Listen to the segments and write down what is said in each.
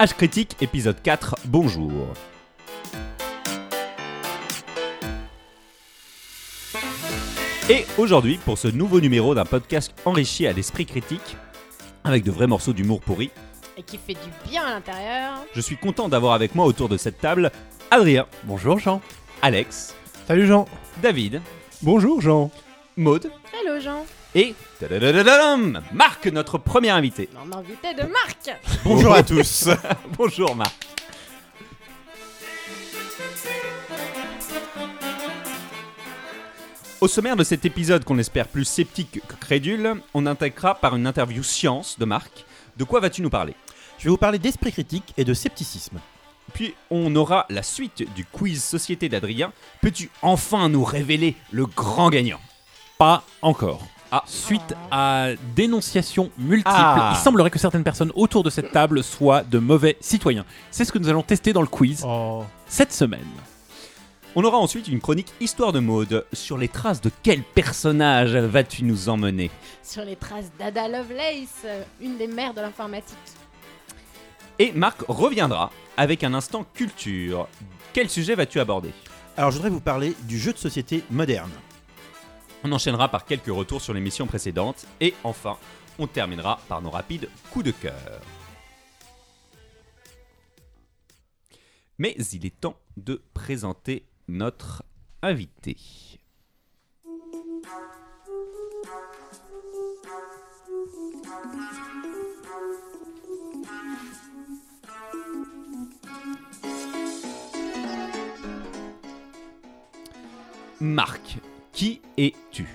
H Critique, épisode 4, bonjour. Et aujourd'hui, pour ce nouveau numéro d'un podcast enrichi à l'esprit critique, avec de vrais morceaux d'humour pourri, Et qui fait du bien à l'intérieur. je suis content d'avoir avec moi autour de cette table Adrien, Bonjour Jean. Alex, Salut Jean. David, Bonjour Jean. Maude Hello Jean, et Marc, notre premier invité. mon invité de Marc. Bonjour à tous. Bonjour Marc. Au sommaire de cet épisode qu'on espère plus sceptique que crédule, on intégrera par une interview science de Marc. De quoi vas-tu nous parler? Je vais vous parler d'esprit critique et de scepticisme. Puis on aura la suite du quiz société d'Adrien. Peux-tu enfin nous révéler le grand gagnant? Pas encore. Ah. Suite à dénonciations multiples, Ah. il semblerait que certaines personnes autour de cette table soient de mauvais citoyens. C'est ce que nous allons tester dans le quiz cette semaine. On aura ensuite une chronique histoire de mode. Sur les traces de quel personnage vas-tu nous emmener Sur les traces d'Ada Lovelace, une des mères de l'informatique. Et Marc reviendra avec un instant culture. Quel sujet vas-tu aborder? Alors je voudrais vous parler du jeu de société moderne. On enchaînera par quelques retours sur l'émission précédente. Et enfin, on terminera par nos rapides coups de cœur. Mais il est temps de présenter notre invité. Marc, qui es-tu?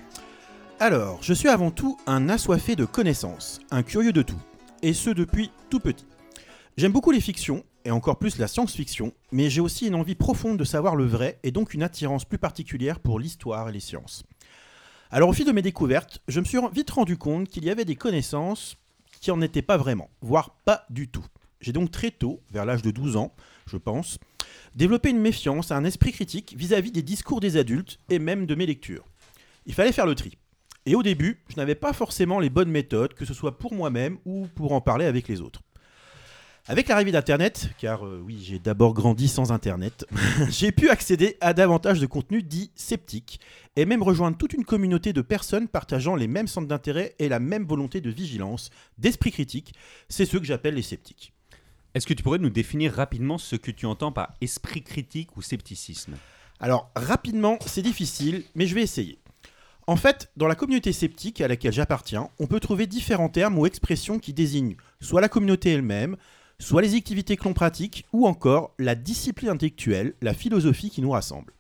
Alors, je suis avant tout un assoiffé de connaissances, un curieux de tout, et ce depuis tout petit. J'aime beaucoup les fictions, et encore plus la science-fiction, mais j'ai aussi une envie profonde de savoir le vrai, et donc une attirance plus particulière pour l'histoire et les sciences. Alors au fil de mes découvertes, je me suis vite rendu compte qu'il y avait des connaissances qui en étaient pas vraiment, voire pas du tout. J'ai donc très tôt, vers l'âge de 12 ans, je pense, développé une méfiance, un esprit critique vis-à-vis des discours des adultes et même de mes lectures. Il fallait faire le tri. Et au début, je n'avais pas forcément les bonnes méthodes, que ce soit pour moi-même ou pour en parler avec les autres. Avec l'arrivée d'Internet, car euh, oui, j'ai d'abord grandi sans Internet, j'ai pu accéder à davantage de contenus dits sceptiques et même rejoindre toute une communauté de personnes partageant les mêmes centres d'intérêt et la même volonté de vigilance, d'esprit critique. C'est ceux que j'appelle les sceptiques. Est-ce que tu pourrais nous définir rapidement ce que tu entends par esprit critique ou scepticisme? Alors, rapidement, c'est difficile, mais je vais essayer. En fait, dans la communauté sceptique à laquelle j'appartiens, on peut trouver différents termes ou expressions qui désignent soit la communauté elle-même, soit les activités que l'on pratique, ou encore la discipline intellectuelle, la philosophie qui nous rassemble.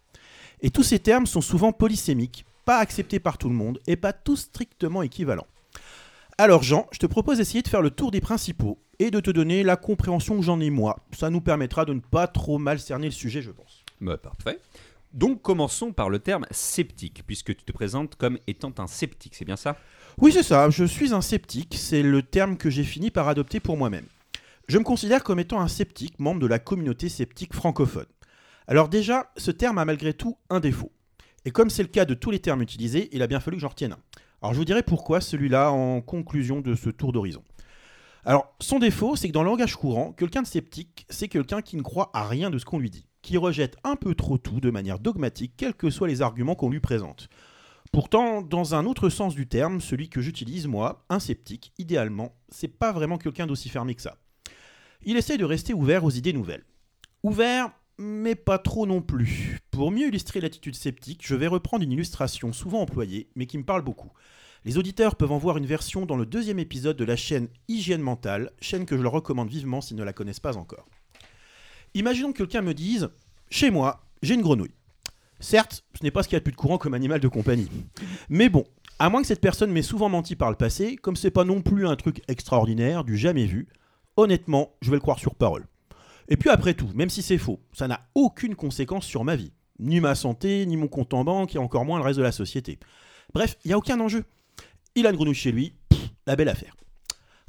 Et tous ces termes sont souvent polysémiques, pas acceptés par tout le monde, et pas tous strictement équivalents. Alors Jean, je te propose d'essayer de faire le tour des principaux, et de te donner la compréhension que j'en ai moi. Ça nous permettra de ne pas trop mal cerner le sujet, je pense. Bah, Parfait. Donc commençons par le terme sceptique, puisque tu te présentes comme étant un sceptique, c'est bien ça? Oui, c'est ça, je suis un sceptique, c'est le terme que j'ai fini par adopter pour moi-même. Je me considère comme étant un sceptique, membre de la communauté sceptique francophone. Alors déjà, ce terme a malgré tout un défaut. Et comme c'est le cas de tous les termes utilisés, il a bien fallu que j'en retienne un. Alors je vous dirai pourquoi celui-là en conclusion de ce tour d'horizon. Alors, son défaut, c'est que dans le langage courant, quelqu'un de sceptique, c'est quelqu'un qui ne croit à rien de ce qu'on lui dit, qui rejette un peu trop tout de manière dogmatique, quels que soient les arguments qu'on lui présente. Pourtant, dans un autre sens du terme, celui que j'utilise moi, un sceptique, idéalement, c'est pas vraiment quelqu'un d'aussi fermé que ça. Il essaye de rester ouvert aux idées nouvelles. Ouvert, mais pas trop non plus. Pour mieux illustrer l'attitude sceptique, je vais reprendre une illustration souvent employée, mais qui me parle beaucoup. Les auditeurs peuvent en voir une version dans le deuxième épisode de la chaîne Hygiène Mentale, chaîne que je leur recommande vivement s'ils ne la connaissent pas encore. Imaginons que quelqu'un me dise Chez moi, j'ai une grenouille. Certes, ce n'est pas ce qu'il y a de plus de courant comme animal de compagnie. Mais bon, à moins que cette personne m'ait souvent menti par le passé, comme c'est pas non plus un truc extraordinaire, du jamais vu, honnêtement, je vais le croire sur parole. Et puis après tout, même si c'est faux, ça n'a aucune conséquence sur ma vie. Ni ma santé, ni mon compte en banque, et encore moins le reste de la société. Bref, il n'y a aucun enjeu. Il a une grenouille chez lui, la belle affaire.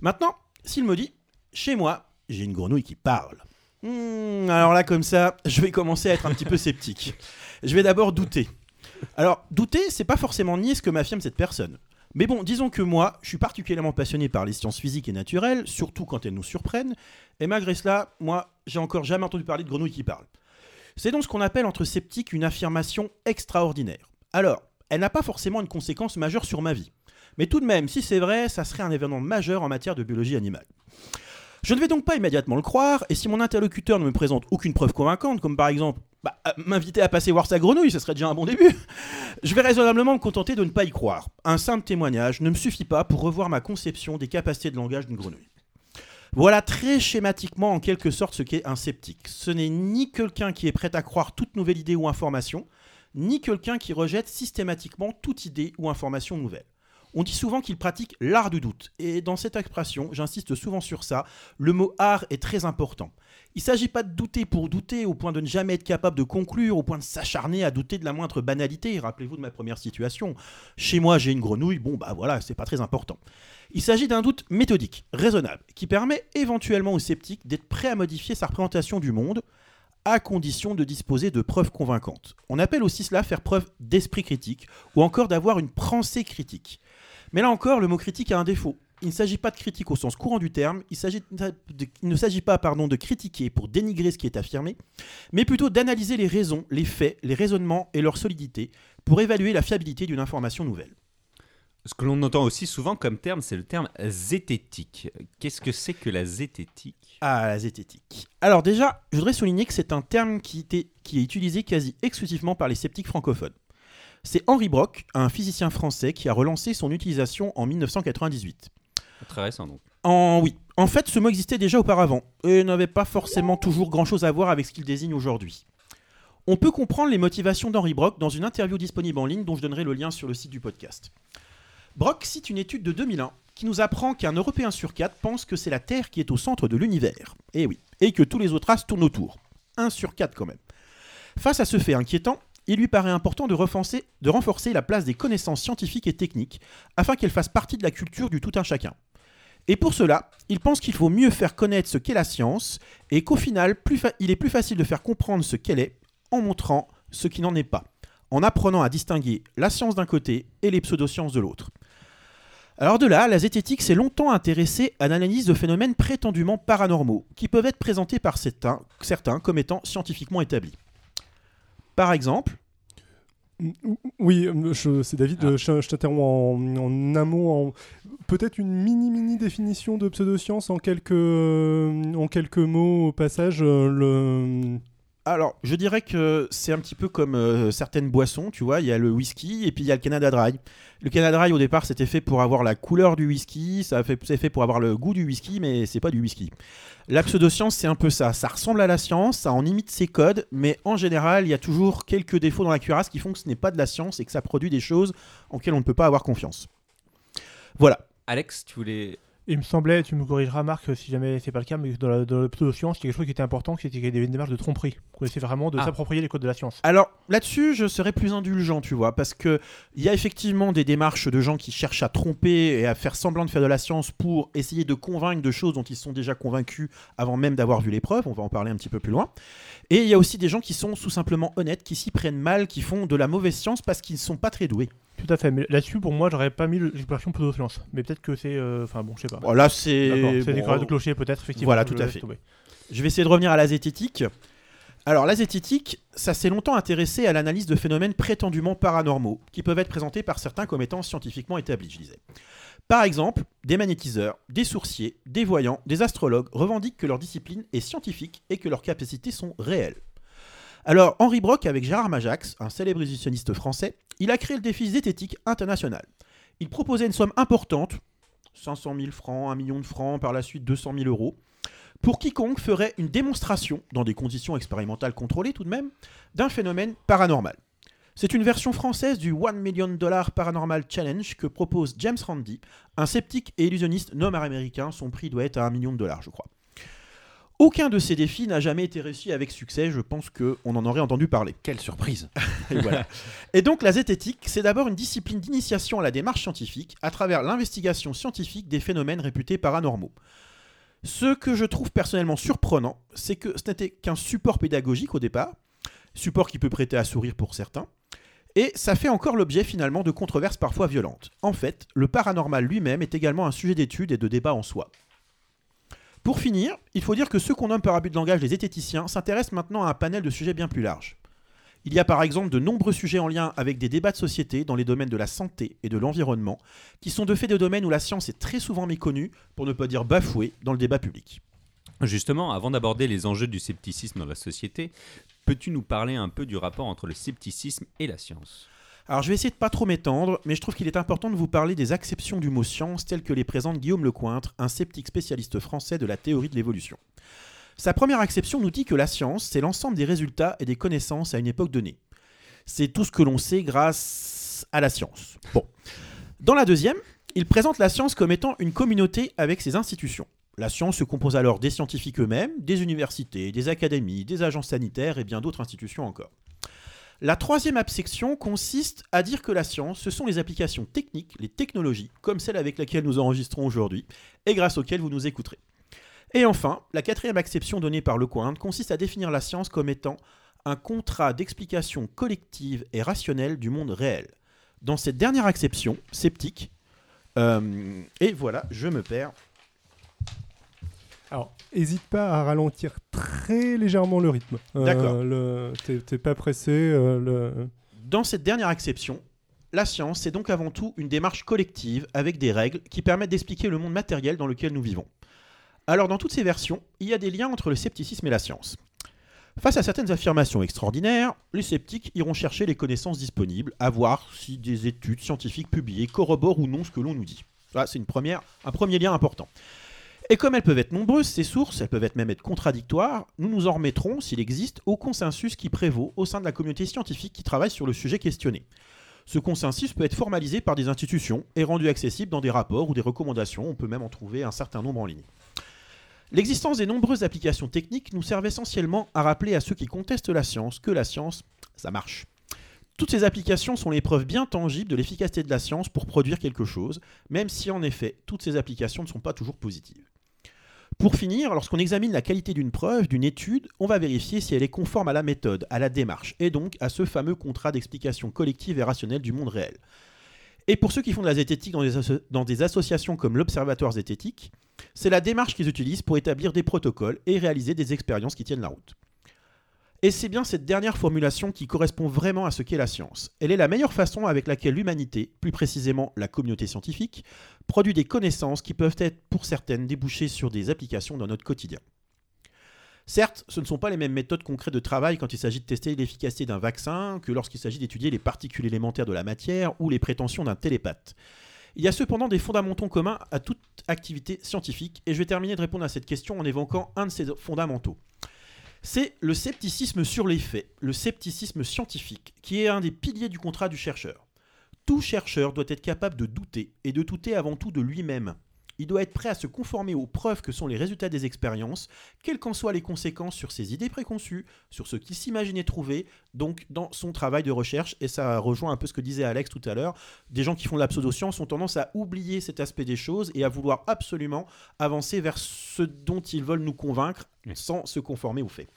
Maintenant, s'il me dit, chez moi, j'ai une grenouille qui parle. Hmm, alors là, comme ça, je vais commencer à être un petit peu sceptique. Je vais d'abord douter. Alors, douter, c'est pas forcément nier ce que m'affirme cette personne. Mais bon, disons que moi, je suis particulièrement passionné par les sciences physiques et naturelles, surtout quand elles nous surprennent, et malgré cela, moi, j'ai encore jamais entendu parler de grenouilles qui parlent. C'est donc ce qu'on appelle entre sceptiques une affirmation extraordinaire. Alors, elle n'a pas forcément une conséquence majeure sur ma vie. Mais tout de même, si c'est vrai, ça serait un événement majeur en matière de biologie animale. Je ne vais donc pas immédiatement le croire, et si mon interlocuteur ne me présente aucune preuve convaincante, comme par exemple bah, euh, m'inviter à passer voir sa grenouille, ce serait déjà un bon début, je vais raisonnablement me contenter de ne pas y croire. Un simple témoignage ne me suffit pas pour revoir ma conception des capacités de langage d'une grenouille. Voilà très schématiquement en quelque sorte ce qu'est un sceptique. Ce n'est ni quelqu'un qui est prêt à croire toute nouvelle idée ou information, ni quelqu'un qui rejette systématiquement toute idée ou information nouvelle. On dit souvent qu'il pratique l'art du doute, et dans cette expression, j'insiste souvent sur ça, le mot art est très important. Il ne s'agit pas de douter pour douter, au point de ne jamais être capable de conclure, au point de s'acharner à douter de la moindre banalité. Rappelez-vous de ma première situation. Chez moi, j'ai une grenouille, bon bah voilà, c'est pas très important. Il s'agit d'un doute méthodique, raisonnable, qui permet éventuellement au sceptique d'être prêt à modifier sa représentation du monde, à condition de disposer de preuves convaincantes. On appelle aussi cela faire preuve d'esprit critique, ou encore d'avoir une pensée critique. Mais là encore, le mot critique a un défaut. Il ne s'agit pas de critique au sens courant du terme, il, ne s'agit pas pardon, de critiquer pour dénigrer ce qui est affirmé, mais plutôt d'analyser les raisons, les faits, les raisonnements et leur solidité pour évaluer la fiabilité d'une information nouvelle. Ce que l'on entend aussi souvent comme terme, c'est le terme zététique. Qu'est-ce que c'est que la zététique? Ah, la zététique. Alors déjà, je voudrais souligner que c'est un terme qui, qui est utilisé quasi exclusivement par les sceptiques francophones. C'est Henri Brock, un physicien français, qui a relancé son utilisation en 1998. Très récent donc. En, oui. En fait, ce mot existait déjà auparavant et n'avait pas forcément toujours grand-chose à voir avec ce qu'il désigne aujourd'hui. On peut comprendre les motivations d'Henri Brock dans une interview disponible en ligne dont je donnerai le lien sur le site du podcast. Brock cite une étude de 2001 qui nous apprend qu'un Européen sur quatre pense que c'est la Terre qui est au centre de l'univers. Et eh oui, et que tous les autres as tournent autour. Un sur quatre quand même. Face à ce fait inquiétant, il lui paraît important de renforcer, la place des connaissances scientifiques et techniques afin qu'elles fassent partie de la culture du tout un chacun. Et pour cela, il pense qu'il faut mieux faire connaître ce qu'est la science et qu'au final, il est plus facile de faire comprendre ce qu'elle est en montrant ce qui n'en est pas, en apprenant à distinguer la science d'un côté et les pseudosciences de l'autre. Alors de là, la zététique s'est longtemps intéressée à l'analyse de phénomènes prétendument paranormaux, qui peuvent être présentés par certains comme étant scientifiquement établis. Par exemple, oui, c'est David, ah. je, t'interromps en, un mot, peut-être une mini-mini définition de pseudoscience en quelques, en quelques mots au passage. Euh, le... Alors, je dirais que c'est un petit peu comme euh, certaines boissons, tu vois, il y a le whisky et puis il y a le Canada Dry. Le Canada Dry, au départ, c'était fait pour avoir la couleur du whisky, ça c'est fait pour avoir le goût du whisky, mais c'est pas du whisky. La pseudoscience, c'est un peu ça. Ça ressemble à la science, ça en imite ses codes, mais en général, il y a toujours quelques défauts dans la cuirasse qui font que ce n'est pas de la science et que ça produit des choses en lesquelles on ne peut pas avoir confiance. Voilà. Alex, tu voulais il me semblait, tu me corrigeras Marc si jamais c'est pas le cas, mais dans la, dans la pseudo-science, il y a quelque chose qui était important, c'était qu'il y avait des démarches de tromperie. Qu'on essaie vraiment de ah. s'approprier les codes de la science. Alors là-dessus, je serais plus indulgent, tu vois, parce que il y a effectivement des démarches de gens qui cherchent à tromper et à faire semblant de faire de la science pour essayer de convaincre de choses dont ils sont déjà convaincus avant même d'avoir vu les preuves. On va en parler un petit peu plus loin. Et il y a aussi des gens qui sont tout simplement honnêtes, qui s'y prennent mal, qui font de la mauvaise science parce qu'ils ne sont pas très doués. Tout à fait, mais là-dessus, pour moi, j'aurais pas mis l'expression pseudo-science. Mais peut-être que c'est. Euh, enfin, bon, je sais pas. Voilà, c'est. C'est des de clocher, peut-être, effectivement. Voilà, tout à fait. Je vais essayer de revenir à la zététique. Alors, la zététique, ça s'est longtemps intéressé à l'analyse de phénomènes prétendument paranormaux, qui peuvent être présentés par certains comme étant scientifiquement établis, je disais. Par exemple, des magnétiseurs, des sourciers, des voyants, des astrologues revendiquent que leur discipline est scientifique et que leurs capacités sont réelles. Alors, Henri Brock, avec Gérard Majax, un célèbre illusionniste français, il a créé le défi zététique international. Il proposait une somme importante, 500 000 francs, 1 million de francs, par la suite 200 000 euros, pour quiconque ferait une démonstration, dans des conditions expérimentales contrôlées tout de même, d'un phénomène paranormal. C'est une version française du 1 Million Dollar Paranormal Challenge que propose James Randi, un sceptique et illusionniste nord-américain. Son prix doit être à 1 million de dollars, je crois. Aucun de ces défis n'a jamais été réussi avec succès, je pense qu'on en aurait entendu parler. Quelle surprise et, voilà. et donc la zététique, c'est d'abord une discipline d'initiation à la démarche scientifique à travers l'investigation scientifique des phénomènes réputés paranormaux. Ce que je trouve personnellement surprenant, c'est que ce n'était qu'un support pédagogique au départ, support qui peut prêter à sourire pour certains, Et ça fait encore l'objet finalement de controverses parfois violentes. En fait, le paranormal lui-même est également un sujet d'étude et de débat en soi. Pour finir, il faut dire que ceux qu'on nomme par abus de langage les zététiciens s'intéressent maintenant à un panel de sujets bien plus large. Il y a par exemple de nombreux sujets en lien avec des débats de société dans les domaines de la santé et de l'environnement, qui sont de fait des domaines où la science est très souvent méconnue, pour ne pas dire bafouée, dans le débat public. Justement, avant d'aborder les enjeux du scepticisme dans la société, peux-tu nous parler un peu du rapport entre le scepticisme et la science? Alors je vais essayer de pas trop m'étendre, mais je trouve qu'il est important de vous parler des acceptions du mot science telles que les présente Guillaume Lecointre, un sceptique spécialiste français de la théorie de l'évolution. Sa première acception nous dit que la science, c'est l'ensemble des résultats et des connaissances à une époque donnée. C'est tout ce que l'on sait grâce à la science. Bon. Dans la deuxième, il présente la science comme étant une communauté avec ses institutions. La science se compose alors des scientifiques eux-mêmes, des universités, des académies, des agences sanitaires et bien d'autres institutions encore. La troisième absection consiste à dire que la science, ce sont les applications techniques, les technologies, comme celle avec laquelle nous enregistrons aujourd'hui, et grâce auxquelles vous nous écouterez. Et enfin, la quatrième acception donnée par Lecointe consiste à définir la science comme étant un contrat d'explication collective et rationnelle du monde réel. Dans cette dernière acception, sceptique, euh, et voilà, je me perds. Alors, hésite pas à ralentir très légèrement le rythme. Euh, D'accord. T'es pas pressé. euh, le... Dans cette dernière acception, la science, c'est donc avant tout une démarche collective avec des règles qui permettent d'expliquer le monde matériel dans lequel nous vivons. Alors dans toutes ces versions, il y a des liens entre le scepticisme et la science. Face à certaines affirmations extraordinaires, les sceptiques iront chercher les connaissances disponibles, à voir si des études scientifiques publiées corroborent ou non ce que l'on nous dit. Ça, c'est une première, un premier lien important. Et comme elles peuvent être nombreuses, ces sources, elles peuvent être même être contradictoires, nous nous en remettrons, s'il existe, au consensus qui prévaut au sein de la communauté scientifique qui travaille sur le sujet questionné. Ce consensus peut être formalisé par des institutions et rendu accessible dans des rapports ou des recommandations, on peut même en trouver un certain nombre en ligne. L'existence des nombreuses applications techniques nous servent essentiellement à rappeler à ceux qui contestent la science que la science, ça marche. Toutes ces applications sont les preuves bien tangibles de l'efficacité de la science pour produire quelque chose, même si en effet toutes ces applications ne sont pas toujours positives. Pour finir, lorsqu'on examine la qualité d'une preuve, d'une étude, on va vérifier si elle est conforme à la méthode, à la démarche, et donc à ce fameux contrat d'explication collective et rationnelle du monde réel. Et pour ceux qui font de la zététique dans des, associations comme l'Observatoire zététique, c'est la démarche qu'ils utilisent pour établir des protocoles et réaliser des expériences qui tiennent la route. Et c'est bien cette dernière formulation qui correspond vraiment à ce qu'est la science. Elle est la meilleure façon avec laquelle l'humanité, plus précisément la communauté scientifique, produit des connaissances qui peuvent être pour certaines débouchées sur des applications dans notre quotidien. Certes, ce ne sont pas les mêmes méthodes concrètes de travail quand il s'agit de tester l'efficacité d'un vaccin que lorsqu'il s'agit d'étudier les particules élémentaires de la matière ou les prétentions d'un télépathe. Il y a cependant des fondamentaux communs à toute activité scientifique et je vais terminer de répondre à cette question en évoquant un de ces fondamentaux. C'est le scepticisme sur les faits, le scepticisme scientifique, qui est un des piliers du contrat du chercheur. Tout chercheur doit être capable de douter, et de douter avant tout de lui-même. Il doit être prêt à se conformer aux preuves que sont les résultats des expériences, quelles qu'en soient les conséquences sur ses idées préconçues, sur ce qu'il s'imaginait trouver, donc dans son travail de recherche, et ça rejoint un peu ce que disait Alex tout à l'heure, des gens qui font de la pseudoscience ont tendance à oublier cet aspect des choses et à vouloir absolument avancer vers ce dont ils veulent nous convaincre sans se conformer aux faits.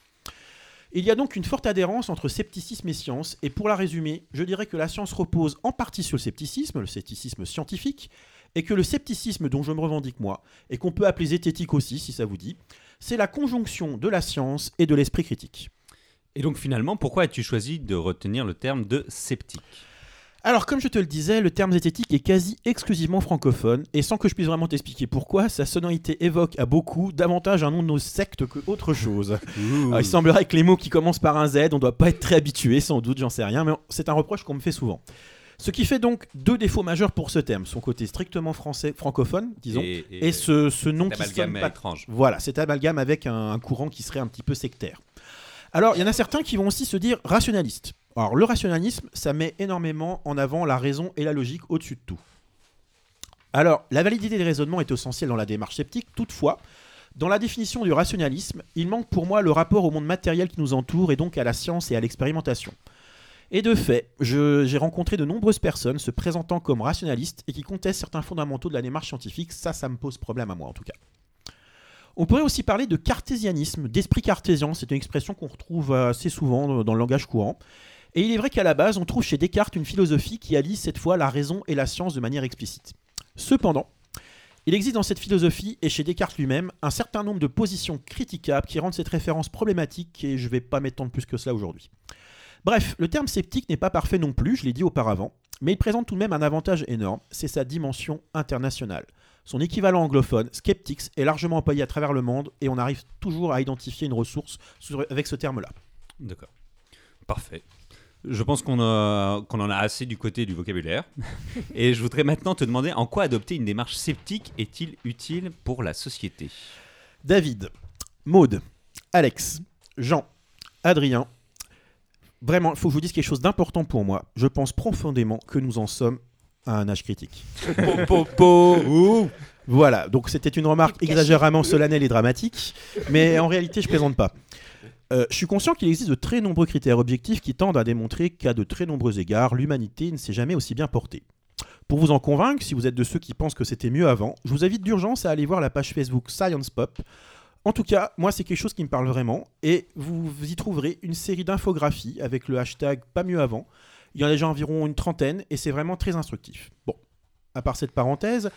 Il y a donc une forte adhérence entre scepticisme et science, et pour la résumer, je dirais que la science repose en partie sur le scepticisme, le scepticisme scientifique, et que le scepticisme dont je me revendique moi, et qu'on peut appeler zététique aussi si ça vous dit, c'est la conjonction de la science et de l'esprit critique. Et donc finalement, pourquoi as-tu choisi de retenir le terme de sceptique? Alors, comme je te le disais, le terme zététique est quasi exclusivement francophone, et sans que je puisse vraiment t'expliquer pourquoi, sa sonorité évoque à beaucoup davantage un nom de nos sectes que autre chose. Alors, il semblerait que les mots qui commencent par un Z, on doit pas être très habitué, sans doute, j'en sais rien, mais c'est un reproche qu'on me fait souvent. Ce qui fait donc deux défauts majeurs pour ce terme, son côté strictement français, francophone, disons, et, et, ce, ce nom qui amalgame sonne pas étrange. Voilà, cet amalgame avec un, un courant qui serait un petit peu sectaire. Alors, il y en a certains qui vont aussi se dire rationalistes. Alors, le rationalisme, ça met énormément en avant la raison et la logique au-dessus de tout. Alors, la validité des raisonnements est essentielle dans la démarche sceptique, toutefois, dans la définition du rationalisme, il manque pour moi le rapport au monde matériel qui nous entoure et donc à la science et à l'expérimentation. Et de fait, j'ai rencontré de nombreuses personnes se présentant comme rationalistes et qui contestent certains fondamentaux de la démarche scientifique. Ça, ça me pose problème à moi en tout cas. On pourrait aussi parler de cartésianisme, d'esprit cartésien. C'est une expression qu'on retrouve assez souvent dans le langage courant. Et il est vrai qu'à la base, on trouve chez Descartes une philosophie qui allie cette fois la raison et la science de manière explicite. Cependant, il existe dans cette philosophie et chez Descartes lui-même un certain nombre de positions critiquables qui rendent cette référence problématique et je ne vais pas m'étendre plus que cela aujourd'hui. Bref, le terme sceptique n'est pas parfait non plus, je l'ai dit auparavant, mais il présente tout de même un avantage énorme, c'est sa dimension internationale. Son équivalent anglophone, skeptics, est largement employé à travers le monde et on arrive toujours à identifier une ressource avec ce terme-là. D'accord. Parfait. Je pense qu'on en a assez du côté du vocabulaire. Et je voudrais maintenant te demander en quoi adopter une démarche sceptique est-il utile pour la société? David, Maude, Alex, Jean, Adrien. Vraiment, il faut que je vous dise quelque chose d'important pour moi. Je pense profondément que nous en sommes à un âge critique. voilà, donc c'était une remarque exagérément solennelle et dramatique, mais en réalité, je plaisante pas. Euh, je suis conscient qu'il existe de très nombreux critères objectifs qui tendent à démontrer qu'à de très nombreux égards, l'humanité ne s'est jamais aussi bien portée. Pour vous en convaincre, si vous êtes de ceux qui pensent que c'était mieux avant, je vous invite d'urgence à aller voir la page Facebook Science Pop. En tout cas, moi, c'est quelque chose qui me parle vraiment, et vous y trouverez une série d'infographies avec le hashtag pas mieux avant. Il y en a déjà environ une trentaine, et c'est vraiment très instructif. Bon, à part cette parenthèse,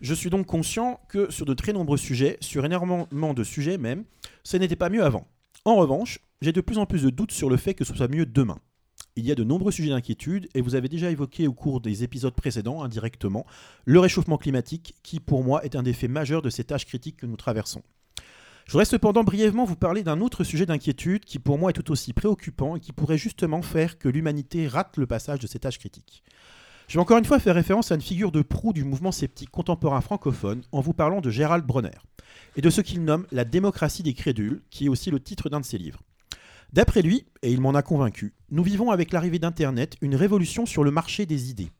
je suis donc conscient que sur de très nombreux sujets, sur énormément de sujets même, ce n'était pas mieux avant. En revanche, j'ai de plus en plus de doutes sur le fait que ce soit mieux demain. Il y a de nombreux sujets d'inquiétude et vous avez déjà évoqué au cours des épisodes précédents indirectement le réchauffement climatique qui pour moi est un des faits majeurs de cet âge critique que nous traversons. Je voudrais cependant brièvement vous parler d'un autre sujet d'inquiétude qui pour moi est tout aussi préoccupant et qui pourrait justement faire que l'humanité rate le passage de cet âge critique. Je vais encore une fois faire référence à une figure de proue du mouvement sceptique contemporain francophone en vous parlant de Gérald Bronner et de ce qu'il nomme la démocratie des crédules, qui est aussi le titre d'un de ses livres. D'après lui, et il m'en a convaincu, nous vivons avec l'arrivée d'Internet une révolution sur le marché des idées.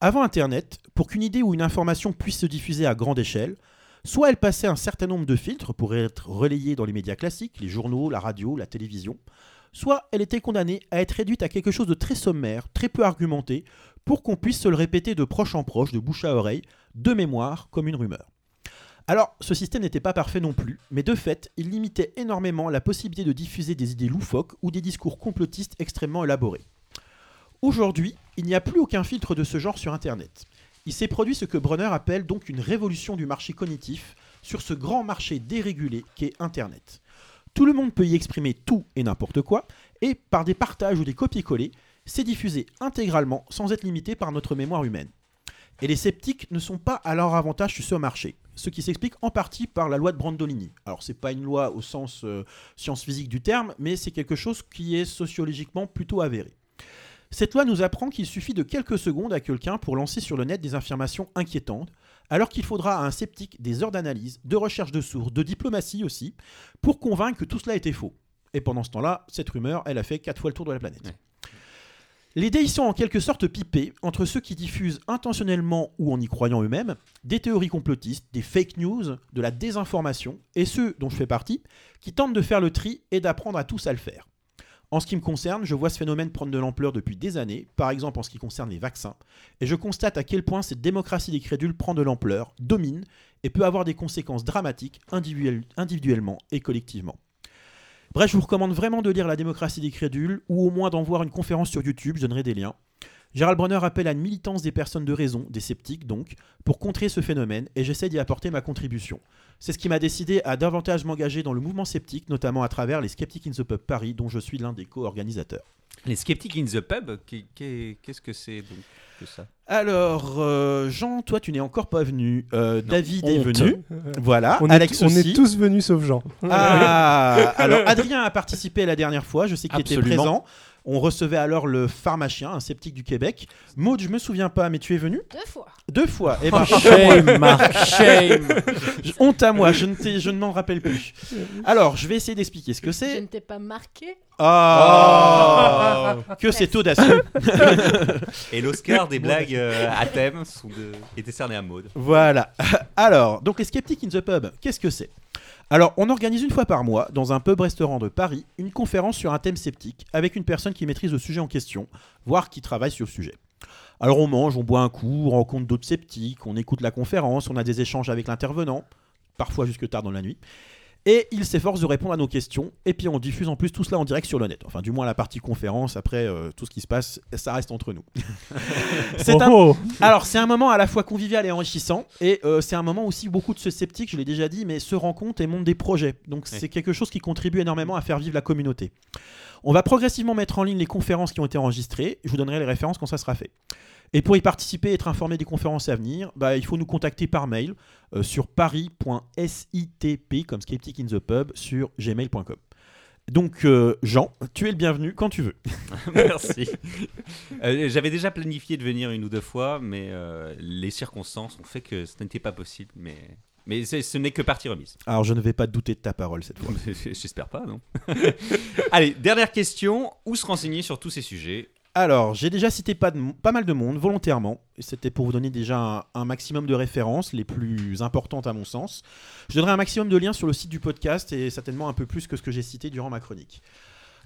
Avant Internet, pour qu'une idée ou une information puisse se diffuser à grande échelle, soit elle passait un certain nombre de filtres pour être relayée dans les médias classiques, les journaux, la radio, la télévision, soit elle était condamnée à être réduite à quelque chose de très sommaire, très peu argumenté, pour qu'on puisse se le répéter de proche en proche, de bouche à oreille, de mémoire, comme une rumeur. Alors, ce système n'était pas parfait non plus, mais de fait, il limitait énormément la possibilité de diffuser des idées loufoques ou des discours complotistes extrêmement élaborés. Aujourd'hui, il n'y a plus aucun filtre de ce genre sur Internet. Il s'est produit ce que Brunner appelle donc une révolution du marché cognitif sur ce grand marché dérégulé qu'est Internet. Tout le monde peut y exprimer tout et n'importe quoi, et par des partages ou des copier-coller, c'est diffusé intégralement sans être limité par notre mémoire humaine. Et les sceptiques ne sont pas à leur avantage sur ce marché, ce qui s'explique en partie par la loi de Brandolini. Alors c'est pas une loi au sens euh, science physique du terme, mais c'est quelque chose qui est sociologiquement plutôt avéré. Cette loi nous apprend qu'il suffit de quelques secondes à quelqu'un pour lancer sur le net des affirmations inquiétantes, alors qu'il faudra à un sceptique des heures d'analyse, de recherche de sources, de diplomatie aussi, pour convaincre que tout cela était faux. Et pendant ce temps-là, cette rumeur, elle a fait quatre fois le tour de la planète. Les dés sont en quelque sorte pipés entre ceux qui diffusent intentionnellement ou en y croyant eux-mêmes des théories complotistes, des fake news, de la désinformation, et ceux dont je fais partie qui tentent de faire le tri et d'apprendre à tous à le faire. En ce qui me concerne, je vois ce phénomène prendre de l'ampleur depuis des années, par exemple en ce qui concerne les vaccins, et je constate à quel point cette démocratie des crédules prend de l'ampleur, domine et peut avoir des conséquences dramatiques individuellement et collectivement. Bref, je vous recommande vraiment de lire La démocratie des crédules, ou au moins d'en voir une conférence sur YouTube, je donnerai des liens. Gérald Bronner appelle à une militance des personnes de raison, des sceptiques donc, pour contrer ce phénomène, et j'essaie d'y apporter ma contribution. C'est ce qui m'a décidé à davantage m'engager dans le mouvement sceptique, notamment à travers les Skeptics in the Pub Paris, dont je suis l'un des co-organisateurs. Les Skeptics in the Pub, qu'est-ce que c'est que ça? Alors, euh, Jean, toi, tu n'es encore pas venu. Euh, David est venu. Voilà. On Alex est, aussi. On est tous venus sauf Jean. Ah, alors Adrien a participé la dernière fois. Je sais qu'il était présent. On recevait alors le pharmacien, un sceptique du Québec. Maud, je me souviens pas, mais tu es venu Deux fois. Deux fois. Eh ben, shame, Marc, shame. honte à moi, je ne, je ne m'en rappelle plus. Alors, je vais essayer d'expliquer ce que Je c'est. ne t'ai pas marqué. Ah Que c'est audacieux. Et l'Oscar des blagues euh, à thème sont de... est décerné à Maude. Voilà. Alors, donc les Skeptics in the Pub, qu'est-ce que c'est? Alors, on organise une fois par mois, dans un pub-restaurant de Paris, une conférence sur un thème sceptique avec une personne qui maîtrise le sujet en question, voire qui travaille sur le sujet. Alors, on mange, on boit un coup, on rencontre d'autres sceptiques, on écoute la conférence, on a des échanges avec l'intervenant, parfois jusque tard dans la nuit. Et il s'efforce de répondre à nos questions. Et puis on diffuse en plus tout cela en direct sur le net. Enfin, du moins la partie conférence. Après, euh, tout ce qui se passe, ça reste entre nous. c'est un... Oh, oh. Alors, c'est un moment à la fois convivial et enrichissant. Et euh, c'est un moment aussi où beaucoup de ce sceptiques, je l'ai déjà dit, mais se rencontrent et montent des projets. Donc, c'est quelque chose qui contribue énormément à faire vivre la communauté. On va progressivement mettre en ligne les conférences qui ont été enregistrées. Je vous donnerai les références quand ça sera fait. Et pour y participer et être informé des conférences à venir, bah, il faut nous contacter par mail euh, sur paris.sitp comme Skeptic in the Pub sur gmail.com. Donc euh, Jean, tu es le bienvenu quand tu veux. Merci. Euh, J'avais déjà planifié de venir une ou deux fois, mais euh, les circonstances ont fait que ce n'était pas possible. Mais, mais ce n'est que partie remise. Alors je ne vais pas douter de ta parole cette fois. J'espère pas, non Allez, dernière question. Où se renseigner sur tous ces sujets? Alors, j'ai déjà cité pas, mal de monde volontairement, c'était pour vous donner déjà un, maximum de références, les plus importantes à mon sens. Je donnerai un maximum de liens sur le site du podcast et certainement un peu plus que ce que j'ai cité durant ma chronique.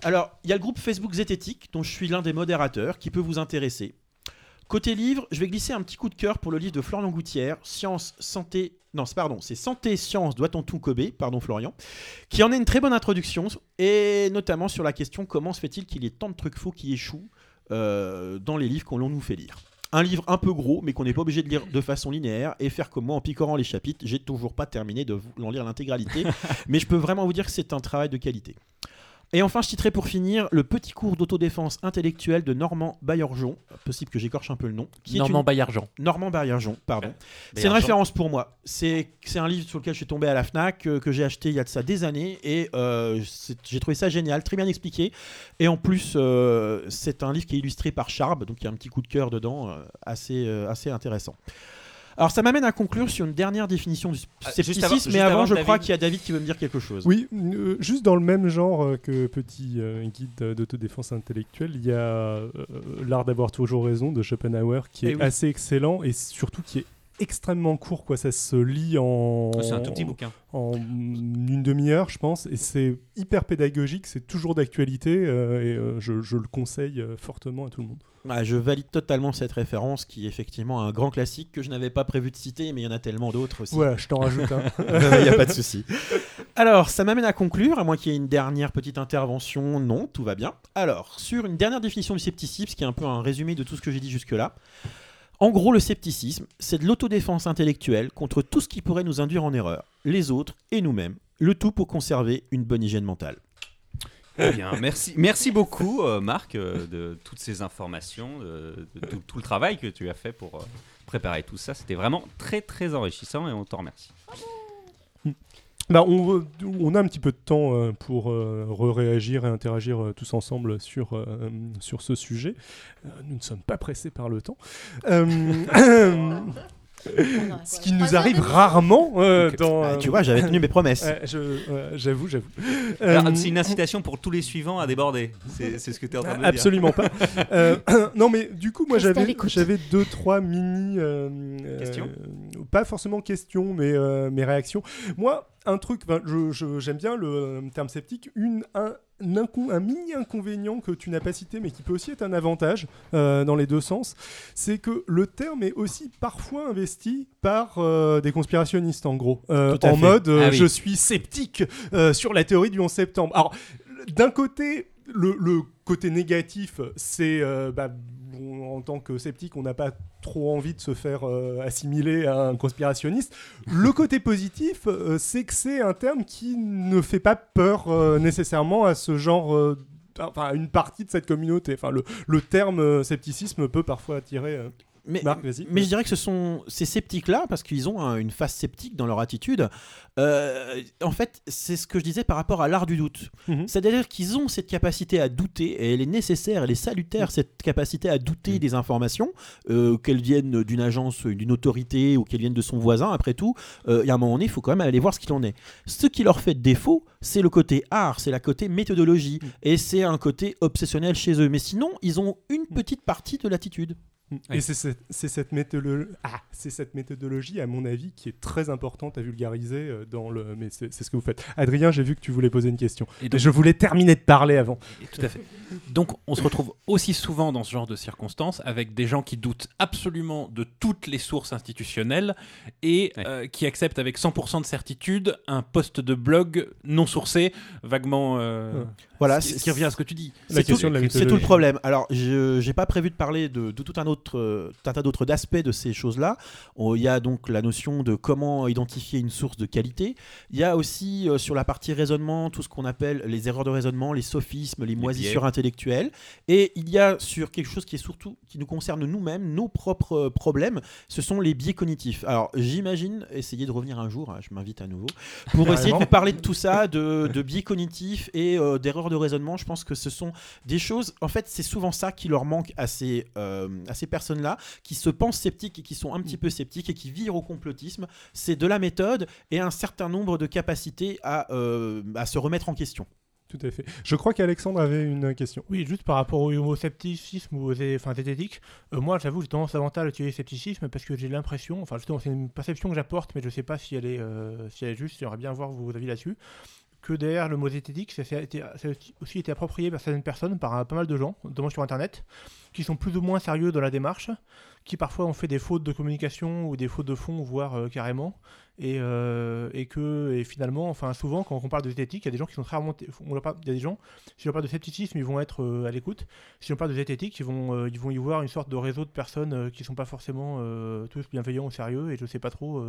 Alors, il y a le groupe Facebook Zététique, dont je suis l'un des modérateurs, qui peut vous intéresser. Côté livre, je vais glisser un petit coup de cœur pour le livre de Florian Gouttière, Science, Santé. Non, pardon, c'est Santé, Science, doit-on tout Kobe, pardon Florian, qui en est une très bonne introduction, et notamment sur la question comment se fait-il qu'il y ait tant de trucs faux qui échouent? Euh, dans les livres qu'on l'on nous fait lire. Un livre un peu gros, mais qu'on n'est pas obligé de lire de façon linéaire et faire comme moi en picorant les chapitres. J'ai toujours pas terminé de vous- en lire l'intégralité, mais je peux vraiment vous dire que c'est un travail de qualité. Et enfin, je citerai pour finir le petit cours d'autodéfense intellectuelle de Normand Baillargeon, possible que j'écorche un peu le nom, qui Normand une- Baillargeon. Normand Baillargeon, pardon. C'est une référence pour moi. C'est c'est un livre sur lequel je suis tombé à la Fnac, euh, que j'ai acheté il y a de ça des années, et euh, j'ai trouvé ça génial, très bien expliqué. Et en plus, euh, c'est un livre qui est illustré par Charb, donc il y a un petit coup de cœur dedans, assez, assez intéressant. Alors ça m'amène à conclure sur une dernière définition du Ah, juste scepticisme, avant- mais avant, avant, je crois qu'il y a David qui veut me dire quelque chose. Oui, euh, juste dans le même genre euh, que petit euh, guide d'autodéfense intellectuelle, il y a euh, L'art d'avoir toujours raison de Schopenhauer qui est Eh oui. assez excellent et surtout qui est extrêmement court quoi ça se lit en C'est un tout petit bouquin. en une demi-heure je pense et c'est hyper pédagogique c'est toujours d'actualité euh, et euh, je, je le conseille euh, fortement à tout le monde Ah, je valide totalement cette référence, qui est effectivement un grand classique que je n'avais pas prévu de citer, mais il y en a tellement d'autres aussi. voilà je t'en rajoute un Il n'y a pas de souci. Alors, ça m'amène à conclure, à moins qu'il y ait une dernière petite intervention. Non, tout va bien. Alors, sur une dernière définition du scepticisme, qui est un peu un résumé de tout ce que j'ai dit jusque-là. En gros, le scepticisme, c'est de l'autodéfense intellectuelle contre tout ce qui pourrait nous induire en erreur, les autres et nous-mêmes, le tout pour conserver une bonne hygiène mentale. Eh Bien, merci, merci beaucoup, euh, Marc, euh, de toutes ces informations, de, de tout, tout le travail que tu as fait pour euh, préparer tout ça. C'était vraiment très, très enrichissant et on t'en remercie. Bah, on, a un petit peu de temps euh, pour euh, re-réagir et interagir euh, tous ensemble sur, sur ce sujet. Nous ne sommes pas pressés par le temps. Euh, ce qui nous arrive rarement euh, dans... Bah, tu vois, j'avais tenu mes promesses. j'avoue, j'avoue. Euh, C'est une incitation pour tous les suivants à déborder. C'est ce que tu es en train de dire. Absolument pas. Euh, non, mais du coup, moi j'avais deux trois mini euh, euh, Questions? pas forcément questions, mais euh, mes réactions. Moi, un truc, je- j'aime bien le euh, terme sceptique. Une un un un mini inconvénient que tu n'as pas cité, mais qui peut aussi être un avantage euh, dans les deux sens, c'est que le terme est aussi parfois investi par euh, des conspirationnistes, en gros, Euh, en fait. mode Ah oui. je suis sceptique sur la théorie du 11 septembre. Alors, d'un côté, le, le côté négatif, c'est euh, bah, bon, en tant que sceptique, on n'a pas trop envie de se faire euh, assimiler à un conspirationniste. Le côté positif, euh, c'est que c'est un terme qui ne fait pas peur euh, nécessairement à ce genre. Enfin, à une partie de cette communauté. Enfin, le, le terme euh, scepticisme peut parfois attirer. euh, Mais, Marc, vas-y. mais je dirais que ce sont ces sceptiques-là, parce qu'ils ont un- une face sceptique dans leur attitude. euh, en fait, c'est ce que je disais par rapport à l'art du doute. Mhm. C'est-à-dire qu'ils ont cette capacité à douter, et elle est nécessaire, elle est salutaire, cette capacité à douter Mhm. des informations, euh, qu'elles viennent d'une agence, d'une autorité, ou qu'elles viennent de son voisin, après tout, il y a un moment donné, il faut quand même aller voir ce qu'il en est. Ce qui leur fait défaut, c'est le côté art, c'est la côté méthodologie, Mhm. et c'est un côté obsessionnel chez eux. Mais sinon, ils ont une petite partie de l'attitude. Et c'est cette, c'est cette, méthodolo- ah, c'est cette méthodologie, à mon avis, qui est très importante à vulgariser euh, dans le. Mais c'est ce que vous faites. Adrien, j'ai vu que tu voulais poser une question. Et Mais donc- je voulais terminer de parler avant. Tout à fait. Donc, on se retrouve aussi souvent dans ce genre de circonstances avec des gens qui doutent absolument de toutes les sources institutionnelles et Ouais. euh, qui acceptent avec 100% de certitude un post de blog non sourcé, vaguement. euh, Ouais. Voilà, ce qui- revient à ce que tu dis. C'est question tout, le problème. Alors, je n'ai pas prévu de parler de, de tout un autre, euh, tout un tas d'autres aspects de ces choses-là. Il y a donc la notion de comment identifier une source de qualité. Il y a aussi euh, sur la partie raisonnement tout ce qu'on appelle les erreurs de raisonnement, les sophismes, les moisissures intellectuelles. Et il y a sur quelque chose qui est surtout qui nous concerne nous-mêmes, nos propres euh, problèmes, ce sont les biais cognitifs. Alors, j'imagine essayer de revenir un jour. hein, je m'invite à nouveau pour essayer de vous parler de tout ça, de, de biais cognitifs et euh, d'erreurs de raisonnement. Je pense que ce sont des choses, en fait, c'est souvent ça qui leur manque à ces, euh, à ces personnes-là, qui se pensent sceptiques et qui sont un petit peu sceptiques et qui virent au complotisme. C'est de la méthode et un certain nombre de capacités à, euh, à se remettre en question. Tout à fait. Je crois qu'Alexandre avait une question. Oui, juste par rapport au homoscepticisme ou aux enfin, zététiques, euh, moi j'avoue j'ai tendance davantage à utiliser scepticisme parce que j'ai l'impression, enfin justement c'est une perception que j'apporte mais je sais pas si elle est, euh, si elle est juste, j'aimerais bien voir vos avis là-dessus, que derrière le mot zététique ça, a été- aussi été approprié par certaines personnes, par euh, pas mal de gens, notamment sur internet, qui sont plus ou moins sérieux dans la démarche, qui parfois ont fait des fautes de communication ou des fautes de fond, voire euh, carrément, et, euh, et que et finalement, enfin souvent quand on parle de zététique, il y a des gens qui sont très remontés, on parle- il y a des gens si on parle de scepticisme, ils vont être à l'écoute. Si on parle de zététique, ils vont, ils vont y voir une sorte de réseau de personnes qui sont pas forcément tous bienveillants ou sérieux. Et je sais pas trop.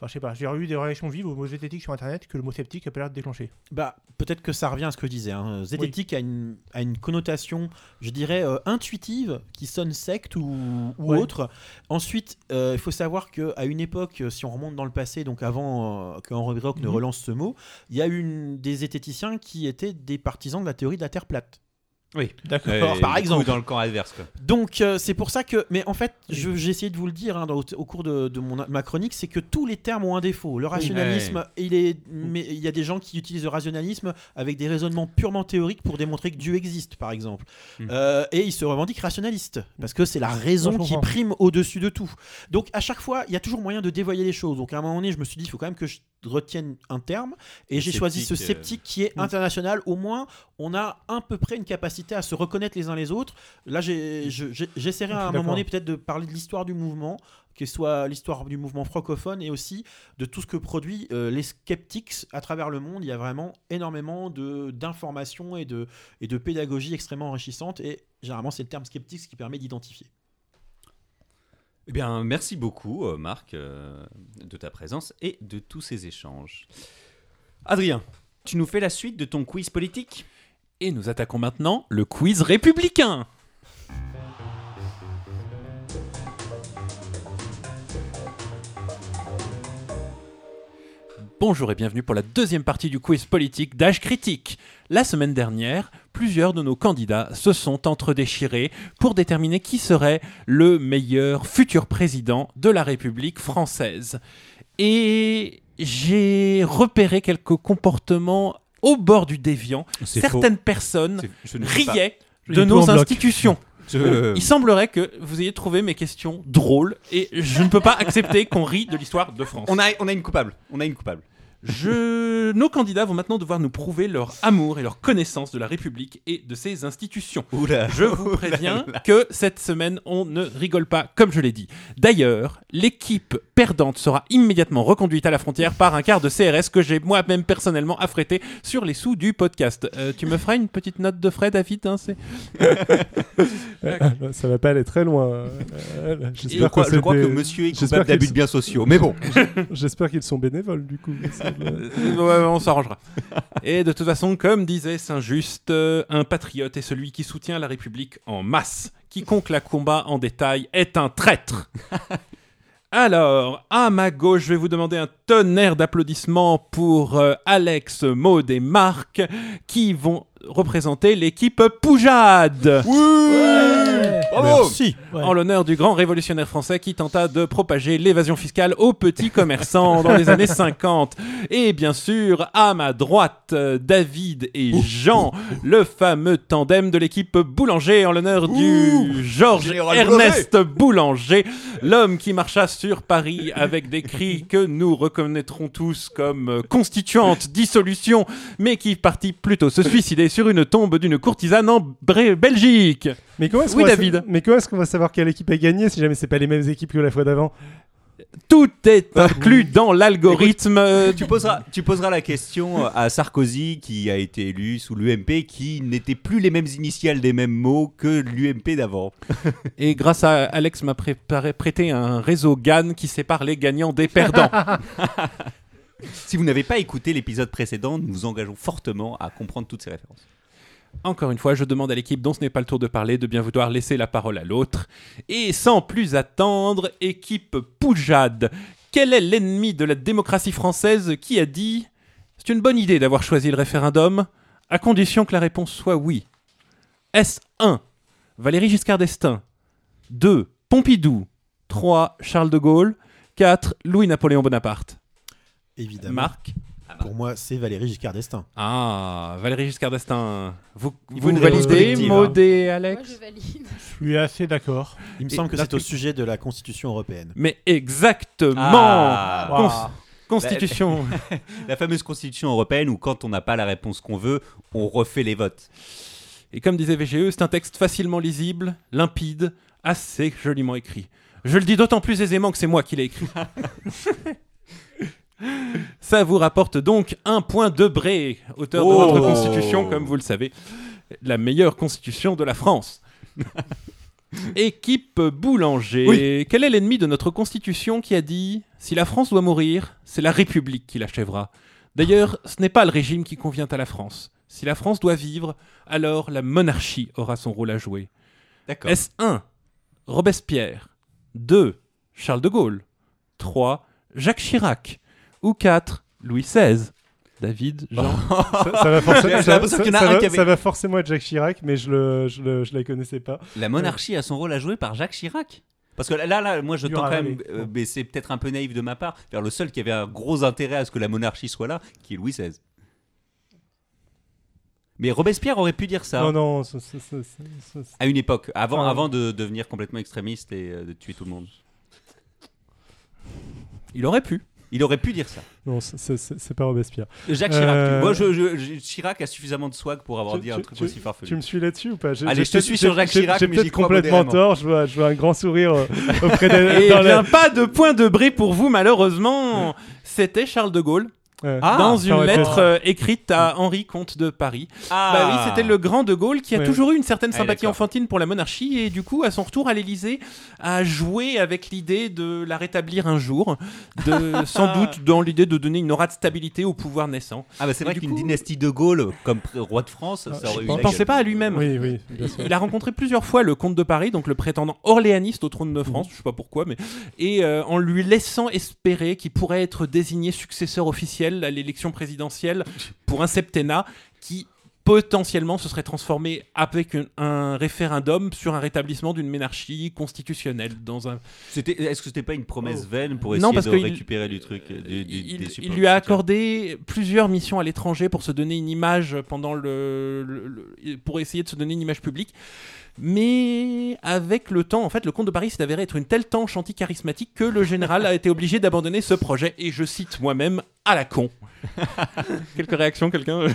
Enfin, je sais pas. J'ai eu des réactions vives au mot zététique sur internet que le mot sceptique a pas l'air de déclencher. Bah, peut-être que ça revient à ce que je disais. hein. Zététique a, une, a une connotation, je dirais, euh, intuitive, qui sonne secte ou, ou Ouais. autre. Ensuite, euh, il faut savoir qu'à une époque, euh, si on remonte dans le passé, donc avant euh, que Henri Brock ne Mhm. relance ce mot, il y a eu des zététiciens qui étaient des partisans de la théorie de la Terre plate. Oui. D'accord. Euh, par exemple. dans le camp adverse. Quoi. Donc euh, c'est pour ça que, mais en fait, je- j'ai essayé de vous le dire hein, dans- au cours de, de mon, ma chronique, c'est que tous les termes ont un défaut. Le rationalisme, il est, mais il y a des gens qui utilisent le rationalisme avec des raisonnements purement théoriques pour démontrer que Dieu existe, par exemple. Mm. Euh, et ils se revendiquent rationalistes parce que c'est la raison qui prime au-dessus de tout. Donc à chaque fois, il y a toujours moyen de dévoyer les choses. Donc à un moment donné, je me suis dit, il faut quand même que je retienne un terme, et j'ai choisi ce sceptique, euh, sceptique qui est international. Au moins, on a à peu près une capacité à se reconnaître les uns les autres. Là, j'essaierai Je à un moment donné peut-être de parler de l'histoire du mouvement, que ce soit l'histoire du mouvement francophone et aussi de tout ce que produit euh, les skeptics à travers le monde. Il y a vraiment énormément d'informations et de, et de pédagogie extrêmement enrichissante. Et généralement, c'est le terme sceptique qui permet d'identifier. Eh bien, merci beaucoup, euh, Marc, euh, de ta présence et de tous ces échanges. Adrien, tu nous fais la suite de ton quiz politique? Et nous attaquons maintenant le quiz républicain. Bonjour et bienvenue pour la deuxième partie du quiz politique d'âge critique. La semaine dernière, plusieurs de nos candidats se sont entre-déchirés pour déterminer qui serait le meilleur futur président de la République française. Et j'ai repéré quelques comportements au bord du déviant. Certaines personnes riaient de nos institutions. Je- Il semblerait que vous ayez trouvé mes questions drôles et je ne peux pas accepter qu'on rit de l'histoire de France. On a, on a une coupable. On a une coupable. Je... Nos candidats vont maintenant devoir nous prouver leur amour et leur connaissance de la République et de ses institutions. Oula. Je vous préviens que cette semaine, on ne rigole pas, comme je l'ai dit. D'ailleurs, l'équipe perdante sera immédiatement reconduite à la frontière par un quart de CRS que j'ai moi-même personnellement affrété sur les sous du podcast. Euh, tu me feras une petite note de frais, David hein, c'est- Ça va pas aller très loin. Euh, Je J'espère crois, que, je crois que des- monsieur est coupable d'abus qu'ils- de biens sociaux. Mais bon. J'espère qu'ils sont bénévoles du coup. Euh, ouais, on s'arrangera. Et de toute façon, comme disait Saint-Just, euh, un patriote est celui qui soutient la République en masse. Quiconque la combat en détail est un traître. Alors, à ma gauche, je vais vous demander un tonnerre d'applaudissements pour euh, Alex, Maud et Marc qui vont représenter l'équipe Poujade. Merci. Ouais. en l'honneur du grand révolutionnaire français qui tenta de propager l'évasion fiscale aux petits commerçants dans les années 50. Et bien sûr, à ma droite, David et Jean, le fameux tandem de l'équipe Boulanger en l'honneur du Georges Ernest Boulanger, l'homme qui marcha sur Paris avec des cris que nous reconnaîtrons tous comme constituantes dissolution, mais qui partit plutôt se suicider sur une tombe d'une courtisane en Bré- Belgique. Mais comment est-ce Oui, qu'on va sa- David. Mais comment est-ce qu'on va savoir quelle équipe a gagné si jamais c'est pas les mêmes équipes que la fois d'avant? Tout est inclus dans l'algorithme. euh, Tu poseras, tu poseras la question à Sarkozy qui a été élu sous l'UMP qui n'était plus les mêmes initiales des mêmes mots que l'UMP d'avant. Et grâce à Alex m'a préparé, prêté un réseau GAN qui sépare les gagnants des perdants. Si vous n'avez pas écouté l'épisode précédent, nous vous engageons fortement à comprendre toutes ces références. Encore une fois, je demande à l'équipe dont ce n'est pas le tour de parler de bien vouloir laisser la parole à l'autre. Et sans plus attendre, équipe Poujade, quel est l'ennemi de la démocratie française qui a dit C'est une bonne idée d'avoir choisi le référendum, à condition que la réponse soit oui Est-ce 1. Valéry Giscard d'Estaing 2. Pompidou 3. Charles de Gaulle 4. Louis-Napoléon Bonaparte? Évidemment. Marc? Pour moi, c'est Valérie Giscard d'Estaing. Ah, Valéry Giscard d'Estaing. Vous, vous validez, Maud et Moi, Alex je valide. Je suis assez d'accord. Il me Et semble que c'est au sujet de la Constitution européenne. Mais exactement Ah. Cons-. Constitution. La fameuse constitution européenne où quand on n'a pas la réponse qu'on veut, on refait les votes. Et comme disait VGE, c'est un texte facilement lisible, limpide, assez joliment écrit. Je le dis d'autant plus aisément que c'est moi qui l'ai écrit. Ça vous rapporte donc un point de Bré, auteur de Oh. notre constitution, comme vous le savez, la meilleure constitution de la France. Équipe Boulanger, quel est l'ennemi de notre constitution qui a dit si la France doit mourir, c'est la République qui l'achèvera D'ailleurs, ce n'est pas le régime qui convient à la France. Si la France doit vivre, alors la monarchie aura son rôle à jouer. D'accord. Est-ce 1. Robespierre 2. Charles de Gaulle 3. Jacques Chirac Ou 4. Louis XVI David, Jean ça, ça va forcément, ça- ça- avait- ça va être Jacques Chirac, mais je le, je le, je la connaissais pas. La monarchie a son rôle à jouer par Jacques Chirac Parce que là, là, là, moi, je tends quand même, euh, mais c'est peut-être un peu naïf de ma part, vers le seul qui avait un gros intérêt à ce que la monarchie soit là, qui est Louis XVI. Mais Robespierre aurait pu dire ça Non, non, ça- ça- ça- ça- ça- ça- à une époque, avant, Ah. avant de devenir complètement extrémiste et euh, de tuer tout le monde. Il aurait pu. Il aurait pu dire ça. non, c'est pas Robespierre. Jacques Chirac. Euh, Moi, je, je- Chirac a suffisamment de swag pour avoir Tu- dit un tu- truc tu- aussi Tu farfelu. me suis là-dessus ou pas? Allez, je te suis sur Jacques Chirac, J'ai peut-être complètement tort. Je vois, je vois un grand sourire euh, auprès de. Et dans bien la- pas de point de Bré pour vous malheureusement. C'était Charles de Gaulle Ouais. Ah, dans une lettre être- euh, écrite à Henri comte de Paris. Ah. Bah oui, c'était le grand de Gaulle qui a Ouais. toujours eu une certaine Ah, sympathie enfantine pour la monarchie et du coup, à son retour à l'Élysée, a joué avec l'idée de la rétablir un jour, de, sans doute dans l'idée de donner une aura de stabilité au pouvoir naissant. Ah bah c'est vrai qu'une coup- dynastie de Gaulle comme roi de France, Ah, ça je aurait eu Il pensait gueule. pas à lui-même. Oui, oui, bien sûr. Il a rencontré plusieurs fois le comte de Paris, donc le prétendant orléaniste au trône de France, je sais pas pourquoi, mais et euh, en lui laissant espérer qu'il pourrait être désigné successeur officiel à l'élection présidentielle pour un septennat qui potentiellement se serait transformé avec un, un référendum sur un rétablissement d'une monarchie constitutionnelle dans un C'était- Est-ce que c'était pas une promesse vaine pour Non, essayer parce de que il- récupérer du truc euh, du- du- il, des il supports lui a accordé plusieurs missions à l'étranger pour se donner une image pendant le, le- le- pour essayer de se donner une image publique. Mais avec le temps, en fait, le comte de Paris s'est avéré être une telle tanche anti-charismatique que le général a été obligé d'abandonner ce projet. Et je cite moi-même à la con. Quelques réactions, quelqu'un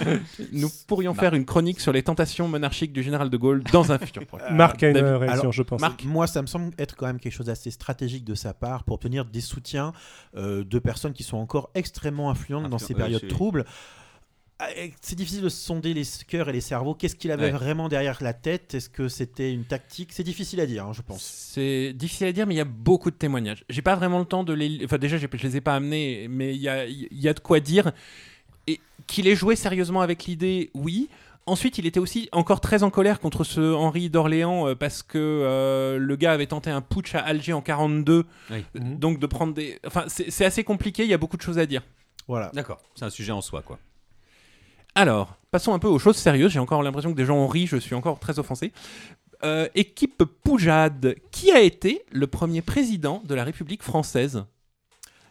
Nous pourrions faire une chronique sur les tentations monarchiques du général de Gaulle dans un futur projet. Marc a une David. euh, réaction, Alors, je pense. Marc. Moi, ça me semble être quand même quelque chose d'assez stratégique de sa part pour obtenir des soutiens euh, de personnes qui sont encore extrêmement influentes dans ces périodes troubles. Ah, C'est difficile de sonder les cœurs et les cerveaux. Qu'est-ce qu'il avait Ouais. vraiment derrière la tête? Est-ce que c'était une tactique? C'est difficile à dire, hein, je pense. C'est difficile à dire, mais il y a beaucoup de témoignages. J'ai pas vraiment le temps de les. Enfin, déjà, je les ai pas amenés, mais il y a, il y a de quoi dire. Et qu'il ait joué sérieusement avec l'idée, oui. Ensuite, il était aussi encore très en colère contre ce Henri d'Orléans euh, parce que euh, le gars avait tenté un putsch à Alger en 42. Oui. Donc de prendre des. Enfin, c'est assez compliqué. Il y a beaucoup de choses à dire. Voilà. D'accord, c'est un sujet en soi quoi. Alors, passons un peu aux choses sérieuses. J'ai encore l'impression que des gens ont ri, je suis encore très offensé. Euh, équipe Poujade, qui a été le premier président de la République française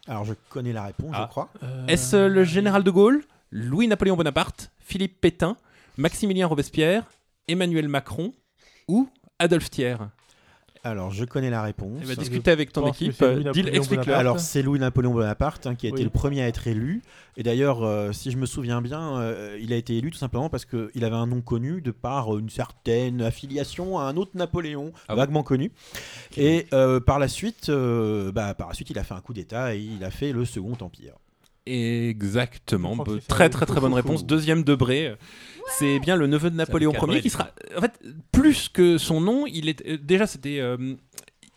Alors je connais la réponse, Ah. je crois. Est-ce le général de Gaulle, Louis-Napoléon Bonaparte, Philippe Pétain, Maximilien Robespierre, Emmanuel Macron ou Adolphe Thiers? Alors je connais la réponse. Eh ben, discutez avec ton équipe. c'est euh. Bonaparte. Alors c'est Louis-Napoléon Bonaparte hein, qui a été le premier à être élu. Et d'ailleurs, euh, si je me souviens bien, euh, il a été élu tout simplement parce qu'il avait un nom connu de par une certaine affiliation à un autre Napoléon, Ah bon vaguement connu. Et euh, par la suite, euh, bah, par la suite, il a fait un coup d'État et il a fait le Second Empire. Exactement. Très très très bonne réponse. Deuxième Debré. C'est bien le neveu de Napoléon Ier qui sera. En fait, plus que son nom, il est euh, déjà c'était. euh,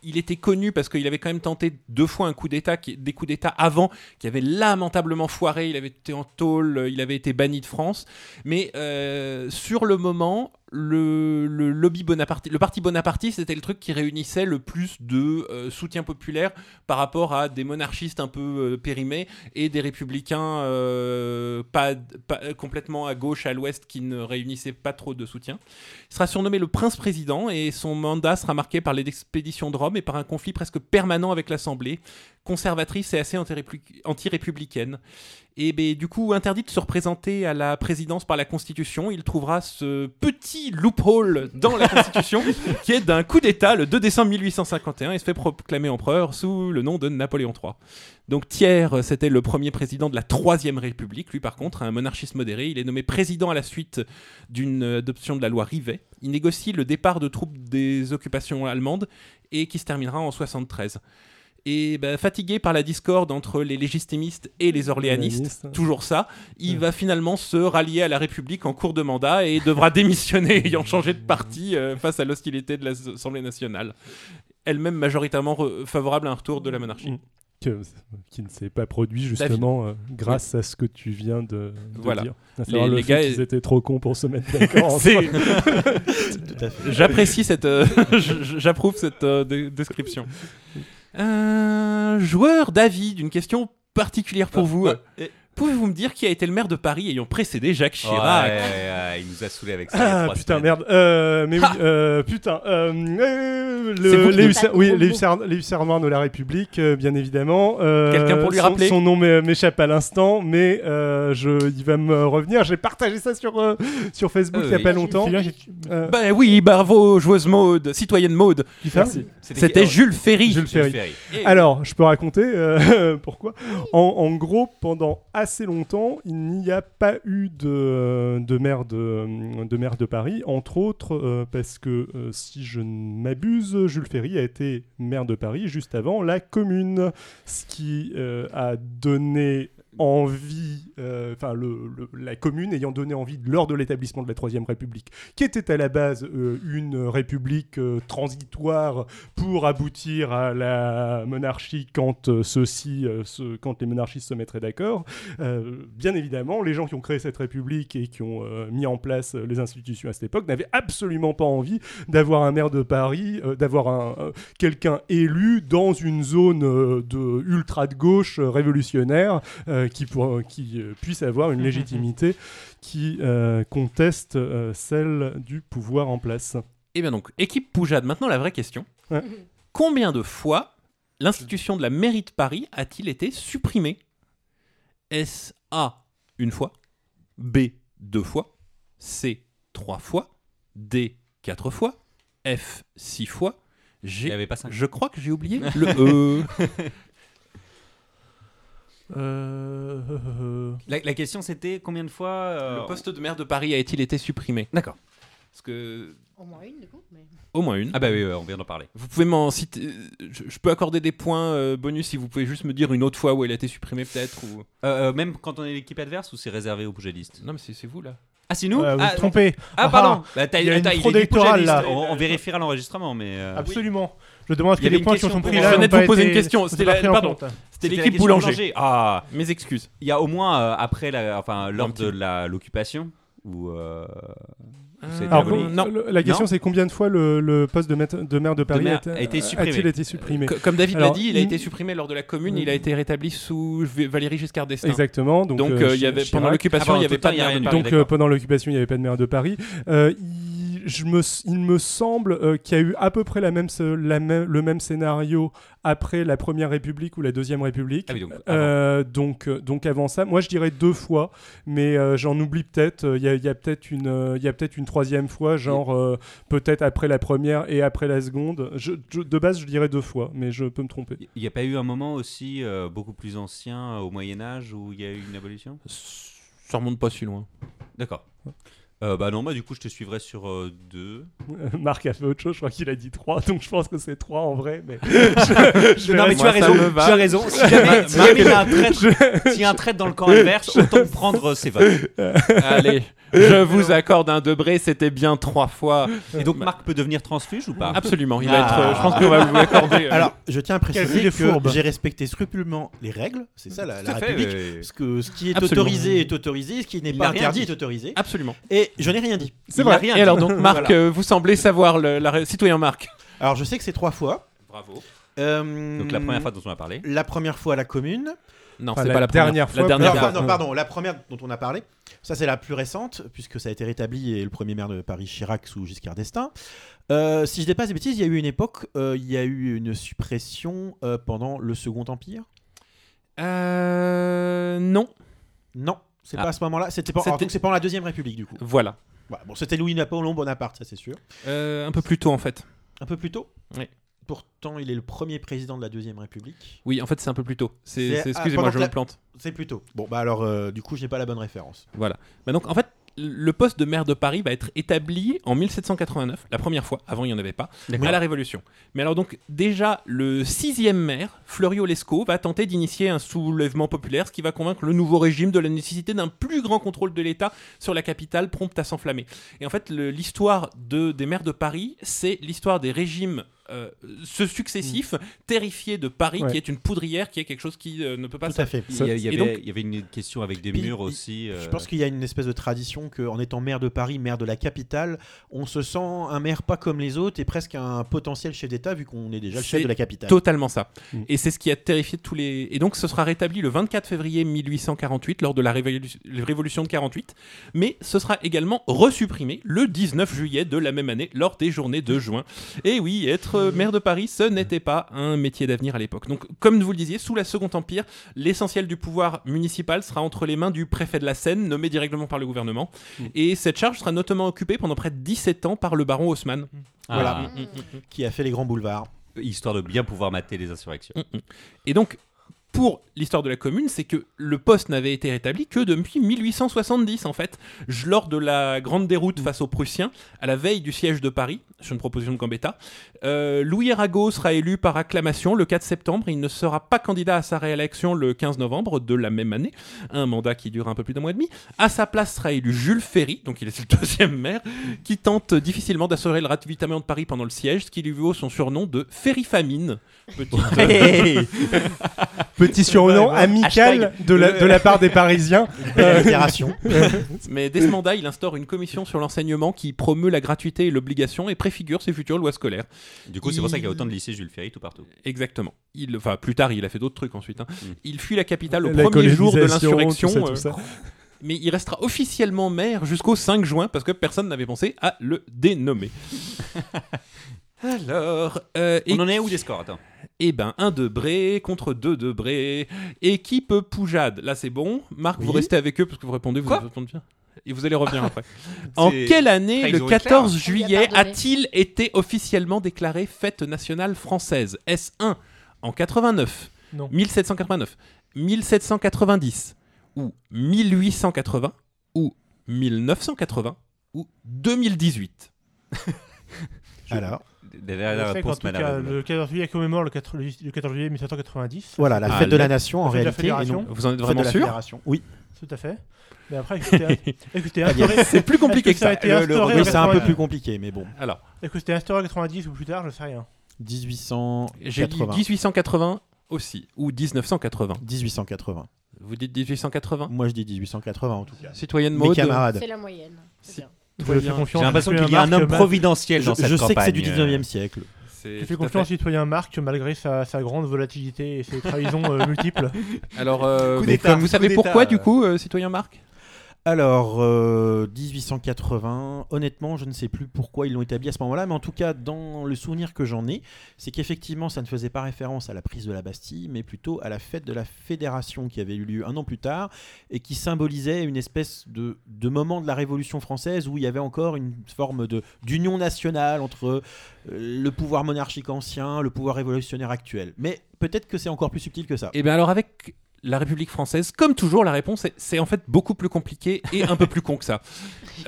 il était connu parce qu'il avait quand même tenté deux fois un coup d'État, des coups d'État avant, qui avaient lamentablement foiré. Il avait été en tôle, euh, il avait été banni de France. Mais euh, sur le moment, le, lobby le parti bonapartiste, c'était le truc qui réunissait le plus de euh, soutien populaire par rapport à des monarchistes un peu euh, périmés et des républicains euh, pas, complètement à gauche, à l'ouest, qui ne réunissaient pas trop de soutien. Il sera surnommé le prince-président et son mandat sera marqué par les expéditions de Rome et par un conflit presque permanent avec l'Assemblée, conservatrice et assez anti-républicaine. Et ben, du coup, interdit de se représenter à la présidence par la Constitution, il trouvera ce petit loophole dans la Constitution qui est d'un coup d'État le 2 décembre 1851 et se fait proclamer empereur sous le nom de Napoléon III. Donc Thiers, euh, c'était le premier président de la Troisième République. Lui, par contre, un monarchiste modéré. Il est nommé président à la suite d'une adoption de la loi Rivet. Il négocie le départ de troupes des occupations allemandes et qui se terminera en 73. Et ben, fatigué par la discorde entre les légitimistes et les orléanistes, Orléanistes. toujours ça, il Ouais. va finalement se rallier à la République en cours de mandat et devra démissionner ayant changé de parti euh, face à l'hostilité de l'Assemblée nationale. Elle-même majoritairement re- favorable à un retour de la monarchie. Mm. Que- qui ne s'est pas produit justement euh, grâce à ce que tu viens de, de Voilà. dire. À Les- le les fait gars- qu'ils étaient trop cons pour se mettre d'accord. J'apprécie cette. euh, J'approuve cette euh, description. Un joueur d'avis d'une question particulière pour vous. Ouais. Et- Pouvez-vous me dire qui a été le maire de Paris ayant précédé Jacques Chirac Ouais, ouais, il nous a saoulé avec ça. il y a Ah putain semaines. merde euh, mais oui Ha euh, putain euh, euh, C'est vous le, les, oui, les, hussards, les hussards noirs de la République euh, bien évidemment Euh, Quelqu'un pour lui son- rappeler son nom m'é- m'échappe à l'instant mais euh, je, il va me revenir j'ai partagé ça sur, euh, sur Facebook Ah il y a oui. pas longtemps Euh, Ben oui, bravo, joueuse Maude, citoyenne Maude. qui ça merci. C'était Jules Ferry. Jules Jules Ferry. Ferry. Et- Alors, je peux raconter euh, pourquoi? En, en gros, pendant longtemps, il n'y a pas eu de, de, maire de, de maire de Paris, entre autres euh, parce que, euh, si je ne m'abuse, Jules Ferry a été maire de Paris juste avant la Commune, ce qui euh, a donné envie, euh, enfin la commune ayant donné envie lors de l'établissement de la Troisième République, qui était à la base euh, une république euh, transitoire pour aboutir à la monarchie quand ceux-ci, quand les monarchistes se mettraient d'accord. Bien évidemment, les gens qui ont créé cette république et qui ont mis en place les institutions à cette époque n'avaient absolument pas envie d'avoir un maire de Paris, d'avoir un quelqu'un élu dans une zone de ultra de gauche révolutionnaire euh, qui, pour- qui euh, puisse avoir une légitimité qui euh, conteste euh, celle du pouvoir en place. Eh bien donc, équipe Poujade, maintenant la vraie question. Ouais. Combien de fois l'institution de la mairie de Paris a-t-il été supprimée? Est-ce A, une fois B, deux fois C, trois fois D, quatre fois F, six fois Il avait pas cinq. je crois que j'ai oublié le E. Euh, euh, euh, La, la question c'était combien de fois euh, Le poste de maire de Paris a-t-il été supprimé? D'accord. Parce que Au moins une, du coup. Mais... au moins une. Ah bah oui, ouais, on vient d'en parler. Vous pouvez m'en citer. Je, je peux accorder des points euh, bonus si vous pouvez juste me dire une autre fois où elle a été supprimée peut-être ou. Euh, euh, même quand on est l'équipe adverse ou c'est réservé aux poujadistes Non mais c'est vous là. Ah c'est nous? Euh, vous ah, vous trompez. ah, Ah, pardon Bah, t'as- il y a une poujadiste. là. On, on vérifiera l'enregistrement mais... euh, Absolument. Je demande à ce Il y que avait les une points qui question sont pour pris moi. là. Je venais de vous poser été- une question, c'était l'équipe boulanger. Ah Mes excuses. Il y a au moins euh, après la, enfin lors de la l'occupation ou euh, Alors, non. la question c'est combien de fois le, le poste de, maître- de maire de Paris maire a, a été supprimé. a-t-il été supprimé? Co- Comme David l'a dit, il a été supprimé lors de la Commune, Mm. il a été rétabli sous V- Valéry Giscard d'Estaing. Exactement. Donc, Donc euh, il y Chi- avait, Chirac. pendant Ah, l'occupation, il n'y avait pas de maire de. Paris. Donc d'accord. euh, pendant l'occupation, il n'y avait pas de maire de Paris. Euh, il- je me, il me semble euh, qu'il y a eu à peu près la même, ce- la même- le même scénario après la Première République ou la Deuxième République. Ah oui, donc, Euh, donc, euh, donc avant ça, moi je dirais deux fois, mais euh, j'en oublie peut-être. euh, Il y a, il y a peut-être une, euh, il y a peut-être une troisième fois, genre euh, peut-être après la première et après la seconde. Je, je- de base, je dirais deux fois, mais je peux me tromper. Il n'y a pas eu un moment aussi euh, beaucoup plus ancien, au Moyen-Âge, où il y a eu une évolution? Ça remonte pas si loin. D'accord. Euh, bah non, bah du coup, je te suivrai sur euh, deux. Marc a fait autre chose, je crois qu'il a dit trois, donc je pense que c'est trois en vrai. Mais je, je Non, mais tu as Moi, raison, tu va. as raison. Si jamais, si jamais il y a un y a un dans le camp adverse, autant prendre euh, ses votes. Allez, je vous accorde un debré, c'était bien trois fois. Et donc, Marc peut devenir transfuge ou pas? Absolument, il va Ah. être. euh, je pense qu'on va vous l'accorder. euh, Alors, je tiens à préciser que j'ai respecté scrupuleusement les règles, c'est ça la, la fait, République. Ce, que, ce qui est Absolument. autorisé est autorisé, ce qui n'est pas interdit dit. est autorisé. Absolument. Et je n'ai rien dit. C'est vrai. rien Et dit. alors donc, Marc, Voilà. euh, vous semblez savoir le, la citoyen Marc. Alors, je sais que c'est trois fois. Bravo. Euh, Donc, la première fois dont on a parlé. La première fois à la commune. Non, Enfin, c'est la pas la première, dernière La fois, dernière Alors, fois. non, pardon, la première dont on a parlé. Ça, c'est la plus récente, puisque ça a été rétabli et le premier maire de Paris, Chirac, sous Giscard d'Estaing. Euh, si je dis pas des bêtises, il y a eu une époque, euh, il y a eu une suppression euh, pendant le Second Empire? Euh, non. Non, c'est Ah. pas à ce moment-là. C'était pas. C'était- alors, donc c'est pendant la Deuxième République, du coup. Voilà. Voilà, bon, c'était Louis-Napoléon Bonaparte, ça c'est sûr. Euh, un peu plus tôt en fait. Un peu plus tôt? Oui. Pourtant, il est le premier président de la Deuxième République. Oui, en fait, c'est un peu plus tôt. C'est, ah, excusez-moi, je me la- plante. C'est plus tôt. Bon, bah alors, euh, du coup, je n'ai pas la bonne référence. Voilà. Bah donc, en fait, le poste de maire de Paris va être établi en 1789, la première fois. Avant, il n'y en avait pas. À la Révolution. Mais alors donc, déjà, le sixième maire, Fleurio Lescaut, va tenter d'initier un soulèvement populaire, ce qui va convaincre le nouveau régime de la nécessité d'un plus grand contrôle de l'État sur la capitale, prompte à s'enflammer. Et en fait, l'histoire de, des maires de Paris, c'est l'histoire des régimes euh, ce successifs, terrifiés de Paris, Ouais. qui est une poudrière, qui est quelque chose qui euh, ne peut pas Tout à fait. Il y, a- il y Et avait, donc- il y avait une question avec des murs il- aussi. Je euh, pense qu'il y a une espèce de tradition qu'en étant maire de Paris, maire de la capitale, on se sent un maire pas comme les autres et presque un potentiel chef d'État vu qu'on est déjà le chef de la capitale. Totalement ça. Mm. Et c'est ce qui a terrifié tous les. Et donc ce sera rétabli le 24 février 1848 lors de la révolu- révolution de 48, mais ce sera également resupprimé le 19 juillet de la même année lors des journées de juin. Et oui, être maire de Paris, ce n'était pas un métier d'avenir à l'époque. Donc comme vous le disiez, sous la Second Empire, l'essentiel du pouvoir municipal sera entre les mains du préfet de la Seine, nommé directement par le gouvernement. Mm. Et cette charge sera notamment occupée pendant près de 17 ans par le baron Haussmann. ah, Voilà. Mm, mm, mm. Qui a fait les grands boulevards. Histoire de bien pouvoir mater les insurrections. Et donc, pour l'histoire de la commune, c'est que le poste n'avait été rétabli que depuis 1870, en fait, lors de la grande déroute face aux Prussiens, à la veille du siège de Paris, sur une proposition de Gambetta. Euh, Louis Arago sera élu par acclamation le 4 septembre. Il ne sera pas candidat à sa réélection le 15 novembre de la même année, un mandat qui dure un peu plus d'un mois et demi. À sa place sera élu Jules Ferry, donc il est le deuxième maire, qui tente difficilement d'assurer le ravitaillement de Paris pendant le siège, ce qui lui vaut son surnom de Ferry Famine. Petite, Petit surnom Ouais, ouais. amical de la, de la part des Parisiens. Mais dès ce mandat, il instaure une commission sur l'enseignement qui promeut la gratuité et l'obligation et préfigure ses futures lois scolaires. Du coup, c'est pour ça qu'il y a autant de lycées Jules Ferry tout partout. Exactement. Il, enfin, plus tard, il a fait d'autres trucs ensuite. hein. Mm. Il fuit la capitale au La premier jour de l'insurrection. tout ça, tout euh, ça. mais il restera officiellement maire jusqu'au 5 juin parce que personne n'avait pensé à le dénommer. Alors, euh, On en est où des scores Attends? Eh ben, un Debré contre deux Debré. Équipe Poujade. Là, c'est bon. Marc, vous restez avec eux parce que vous répondez, vous répondez bien. Et vous allez revenir après. en quelle année, le trahison 14 éclair. juillet, a-t-il été officiellement déclaré fête nationale française? Est-ce 1 en 89, Non. 1789, 1790 ou 1880 ou 1980 ou 2018 Alors, Derrière la réponse, le 14 juillet commémore le 4, le 14 juillet 1790. voilà, la Ah, fête de la nation en réalité. Et fédération. non, Vous en êtes vraiment la sûr. Oui, Tout à fait. Mais après, écoutez, écoutez bien. instauré- C'est plus compliqué que ça. a été Le- le- instauré oui en c'est un peu 80 plus compliqué, mais bon. Alors, c'était instauré en 90 ou plus tard Je sais rien. 1880. j'ai dit 1880 aussi, ou 1980. 1880. Vous dites 1880 Moi, je dis 1880 en tout cas. Citoyenne Mes Maud camarades. C'est la moyenne. C'est bien. J'ai à l'impression citoyen qu'il y a un Marc, homme providentiel Je, dans cette je sais que c'est du campagne. 19e siècle. Je fais confiance au fait. citoyen Marc malgré sa, sa grande volatilité et ses trahisons euh, multiples. Alors, euh, Coup mais d'état, vous coup savez pourquoi euh. du coup, euh, citoyen Marc? Alors, euh, 1880, honnêtement, je ne sais plus pourquoi ils l'ont établi à ce moment-là, mais en tout cas, dans le souvenir que j'en ai, c'est qu'effectivement, ça ne faisait pas référence à la prise de la Bastille, mais plutôt à la fête de la Fédération qui avait eu lieu un an plus tard et qui symbolisait une espèce de, moment de la Révolution française où il y avait encore une forme d'union nationale entre euh, le pouvoir monarchique ancien, le pouvoir révolutionnaire actuel. Mais peut-être que c'est encore plus subtil que ça. Et bien alors avec la République française, comme toujours, la réponse est c'est en fait beaucoup plus compliqué et un peu plus con que ça.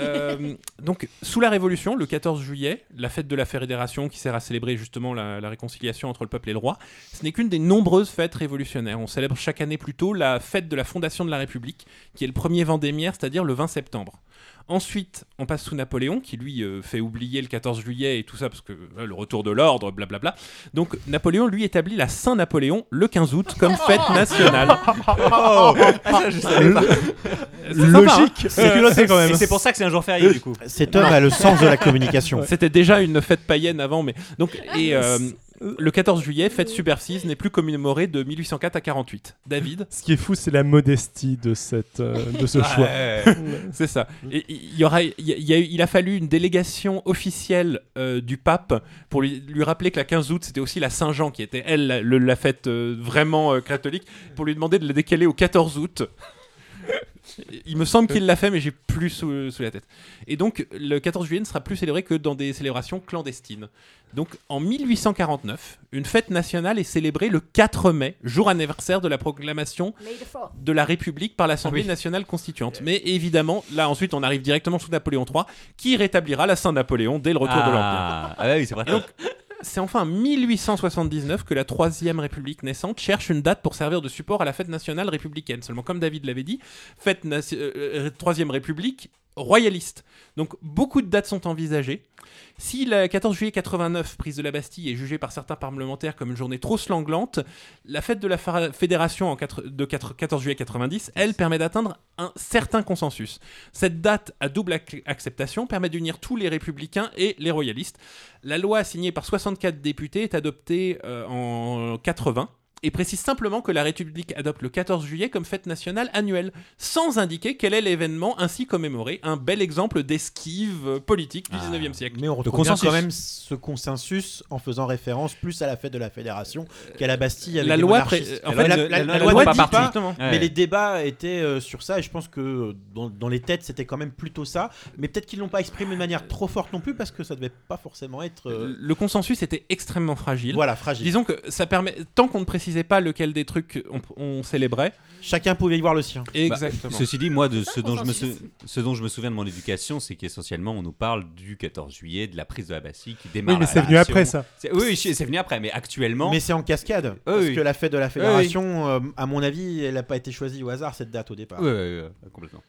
Euh, donc sous la Révolution, le 14 juillet, la fête de la Fédération qui sert à célébrer justement la, la réconciliation entre le peuple et le roi, ce n'est qu'une des nombreuses fêtes révolutionnaires. On célèbre chaque année plutôt la fête de la fondation de la République, qui est le premier vendémiaire, c'est-à-dire le 20 septembre. Ensuite, on passe sous Napoléon, qui lui euh, fait oublier le 14 juillet et tout ça, parce que euh, le retour de l'ordre, blablabla. Donc Napoléon, lui, établit la Saint-Napoléon le 15 août comme fête nationale. Ah, ça, je savais pas. Hein Logique, c'est culotté quand même. C'est pour ça que c'est un jour férié du coup. Cet homme a le sens de la communication. C'était déjà une fête païenne avant, mais donc et euh, le 14 juillet, fête subversive n'est plus commémorée de 1804 à 48. David, Ce qui est fou, c'est la modestie de, cette, euh, de ce choix. Ouais. c'est ça. Et il y aura, il y a- il y a eu- il a fallu une délégation officielle euh, du pape pour lui, lui rappeler que la 15 août c'était aussi la Saint-Jean qui était elle la, le- la fête euh, vraiment euh, catholique, pour lui demander de la décaler au 14 août. Il me semble qu'il l'a fait, mais j'ai plus sous, sous la tête. Et donc, le 14 juillet ne sera plus célébré que dans des célébrations clandestines. Donc, en 1849, une fête nationale est célébrée le 4 mai, jour anniversaire de la proclamation de la République par l'Assemblée Oui. nationale constituante. Mais évidemment, là ensuite, on arrive directement sous Napoléon III, qui rétablira la Saint-Napoléon dès le retour de l'Empire. Ah, ah oui, c'est vrai. Donc, c'est enfin en 1879 que la Troisième République naissante cherche une date pour servir de support à la fête nationale républicaine. Seulement, comme David l'avait dit, fête euh, euh, Troisième République royaliste. Donc, beaucoup de dates sont envisagées. Si la 14 juillet 89, prise de la Bastille, est jugée par certains parlementaires comme une journée trop sanglante, la fête de la Fédération en de quatre- 14 juillet 90, elle permet d'atteindre un certain consensus. Cette date à double ac- acceptation permet d'unir tous les républicains et les royalistes. La loi signée par 64 députés est adoptée euh, en 80 et précise simplement que la République adopte le 14 juillet comme fête nationale annuelle, sans indiquer quel est l'événement ainsi commémoré. Un bel exemple d'esquive politique du Ah. 19e siècle. Mais on retrouve quand même ce consensus en faisant référence plus à la fête de la Fédération qu'à la Bastille. Avec La loi, en fait, la, le- la- la la loi loi dit pas. Ouais. mais les débats étaient euh, sur ça et je pense que euh, dans, dans les têtes c'était quand même plutôt ça. Mais peut-être qu'ils l'ont pas exprimé de manière trop forte non plus parce que ça devait pas forcément être euh, Le consensus était extrêmement fragile. voilà fragile. Disons que ça permet, tant qu'on ne précisait pas lequel des trucs on, on célébrait. Chacun pouvait y voir le sien. Exactement. Ceci dit, moi, de ce dont, je me consensus. sou- ce dont je me souviens de mon éducation, c'est qu'essentiellement, on nous parle du 14 juillet, de la prise de la Bastille qui démarre. Oui, mais c'est venu après ça. Oui, oui, c'est venu après, mais actuellement. Mais c'est en cascade. Oui, parce oui. que la fête de la Fédération, euh, à mon avis, elle n'a pas été choisie au hasard cette date au départ. Ouais, complètement.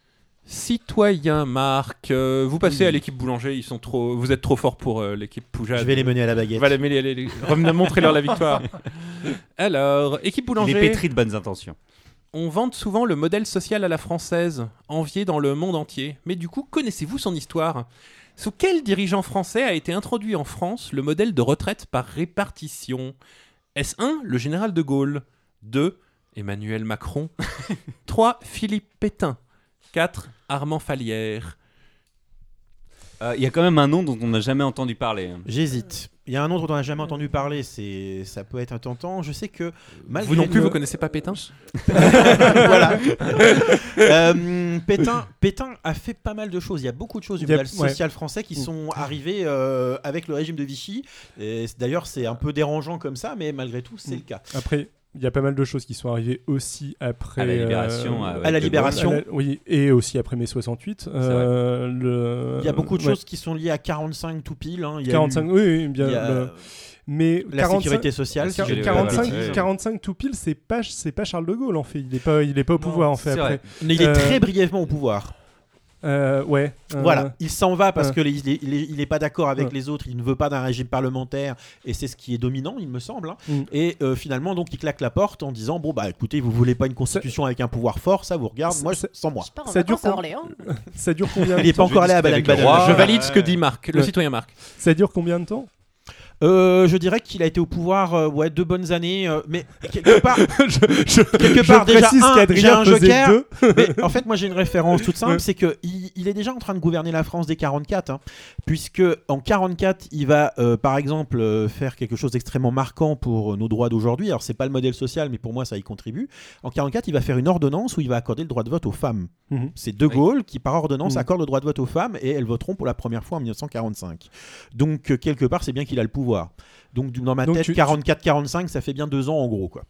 Citoyen Marc, euh, vous passez à l'équipe Boulanger, ils sont trop, vous êtes trop fort pour euh, l'équipe Poujade. Je vais les mener à la baguette. Va les mêler, les- les- revenez montrer-leur la victoire. Alors, équipe Il est Boulanger, pétri de bonnes intentions. on vante souvent le modèle social à la française, envié dans le monde entier. Mais du coup, connaissez-vous son histoire? Sous quel dirigeant français a été introduit en France le modèle de retraite par répartition? Est-ce 1 le général de Gaulle 2 Emmanuel Macron 3 Philippe Pétain 4 Armand Falière Euh, Il y a quand même un nom dont on n'a jamais entendu parler. hein. J'hésite. Il y a un nom dont on n'a jamais entendu parler, c'est ça peut être un tentant. Je sais que malgré Vous non plus, le- vous connaissez pas Pétain? Voilà. Euh, Pétain, Pétain a fait pas mal de choses. Il y a beaucoup de choses du modèle ouais. social français qui sont arrivées euh, avec le régime de Vichy. Et c'est- D'ailleurs, c'est un peu dérangeant comme ça, mais malgré tout, c'est Mm. le cas. Après, il y a pas mal de choses qui sont arrivées aussi après. À la Libération, euh, à- À la Libération. à la- oui, et aussi après mai 68. euh, le- Il y a beaucoup de ouais, choses qui sont liées à 45 tout pile. hein. Il y a 45, eu- oui, oui, bien. il y a le- mais la 45 sécurité sociale. si Quar- je dis pas 45, de bêtises. 45 tout pile, c'est pas, c'est pas Charles de Gaulle en fait. Il est pas, il est pas au Non, pouvoir en fait après. Mais il est Euh, très brièvement au pouvoir. Euh, ouais. euh, Voilà, il s'en va parce euh. que il est, il est- il est pas d'accord avec les autres, il ne veut pas d'un régime parlementaire et c'est ce qui est dominant, il me semble. hein. Mm. Et euh, finalement, donc, il claque la porte en disant bon bah écoutez, vous voulez pas une constitution avec un pouvoir fort, ça vous regarde, moi sans moi. Je pars en Ça dure à Orléans. Ça dure combien Il de est pas temps encore allé à Baden-Baden. Je valide ce que dit Marc, le citoyen Marc. Ça dure combien de temps? Euh, je dirais qu'il a été au pouvoir euh, ouais, deux bonnes années, euh, mais quelque part, je, je- quelque je part déjà, précise un, j'ai un joker. deux. mais en fait, moi j'ai une référence toute simple, Ouais. c'est que il, est déjà en train de gouverner la France dès 44, hein, puisque en 44, il va euh, par exemple euh, faire quelque chose d'extrêmement marquant pour nos droits d'aujourd'hui. Alors c'est pas le modèle social, mais pour moi ça y contribue. En 44, il va faire une ordonnance où il va accorder le droit de vote aux femmes. Mhm. C'est De Gaulle qui, par ordonnance, Mhm. accorde le droit de vote aux femmes et elles voteront pour la première fois en 1945. Donc, euh, quelque part, c'est bien qu'il a le pouvoir. Donc, du- dans ma Donc, tête, tu- 44-45, ça fait bien deux ans en gros. Quoi.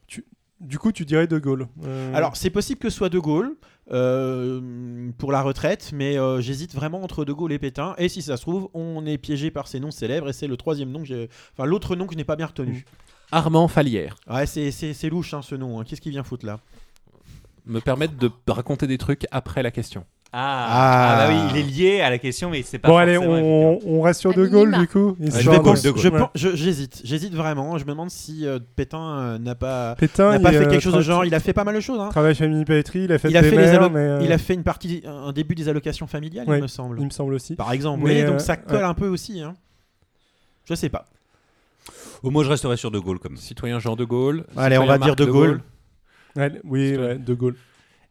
Du coup, tu dirais De Gaulle. Euh, Alors, c'est possible que ce soit De Gaulle euh, pour la retraite, mais euh, j'hésite vraiment entre De Gaulle et Pétain. Et si ça se trouve, on est piégé par ces noms célèbres et c'est le troisième nom que j'ai. Enfin, l'autre nom que je n'ai pas bien retenu. Armand Falière. Ouais, c'est- c'est c'est louche hein, ce nom. hein. Qu'est-ce qui vient foutre là? Me permettre de raconter des trucs après la question. Ah, Ah. ah bah oui, il est lié à la question, mais c'est pas Bon, allez, on, on reste sur De Gaulle, du coup. je histoire vais pense- de- De Je Ouais. pense- je- J'hésite. J'hésite vraiment. Je me demande si euh, Pétain euh, n'a pas. Pétain, n'a pas il, fait euh, quelque chose de genre. Il a fait pas mal de choses. hein. Travail famille patrie, il a fait Il a des fait, les mères, allo- mais, euh, il a fait une partie, un début des allocations familiales, Ouais, il me semble. il me semble aussi. Par exemple. Mais, oui, donc ça colle ouais. un peu aussi. Hein. Je sais pas. Oh, moi, je resterai sur De Gaulle comme Citoyen Jean de Gaulle. Allez, on va dire De Gaulle. Oui, De Gaulle.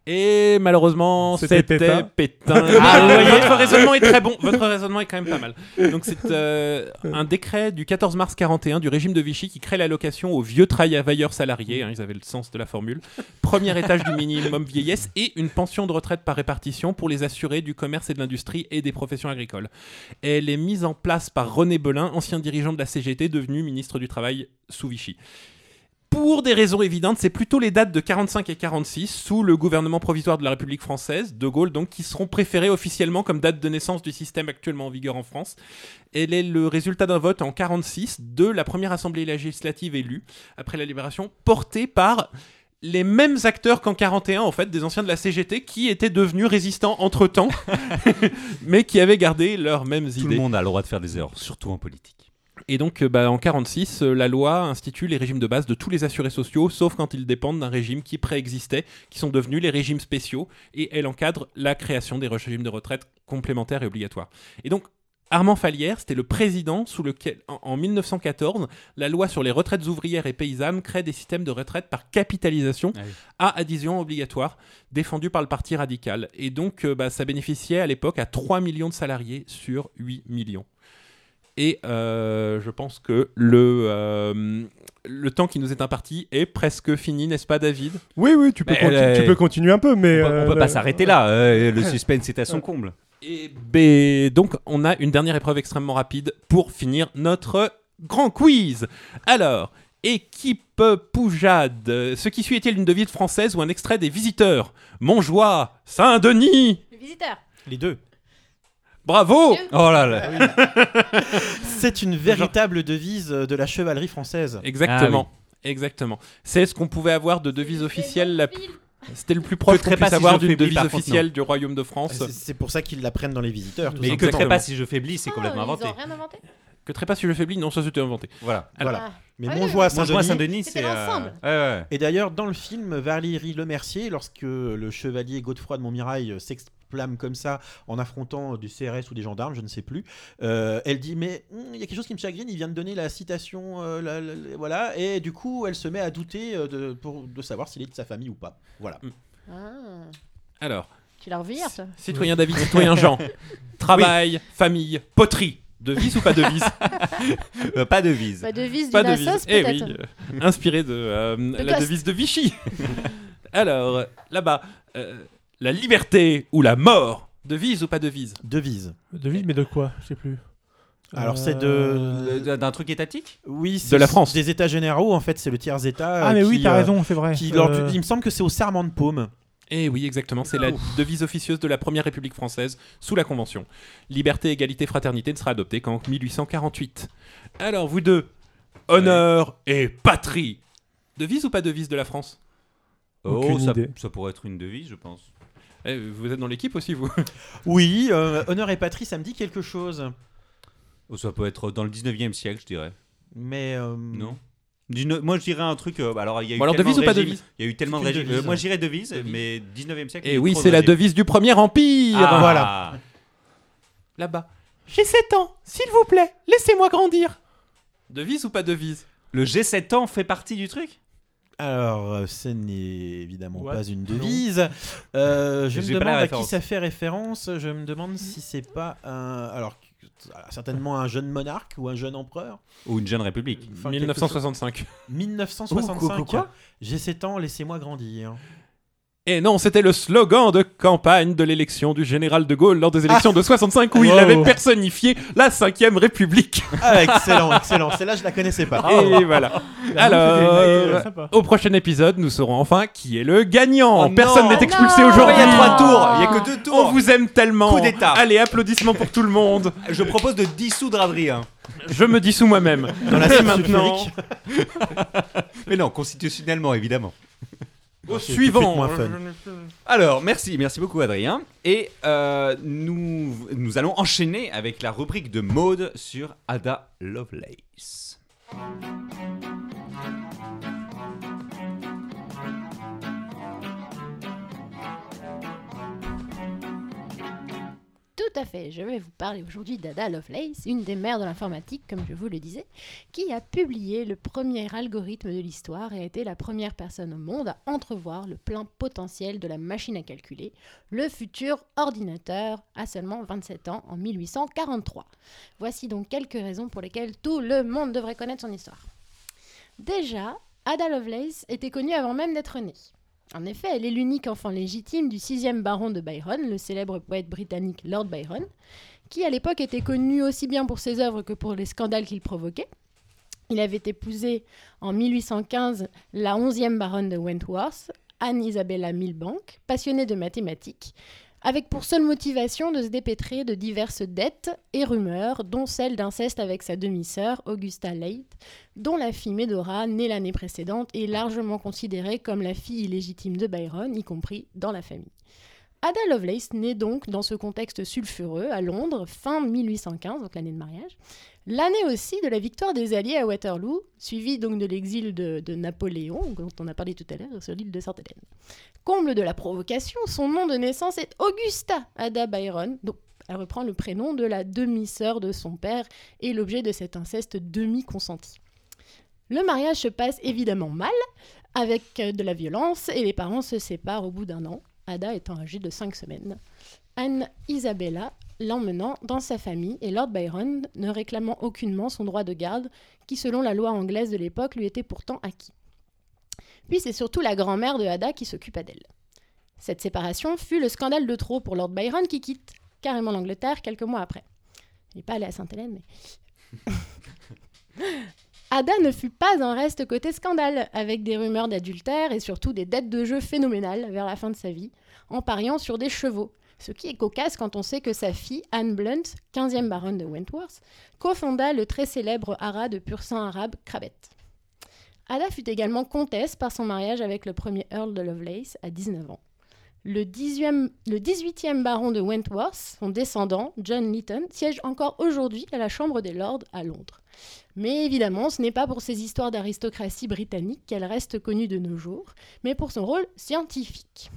Et malheureusement, C'était Pétain. Pétain. Ah, vous voyez, votre raisonnement est très bon. Votre raisonnement est quand même pas mal. Donc c'est euh, un décret du 14 mars 41 du régime de Vichy qui crée l'allocation aux vieux travailleurs salariés. hein, ils avaient le sens de la formule. Premier étage du minimum vieillesse et une pension de retraite par répartition pour les assurés du commerce et de l'industrie et des professions agricoles. Elle est mise en place par René Belin, ancien dirigeant de la CGT, devenu ministre du Travail sous Vichy. Pour des raisons évidentes, c'est plutôt les dates de 45 et 46, sous le gouvernement provisoire de la République française, De Gaulle, donc, qui seront préférées officiellement comme date de naissance du système actuellement en vigueur en France. Elle est le résultat d'un vote en 46 de la première assemblée législative élue, après la libération, portée par les mêmes acteurs qu'en 41, en fait, des anciens de la CGT, qui étaient devenus résistants entre-temps, mais qui avaient gardé leurs mêmes Tout idées. le monde a le droit de faire des erreurs, surtout en politique. Et donc, euh, bah, en 46, euh, la loi institue les régimes de base de tous les assurés sociaux, sauf quand ils dépendent d'un régime qui préexistait, qui sont devenus les régimes spéciaux, et elle encadre la création des régimes de retraite complémentaires et obligatoires. Et donc, Armand Falière, c'était le président sous lequel, en, en 1914, la loi sur les retraites ouvrières et paysannes crée des systèmes de retraite par capitalisation Ah oui. à adhésion obligatoire, défendu par le Parti radical. Et donc, euh, bah, ça bénéficiait à l'époque à 3 millions de salariés sur 8 millions. Et euh, je pense que le, euh, le temps qui nous est imparti est presque fini, n'est-ce pas, David? Oui, oui, tu peux, Mais, conti- euh, tu peux continuer un peu, mais. On peut, on euh, peut pas le- s'arrêter là. euh, le suspense est à son comble. Et ben, donc, on a une dernière épreuve extrêmement rapide pour finir notre grand quiz. Alors, équipe Poujade, ce qui suit est-il une devise française ou un extrait des visiteurs? Montjoie, Saint-Denis, Les visiteurs. Les deux. Bravo Oh là là. C'est une véritable devise de la chevalerie française. Exactement. Exactement. C'est ce qu'on pouvait avoir de devise officielle. la-. C'était le plus proche qu'on puisse si avoir d'une devise officielle du Royaume de France. C'est pour ça qu'ils la prennent dans les visiteurs. tout Mais que simplement. très pas si je faiblis, c'est Ah, complètement ils inventé. ont rien inventé. Que très pas si je faiblis, non, ça c'était inventé. Voilà. Voilà. Ah. Mais Ouais, Montjoie Saint-Denis. C'est. euh, l'ensemble. ouais, ouais. Et d'ailleurs, dans le film, Valérie Lemercier, lorsque le chevalier Godefroy de Montmirail s'exclame comme ça en affrontant du CRS ou des gendarmes, je ne sais plus, euh, elle dit Mais hum, il y a quelque chose qui me chagrine, il vient de donner la citation, euh, la- la- la- voilà, et du coup, elle se met à douter euh, de, pour, de savoir s'il est de sa famille ou pas. Voilà. Ah. Alors, Tu la revires, toi citoyen David, citoyen Jean, travail, famille, poterie. Devise ou pas devise Euh, Pas de vise. Pas devise Pas devise. assoce, Eh oui, peut-être. euh, inspiré de, euh, la devise de Vichy. Alors, là-bas, euh, la liberté ou la mort Devise ou pas devise Devise. Devise, mais de quoi? Je sais plus. Alors, c'est Euh, de. Le- D'un truc étatique? Oui, c'est la France. Des États généraux, en fait, c'est le tiers État. Ah, euh, mais oui, qui, t'as euh, raison, c'est vrai. qui, lors du- Euh, Il me semble que c'est au serment de paume. Eh oui, exactement. C'est la devise officieuse de la Première République française sous la Convention. Liberté, égalité, fraternité ne sera adoptée qu'en 1848. Alors, vous deux, honneur et patrie. Devise ou pas devise de la France? Aucune Oh, ça, idée. ça pourrait être une devise, je pense. Eh, Vous êtes dans l'équipe aussi, vous? Oui, euh, honneur et patrie, ça me dit quelque chose. Oh, ça peut être dans le 19e siècle, je dirais. Mais. euh, Non? Dix-neuf- Moi, je dirais un truc. euh, alors, il y a eu Bon, alors, tellement devise de ou pas régimes- devise? Il y a eu tellement de C'est une régimes. devise, Euh, moi, dirais devise, Devise. mais 19e siècle. il Eh y a eu oui, trop c'est la régimes. devise du Premier Empire Ah, Voilà. Là-bas. J'ai 7 ans, s'il vous plaît, laissez-moi grandir. Devise ou pas devise? Le G7 ans fait partie du truc? Alors, euh, ce n'est évidemment What? pas une devise. Euh, je me demande à qui ça fait référence. Je me demande si c'est pas un. Alors, certainement un jeune monarque ou un jeune empereur. Ou une jeune république Enfin, quelque chose- 1965. 1965. Ouh, quoi, quoi J'ai 7 ans, laissez-moi grandir. Et non, c'était le slogan de campagne de l'élection du général de Gaulle lors des élections de 65 où il avait personnifié la 5ème République. Ah, excellent, excellent. Celle-là, je la connaissais pas. Et voilà. Alors, Euh, sympa. au prochain épisode, nous saurons enfin qui est le gagnant. Oh Personne n'est expulsé aujourd'hui. Il y a trois tours, il y a que deux On tours. vous aime tellement. Coup d'état. Allez, applaudissements pour tout le monde. Je propose de dissoudre Adrien. Je me dissous moi-même. Dans la maintenant. Mais non, constitutionnellement, évidemment. Au suivant. Alors, merci, merci beaucoup Adrien. Et euh, nous, nous allons enchaîner avec la rubrique de mode sur Ada Lovelace. Tout à fait, je vais vous parler aujourd'hui d'Ada Lovelace, une des mères de l'informatique, comme je vous le disais, qui a publié le premier algorithme de l'histoire et a été la première personne au monde à entrevoir le plein potentiel de la machine à calculer, le futur ordinateur, à seulement 27 ans, en 1843. Voici donc quelques raisons pour lesquelles tout le monde devrait connaître son histoire. Déjà, Ada Lovelace était connue avant même d'être née. En effet, elle est l'unique enfant légitime du sixième baron de Byron, le célèbre poète britannique Lord Byron, qui à l'époque était connu aussi bien pour ses œuvres que pour les scandales qu'il provoquait. Il avait épousé en 1815 la onzième baronne de Wentworth, Anne Isabella Milbank, passionnée de mathématiques, avec pour seule motivation de se dépêtrer de diverses dettes et rumeurs, dont celle d'inceste avec sa demi-sœur Augusta Leigh, dont la fille Medora, née l'année précédente, est largement considérée comme la fille illégitime de Byron, y compris dans la famille. Ada Lovelace naît donc dans ce contexte sulfureux à Londres, fin 1815, donc l'année de mariage, l'année aussi de la victoire des Alliés à Waterloo, suivie donc de l'exil de, Napoléon, dont on a parlé tout à l'heure sur l'île de Sainte-Hélène. Comble de la provocation, son nom de naissance est Augusta Ada Byron, donc elle reprend le prénom de la demi-sœur de son père et l'objet de cet inceste demi-consenti. Le mariage se passe évidemment mal, avec de la violence, et les parents se séparent au bout d'un an, Ada étant âgée de 5 semaines. Anne Isabella l'emmenant dans sa famille, et Lord Byron ne réclamant aucunement son droit de garde, qui selon la loi anglaise de l'époque lui était pourtant acquis. Puis c'est surtout la grand-mère de Ada qui s'occupa d'elle. Cette séparation fut le scandale de trop pour Lord Byron qui quitte carrément l'Angleterre quelques mois après. Il n'est pas allé à Sainte-Hélène, mais... Ada ne fut pas un reste côté scandale, avec des rumeurs d'adultère et surtout des dettes de jeu phénoménales vers la fin de sa vie, en pariant sur des chevaux. Ce qui est cocasse quand on sait que sa fille, Anne Blunt, 15e baronne de Wentworth, cofonda le très célèbre haras de pur sang arabe Crabet. Ada fut également comtesse par son mariage avec le premier Earl de Lovelace à 19 ans. Le, 18e, le 18e baron de Wentworth, son descendant, John Lytton, siège encore aujourd'hui à la Chambre des Lords à Londres. Mais évidemment, ce n'est pas pour ses histoires d'aristocratie britannique qu'elle reste connue de nos jours, mais pour son rôle scientifique.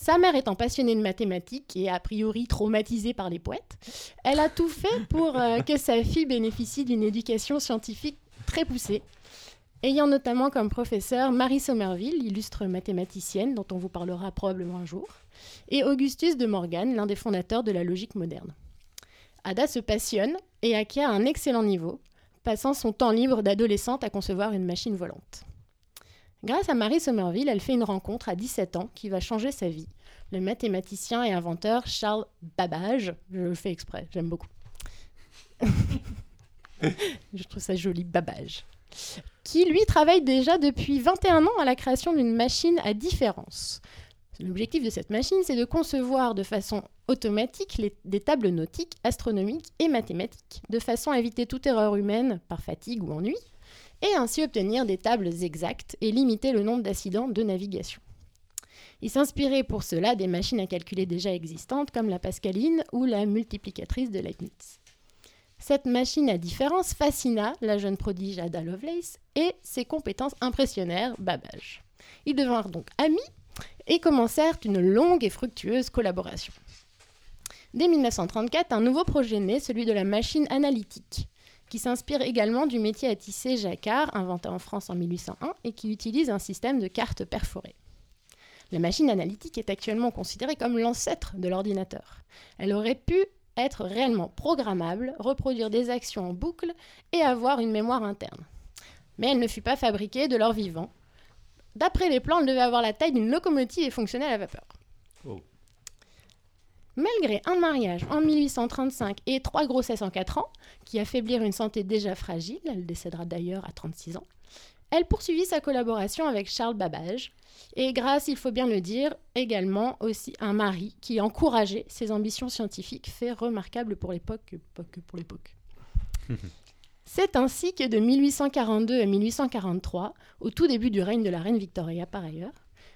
Sa mère étant passionnée de mathématiques et a priori traumatisée par les poètes, elle a tout fait pour euh, que sa fille bénéficie d'une éducation scientifique très poussée, ayant notamment comme professeur Marie Somerville, illustre mathématicienne dont on vous parlera probablement un jour, et Augustus de Morgan, l'un des fondateurs de la logique moderne. Ada se passionne et acquiert un excellent niveau, passant son temps libre d'adolescente à concevoir une machine volante. Grâce à Marie Somerville, elle fait une rencontre à 17 ans qui va changer sa vie. Le mathématicien et inventeur Charles Babbage, je le fais exprès, j'aime beaucoup. je trouve ça joli, Babbage. Qui, lui, travaille déjà depuis 21 ans à la création d'une machine à différence. L'objectif de cette machine, c'est de concevoir de façon automatique des tables nautiques, astronomiques et mathématiques, de façon à éviter toute erreur humaine par fatigue ou ennui, et ainsi obtenir des tables exactes et limiter le nombre d'accidents de navigation. Il s'inspirait pour cela des machines à calculer déjà existantes comme la Pascaline ou la multiplicatrice de Leibniz. Cette machine à différence fascina la jeune prodige Ada Lovelace et ses compétences impressionnèrent Babbage. Ils devinrent donc amis et commencèrent une longue et fructueuse collaboration. Dès 1934, un nouveau projet naît, celui de la machine analytique. Qui s'inspire également du métier à tisser jacquard, inventé en France en 1801, et qui utilise un système de cartes perforées. La machine analytique est actuellement considérée comme l'ancêtre de l'ordinateur. Elle aurait pu être réellement programmable, reproduire des actions en boucle et avoir une mémoire interne. Mais elle ne fut pas fabriquée de l'or vivant. D'après les plans, elle devait avoir la taille d'une locomotive et fonctionner à la vapeur. Oh. Malgré un mariage en 1835 et trois grossesses en 4 ans, qui affaiblirent une santé déjà fragile, elle décédera d'ailleurs à 36 ans, elle poursuivit sa collaboration avec Charles Babbage, et grâce, il faut bien le dire, également aussi un mari qui encourageait ses ambitions scientifiques, fait remarquable pour l'époque, pour l'époque. C'est ainsi que de 1842 à 1843, au tout début du règne de la reine Victoria par ailleurs,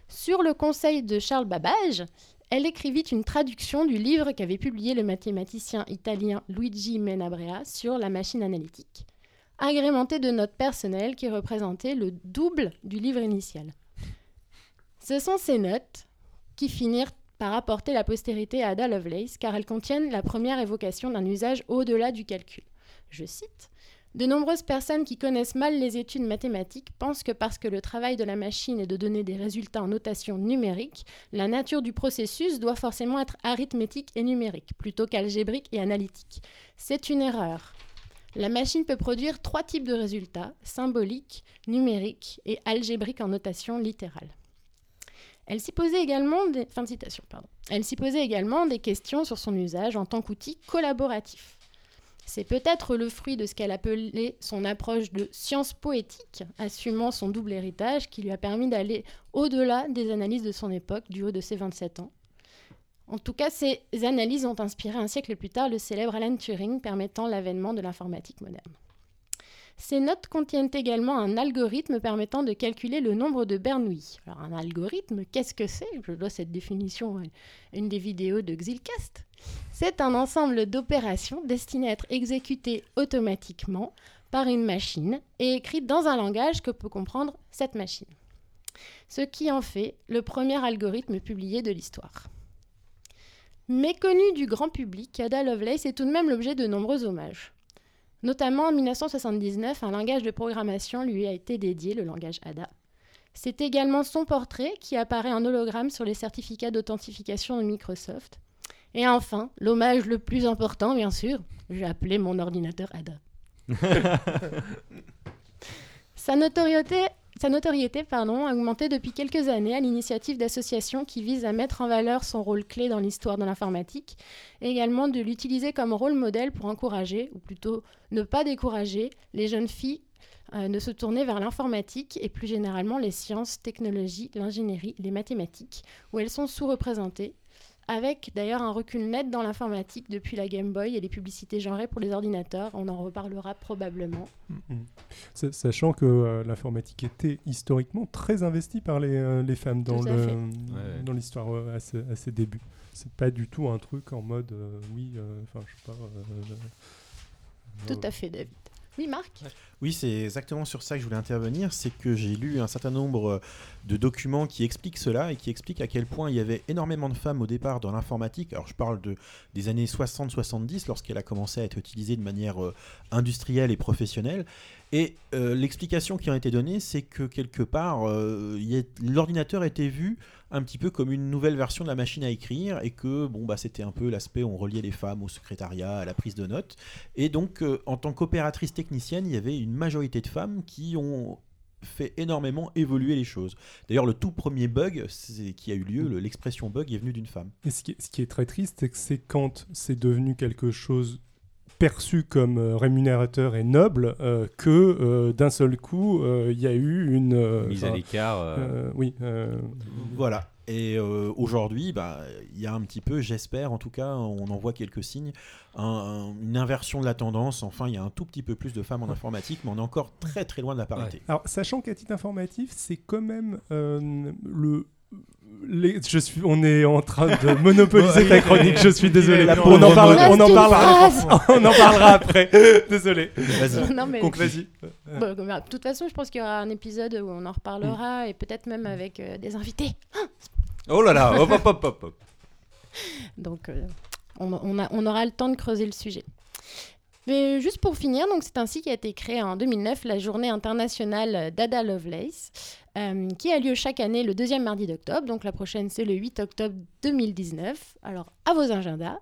sur le conseil de Charles Babbage, elle écrivit une traduction du livre qu'avait publié le mathématicien italien Luigi Menabrea sur la machine analytique, agrémenté de notes personnelles qui représentaient le double du livre initial. Ce sont ces notes qui finirent par apporter la postérité à Ada Lovelace car elles contiennent la première évocation d'un usage au-delà du calcul. Je cite de nombreuses personnes qui connaissent mal les études mathématiques pensent que parce que le travail de la machine est de donner des résultats en notation numérique, la nature du processus doit forcément être arithmétique et numérique, plutôt qu'algébrique et analytique. C'est une erreur. La machine peut produire trois types de résultats, symbolique, numérique et algébrique en notation littérale. Elle s'y posait également des... Elle s'y posait également des questions sur son usage en tant qu'outil collaboratif. C'est peut-être le fruit de ce qu'elle appelait son approche de science poétique, assumant son double héritage qui lui a permis d'aller au-delà des analyses de son époque du haut de ses 27 ans. En tout cas, ces analyses ont inspiré un siècle plus tard le célèbre Alan Turing, permettant l'avènement de l'informatique moderne. Ces notes contiennent également un algorithme permettant de calculer le nombre de Bernoulli. Alors un algorithme, qu'est-ce que c'est? Je dois cette définition à une des vidéos de Xilcast. C'est un ensemble d'opérations destinées à être exécutées automatiquement par une machine et écrites dans un langage que peut comprendre cette machine. Ce qui en fait le premier algorithme publié de l'histoire. Méconnu du grand public, Ada Lovelace est tout de même l'objet de nombreux hommages. Notamment en 1979, un langage de programmation lui a été dédié, le langage ADA. C'est également son portrait qui apparaît en hologramme sur les certificats d'authentification de Microsoft. Et enfin, l'hommage le plus important, bien sûr, j'ai appelé mon ordinateur ADA. Sa notoriété, sa notoriété a augmenté depuis quelques années à l'initiative d'associations qui visent à mettre en valeur son rôle clé dans l'histoire de l'informatique et également de l'utiliser comme rôle modèle pour encourager, ou plutôt ne pas décourager, les jeunes filles euh, de se tourner vers l'informatique et plus généralement les sciences, technologies, l'ingénierie, les mathématiques, où elles sont sous-représentées avec d'ailleurs un recul net dans l'informatique depuis la Game Boy et les publicités genrées pour les ordinateurs. On en reparlera probablement. Mm, mm. Sa- Sachant que euh, l'informatique était historiquement très investie par les, euh, les femmes dans. Ouais. l'histoire euh, à, ses- à ses débuts. C'est pas du tout un truc en mode euh, oui, euh, enfin je sais pas. euh, Tout à fait, David. Oui, Marc Oui, c'est exactement sur ça que je voulais intervenir. C'est que j'ai lu un certain nombre de documents qui expliquent cela et qui expliquent à quel point il y avait énormément de femmes au départ dans l'informatique. Alors, je parle de, des années 60-70, lorsqu'elle a commencé à être utilisée de manière euh, industrielle et professionnelle. Et euh, l'explication qui a été donnée, c'est que quelque part, euh, l'ordinateur était vu un petit peu comme une nouvelle version de la machine à écrire et que bon bah c'était un peu l'aspect on reliait les femmes au secrétariat, à la prise de notes. Et donc, euh, en tant qu'opératrice technicienne, il y avait une majorité de femmes qui ont fait énormément évoluer les choses. D'ailleurs, le tout premier bug qui a eu lieu, le- l'expression bug, est venu d'une femme. Et ce qui, est, ce qui est très triste, c'est quand c'est devenu quelque chose perçu comme euh, rémunérateur et noble euh, que euh, d'un seul coup euh, il y a eu une euh, Mise à l'écart. euh, euh, oui euh, Voilà. Et euh, aujourd'hui, bah, il y a un petit peu, j'espère en tout cas, on en voit quelques signes, un- un- une inversion de la tendance. Enfin, il y a un tout petit peu plus de femmes en informatique, mais on est encore très très loin de la parité. alors sachant qu'à titre informatif c'est quand même euh, le les- je suis, on est en train de monopoliser ta chronique. Je suis désolé. On en, parle- on en parlera. on en parlera après. Désolé. Vas-y. Non, mais vas-y. Bon, comme- de toute façon, je pense qu'il y aura un épisode où on en reparlera et peut-être même avec euh, des invités. Oh là là, hop hop hop hop. hop. Donc, euh, on, on a- on aura le temps de creuser le sujet. Mais juste pour finir, donc c'est ainsi qu'a été créée en 2009 la journée internationale Dada Lovelace, euh, qui a lieu chaque année le deuxième mardi d'octobre. Donc la prochaine, c'est le 8 octobre 2019. Alors à vos agendas.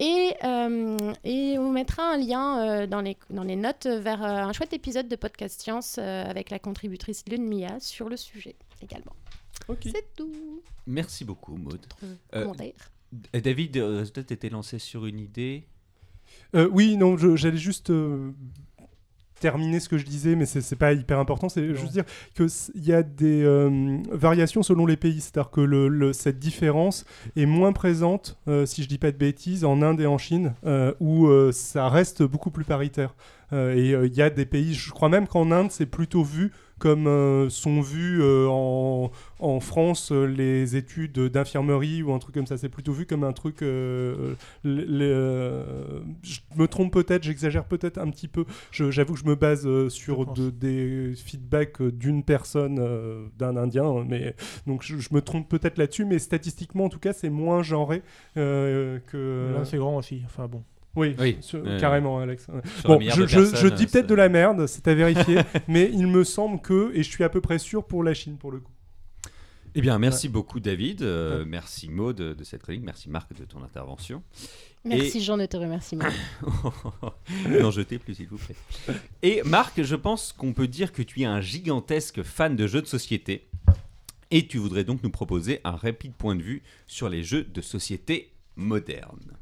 Et, euh, et on mettra un lien euh, dans, les, dans les notes vers euh, un chouette épisode de Podcast Science euh, avec la contributrice Lune Mia sur le sujet également. C'est tout. Merci beaucoup, Maud. Commentaire. David, euh, toi, t'étais lancé sur une idée? Euh, oui, non, j'allais juste euh, terminer ce que je disais, mais c'est pas hyper important. C'est juste dire qu'il y a des euh, variations selon les pays. C'est-à-dire que le- le- cette différence est moins présente, euh, si je dis pas de bêtises, en Inde et en Chine, euh, où ça reste beaucoup plus paritaire. Et il y a des pays, je crois même qu'en Inde, c'est plutôt vu comme euh, sont vues euh, en, en France euh, les études d'infirmerie ou un truc comme ça. C'est plutôt vu comme un truc. les- je me trompe peut-être, j'exagère peut-être un petit peu. J'avoue que je me base sur de- des feedbacks d'une personne, d'un Indien, mais donc je, je me trompe peut-être là-dessus, mais statistiquement en tout cas, c'est moins genré que. L'Inde, c'est grand aussi. Enfin bon. Oui, Oui, sur- euh, carrément, Alex. Bon, je, dis peut-être ça- de la merde, c'est à vérifier, mais il me semble que, et je suis à peu près sûr pour la Chine pour le coup. Eh bien, merci beaucoup, David. Euh, Ouais. Merci, Maud, de cette chronique. Merci, Marc, de ton intervention. Merci Jean de te remercier. Maud. N'en jetez plus, s'il vous plaît. Et Marc, je pense qu'on peut dire que tu es un gigantesque fan de jeux de société. Et tu voudrais donc nous proposer un rapide point de vue sur les jeux de société modernes.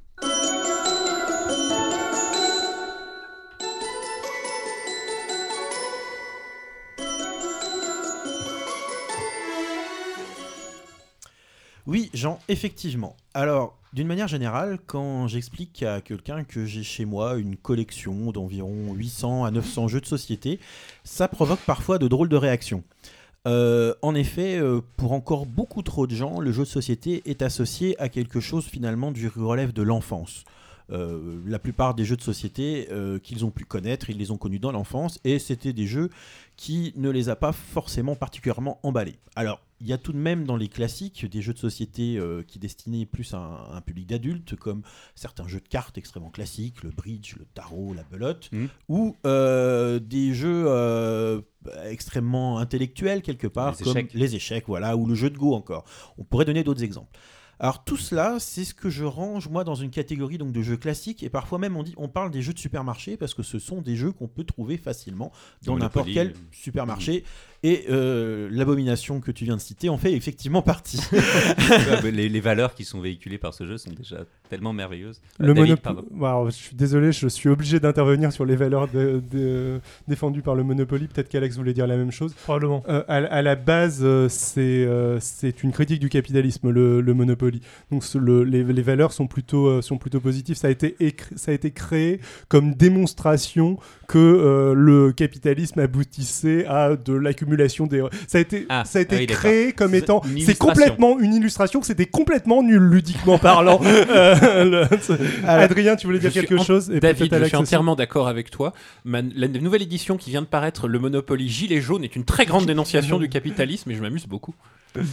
Oui, Jean, effectivement. Alors, d'une manière générale, quand j'explique à quelqu'un que j'ai chez moi une collection d'environ 800 à 900 jeux de société, ça provoque parfois de drôles de réactions. Euh, en effet, euh, pour encore beaucoup trop de gens, le jeu de société est associé à quelque chose finalement du relève de l'enfance. Euh, la plupart des jeux de société qu'ils ont pu connaître, ils les ont connus dans l'enfance et c'était des jeux qui ne les a pas forcément particulièrement emballés. Alors, il y a tout de même dans les classiques des jeux de société euh, qui destinaient plus à un, un public d'adultes, comme certains jeux de cartes extrêmement classiques, le bridge, le tarot, la belote, Mhm. ou euh, des jeux euh, extrêmement intellectuels quelque part, Les comme échecs. les échecs, voilà, ou le jeu de Go encore. On pourrait donner d'autres exemples. Alors tout cela, c'est ce que je range moi dans une catégorie donc de jeux classiques et parfois même on dit on parle des jeux de supermarché parce que ce sont des jeux qu'on peut trouver facilement dans n'importe quel supermarché et euh, l'abomination que tu viens de citer en fait effectivement partie. Mais les, les valeurs qui sont véhiculées par ce jeu sont déjà tellement merveilleuses. Le David, Monopoly. pardon. Alors, je suis désolé, je suis obligé d'intervenir sur les valeurs de- de- défendues par le Monopoly. Peut-être qu'Alex voulait dire la même chose. Probablement. Euh, à, à la base, euh, c'est euh, c'est une critique du capitalisme, le, le Monopoly. Donc le- les, les valeurs sont plutôt, euh, sont plutôt positives. Ça a, été ça a été créé comme démonstration que euh, le capitalisme aboutissait à de l'accumulation des... Ça a été, Ah, ça a été ah oui, créé comme étant... C'est illustration. complètement une illustration que c'était complètement nul ludiquement parlant. Euh, le- Adrien, tu voulais dire Je quelque en- chose et David, je suis entièrement d'accord avec toi. Ma- la nouvelle édition qui vient de paraître, le Monopoly Gilet jaune, est une très grande dénonciation du capitalisme et je m'amuse beaucoup.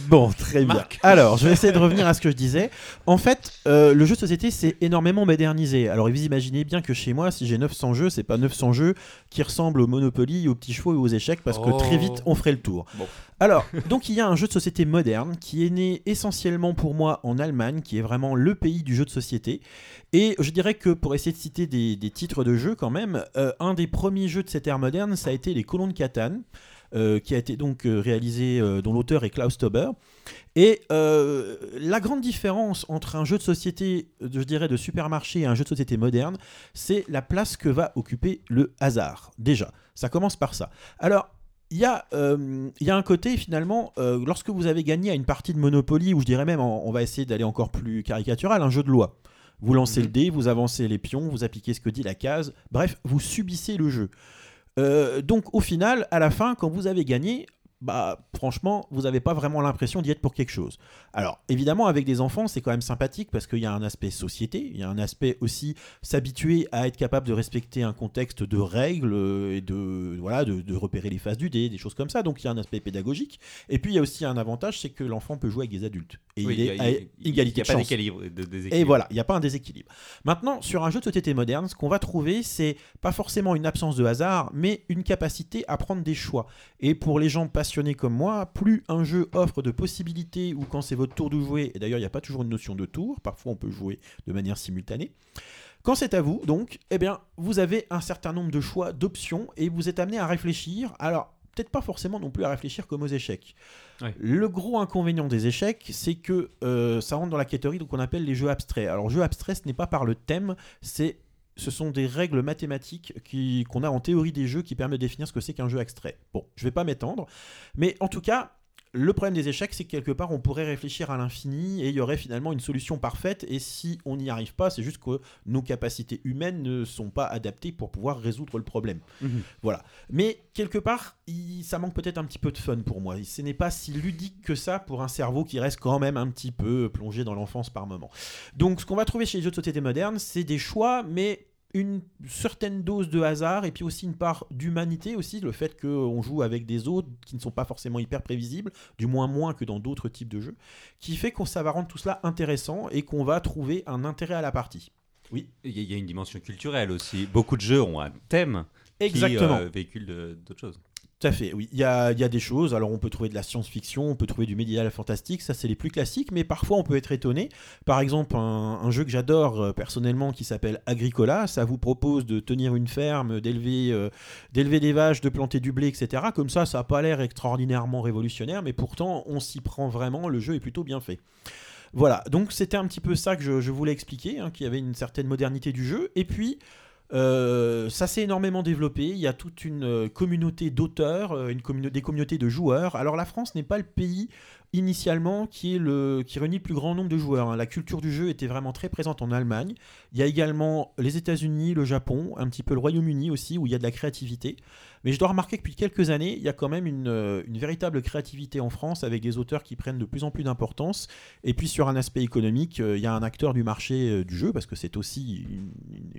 Bon, très bien. Marc. Alors, je vais essayer de revenir à ce que je disais. En fait, euh, le jeu de société s'est énormément modernisé. Alors, vous imaginez bien que chez moi, si j'ai 900 jeux, c'est pas 900 jeux qui ressemblent au Monopoly, aux petits chevaux et aux échecs, parce que Oh. très vite, on ferait le tour. Bon. Alors, donc il y a un jeu de société moderne qui est né essentiellement pour moi en Allemagne, qui est vraiment le pays du jeu de société. Et je dirais que pour essayer de citer des, des titres de jeux quand même, euh, un des premiers jeux de cette ère moderne, ça a été les Colons de Catane. euh, qui a été donc euh, réalisé, euh, dont l'auteur est Klaus Tauber. Et la grande différence entre un jeu de société, je dirais, de supermarché et un jeu de société moderne, c'est la place que va occuper le hasard. Déjà, ça commence par ça. Alors, il y, a, euh, il y a un côté finalement, euh, lorsque vous avez gagné à une partie de Monopoly, ou je dirais même, on va essayer d'aller encore plus caricatural, un jeu de loi. Vous lancez Mhm. le dé, vous avancez les pions, vous appliquez ce que dit la case, bref, vous subissez le jeu. Euh, donc au final, à la fin, quand vous avez gagné, bah franchement, vous n'avez pas vraiment l'impression d'y être pour quelque chose. Alors évidemment, avec des enfants, c'est quand même sympathique parce qu'il y a un aspect société, il y a un aspect aussi s'habituer à être capable de respecter un contexte de règles et de voilà de, de repérer les phases du dé, des choses comme ça. Donc il y a un aspect pédagogique. Et puis il y a aussi un avantage, c'est que l'enfant peut jouer avec des adultes et Oui, il est à égalité a de chance. Et voilà, il n'y a pas un déséquilibre. Maintenant, sur un jeu de société moderne, ce qu'on va trouver, c'est pas forcément une absence de hasard, mais une capacité à prendre des choix. Et pour les gens passionnés comme moi, plus un jeu offre de possibilités, ou quand c'est votre tour de jouer, et d'ailleurs il n'y a pas toujours une notion de tour, parfois on peut jouer de manière simultanée. Quand c'est à vous, donc, eh bien, vous avez un certain nombre de choix, d'options, et vous êtes amené à réfléchir. Alors, peut-être pas forcément non plus à réfléchir comme aux échecs. Ouais. Le gros inconvénient des échecs, c'est que euh, ça rentre dans la catégorie qu'on appelle les jeux abstraits. Alors, jeux abstraits, ce n'est pas par le thème, c'est ce sont des règles mathématiques qu'on a en théorie des jeux qui permettent de définir ce que c'est qu'un jeu abstrait. Bon, je vais pas m'étendre, mais en tout cas, le problème des échecs, c'est que quelque part, on pourrait réfléchir à l'infini et il y aurait finalement une solution parfaite. Et si on n'y arrive pas, c'est juste que nos capacités humaines ne sont pas adaptées pour pouvoir résoudre le problème. Mhm. Voilà. Mais quelque part, il- ça manque peut-être un petit peu de fun pour moi. Ce n'est pas si ludique que ça pour un cerveau qui reste quand même un petit peu plongé dans l'enfance par moment. Donc, ce qu'on va trouver chez les jeux de société modernes, c'est des choix, mais une certaine dose de hasard et puis aussi une part d'humanité aussi, le fait qu'on joue avec des autres qui ne sont pas forcément hyper prévisibles, du moins moins que dans d'autres types de jeux, qui fait qu'on ça va rendre tout cela intéressant et qu'on va trouver un intérêt à la partie. Oui, Il y, a- une dimension culturelle aussi. Beaucoup de jeux ont un thème exactement. qui euh, véhicule d'autres choses. Tout à fait, oui. Il y a, il y a des choses. Alors, on peut trouver de la science-fiction, on peut trouver du médiéval fantastique, ça, c'est les plus classiques, mais parfois, on peut être étonné. Par exemple, un, jeu que j'adore euh, personnellement qui s'appelle Agricola, ça vous propose de tenir une ferme, d'élever euh, des vaches, de planter du blé, etc. Comme ça, ça n'a pas l'air extraordinairement révolutionnaire, mais pourtant, on s'y prend vraiment, le jeu est plutôt bien fait. Voilà, donc c'était un petit peu ça que je, je voulais expliquer, hein, qu'il y avait une certaine modernité du jeu. Et puis, euh, ça s'est énormément développé. Il y a toute une euh, communauté d'auteurs, euh, des communautés de joueurs. Alors la France n'est pas le pays initialement qui, est le, qui réunit le plus grand nombre de joueurs. hein. La culture du jeu était vraiment très présente en Allemagne. Il y a également les États-Unis, le Japon, un petit peu le Royaume-Uni aussi, où il y a de la créativité. Mais je dois remarquer que depuis quelques années, il y a quand même une, euh, une véritable créativité en France avec des auteurs qui prennent de plus en plus d'importance. Et puis sur un aspect économique, euh, il y a un acteur du marché euh, du jeu, parce que c'est aussi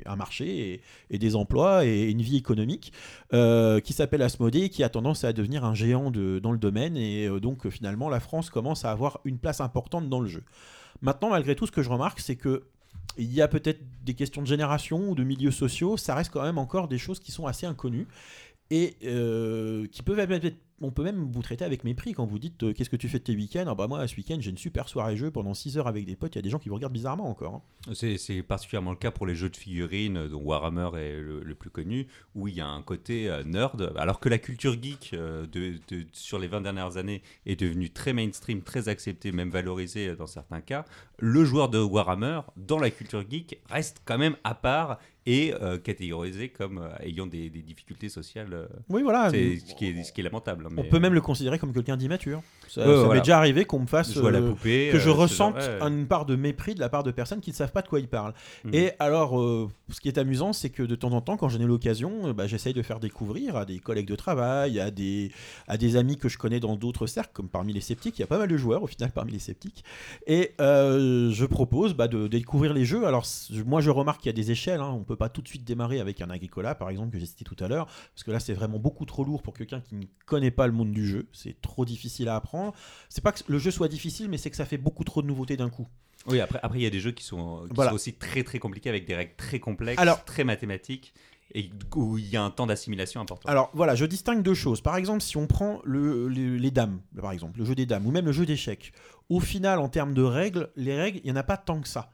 un marché et, des emplois et une vie économique, qui s'appelle Asmodée, qui a tendance à devenir un géant dans le domaine. Et donc finalement, la France commence à avoir une place importante dans le jeu. Maintenant, malgré tout, ce que je remarque, c'est que il y a peut-être des questions de génération ou de milieux sociaux, ça reste quand même encore des choses qui sont assez inconnues et euh, qui peuvent. On peut même vous traiter avec mépris quand vous dites euh, qu'est-ce que tu fais de tes week-ends? Ah bah moi ce week-end j'ai une super soirée jeu pendant 6 heures avec des potes, il y a des gens qui vous regardent bizarrement encore. hein. C'est particulièrement le cas pour les jeux de figurines, dont Warhammer est le, plus connu, où il y a un côté euh, nerd, alors que la culture geek euh, sur les 20 dernières années est devenue très mainstream, très acceptée, même valorisée euh, dans certains cas. Le joueur de Warhammer, dans la culture geek, reste quand même à part et euh, catégorisé comme euh, ayant des, des difficultés sociales. euh, Oui voilà. c'est ce qui, est, ce qui est lamentable. On peut même le considérer comme quelqu'un d'immature. Ça, m'est déjà arrivé qu'on me fasse la poupée. que je genre- ressente une part de mépris de la part de personnes qui ne savent pas de quoi ils parlent. Mhm. Et alors, ce qui est amusant, c'est que de temps en temps, quand j'en ai l'occasion, bah, j'essaye de faire découvrir à des collègues de travail, à des, à des amis que je connais dans d'autres cercles, comme parmi les sceptiques. Il y a pas mal de joueurs au final parmi les sceptiques. Et je propose bah, de, de découvrir les jeux. Alors, moi, je remarque qu'il y a des échelles. hein. On peut pas tout de suite démarrer avec un Agricola, par exemple, que j'ai cité tout à l'heure, parce que là, c'est vraiment beaucoup trop lourd pour quelqu'un qui ne connaît pas le monde du jeu. C'est trop difficile à apprendre. C'est pas que le jeu soit difficile, mais c'est que ça fait beaucoup trop de nouveautés d'un coup. Oui, après, après il y a des jeux qui sont, qui Voilà. sont aussi très très compliqués avec des règles très complexes, Alors- très mathématiques et où il y a un temps d'assimilation important. Alors voilà, je distingue deux choses. Par exemple, si on prend le- les dames, par exemple, le jeu des dames, ou même le jeu d'échecs, au final, en termes de règles, les règles, il n'y en a pas tant que ça.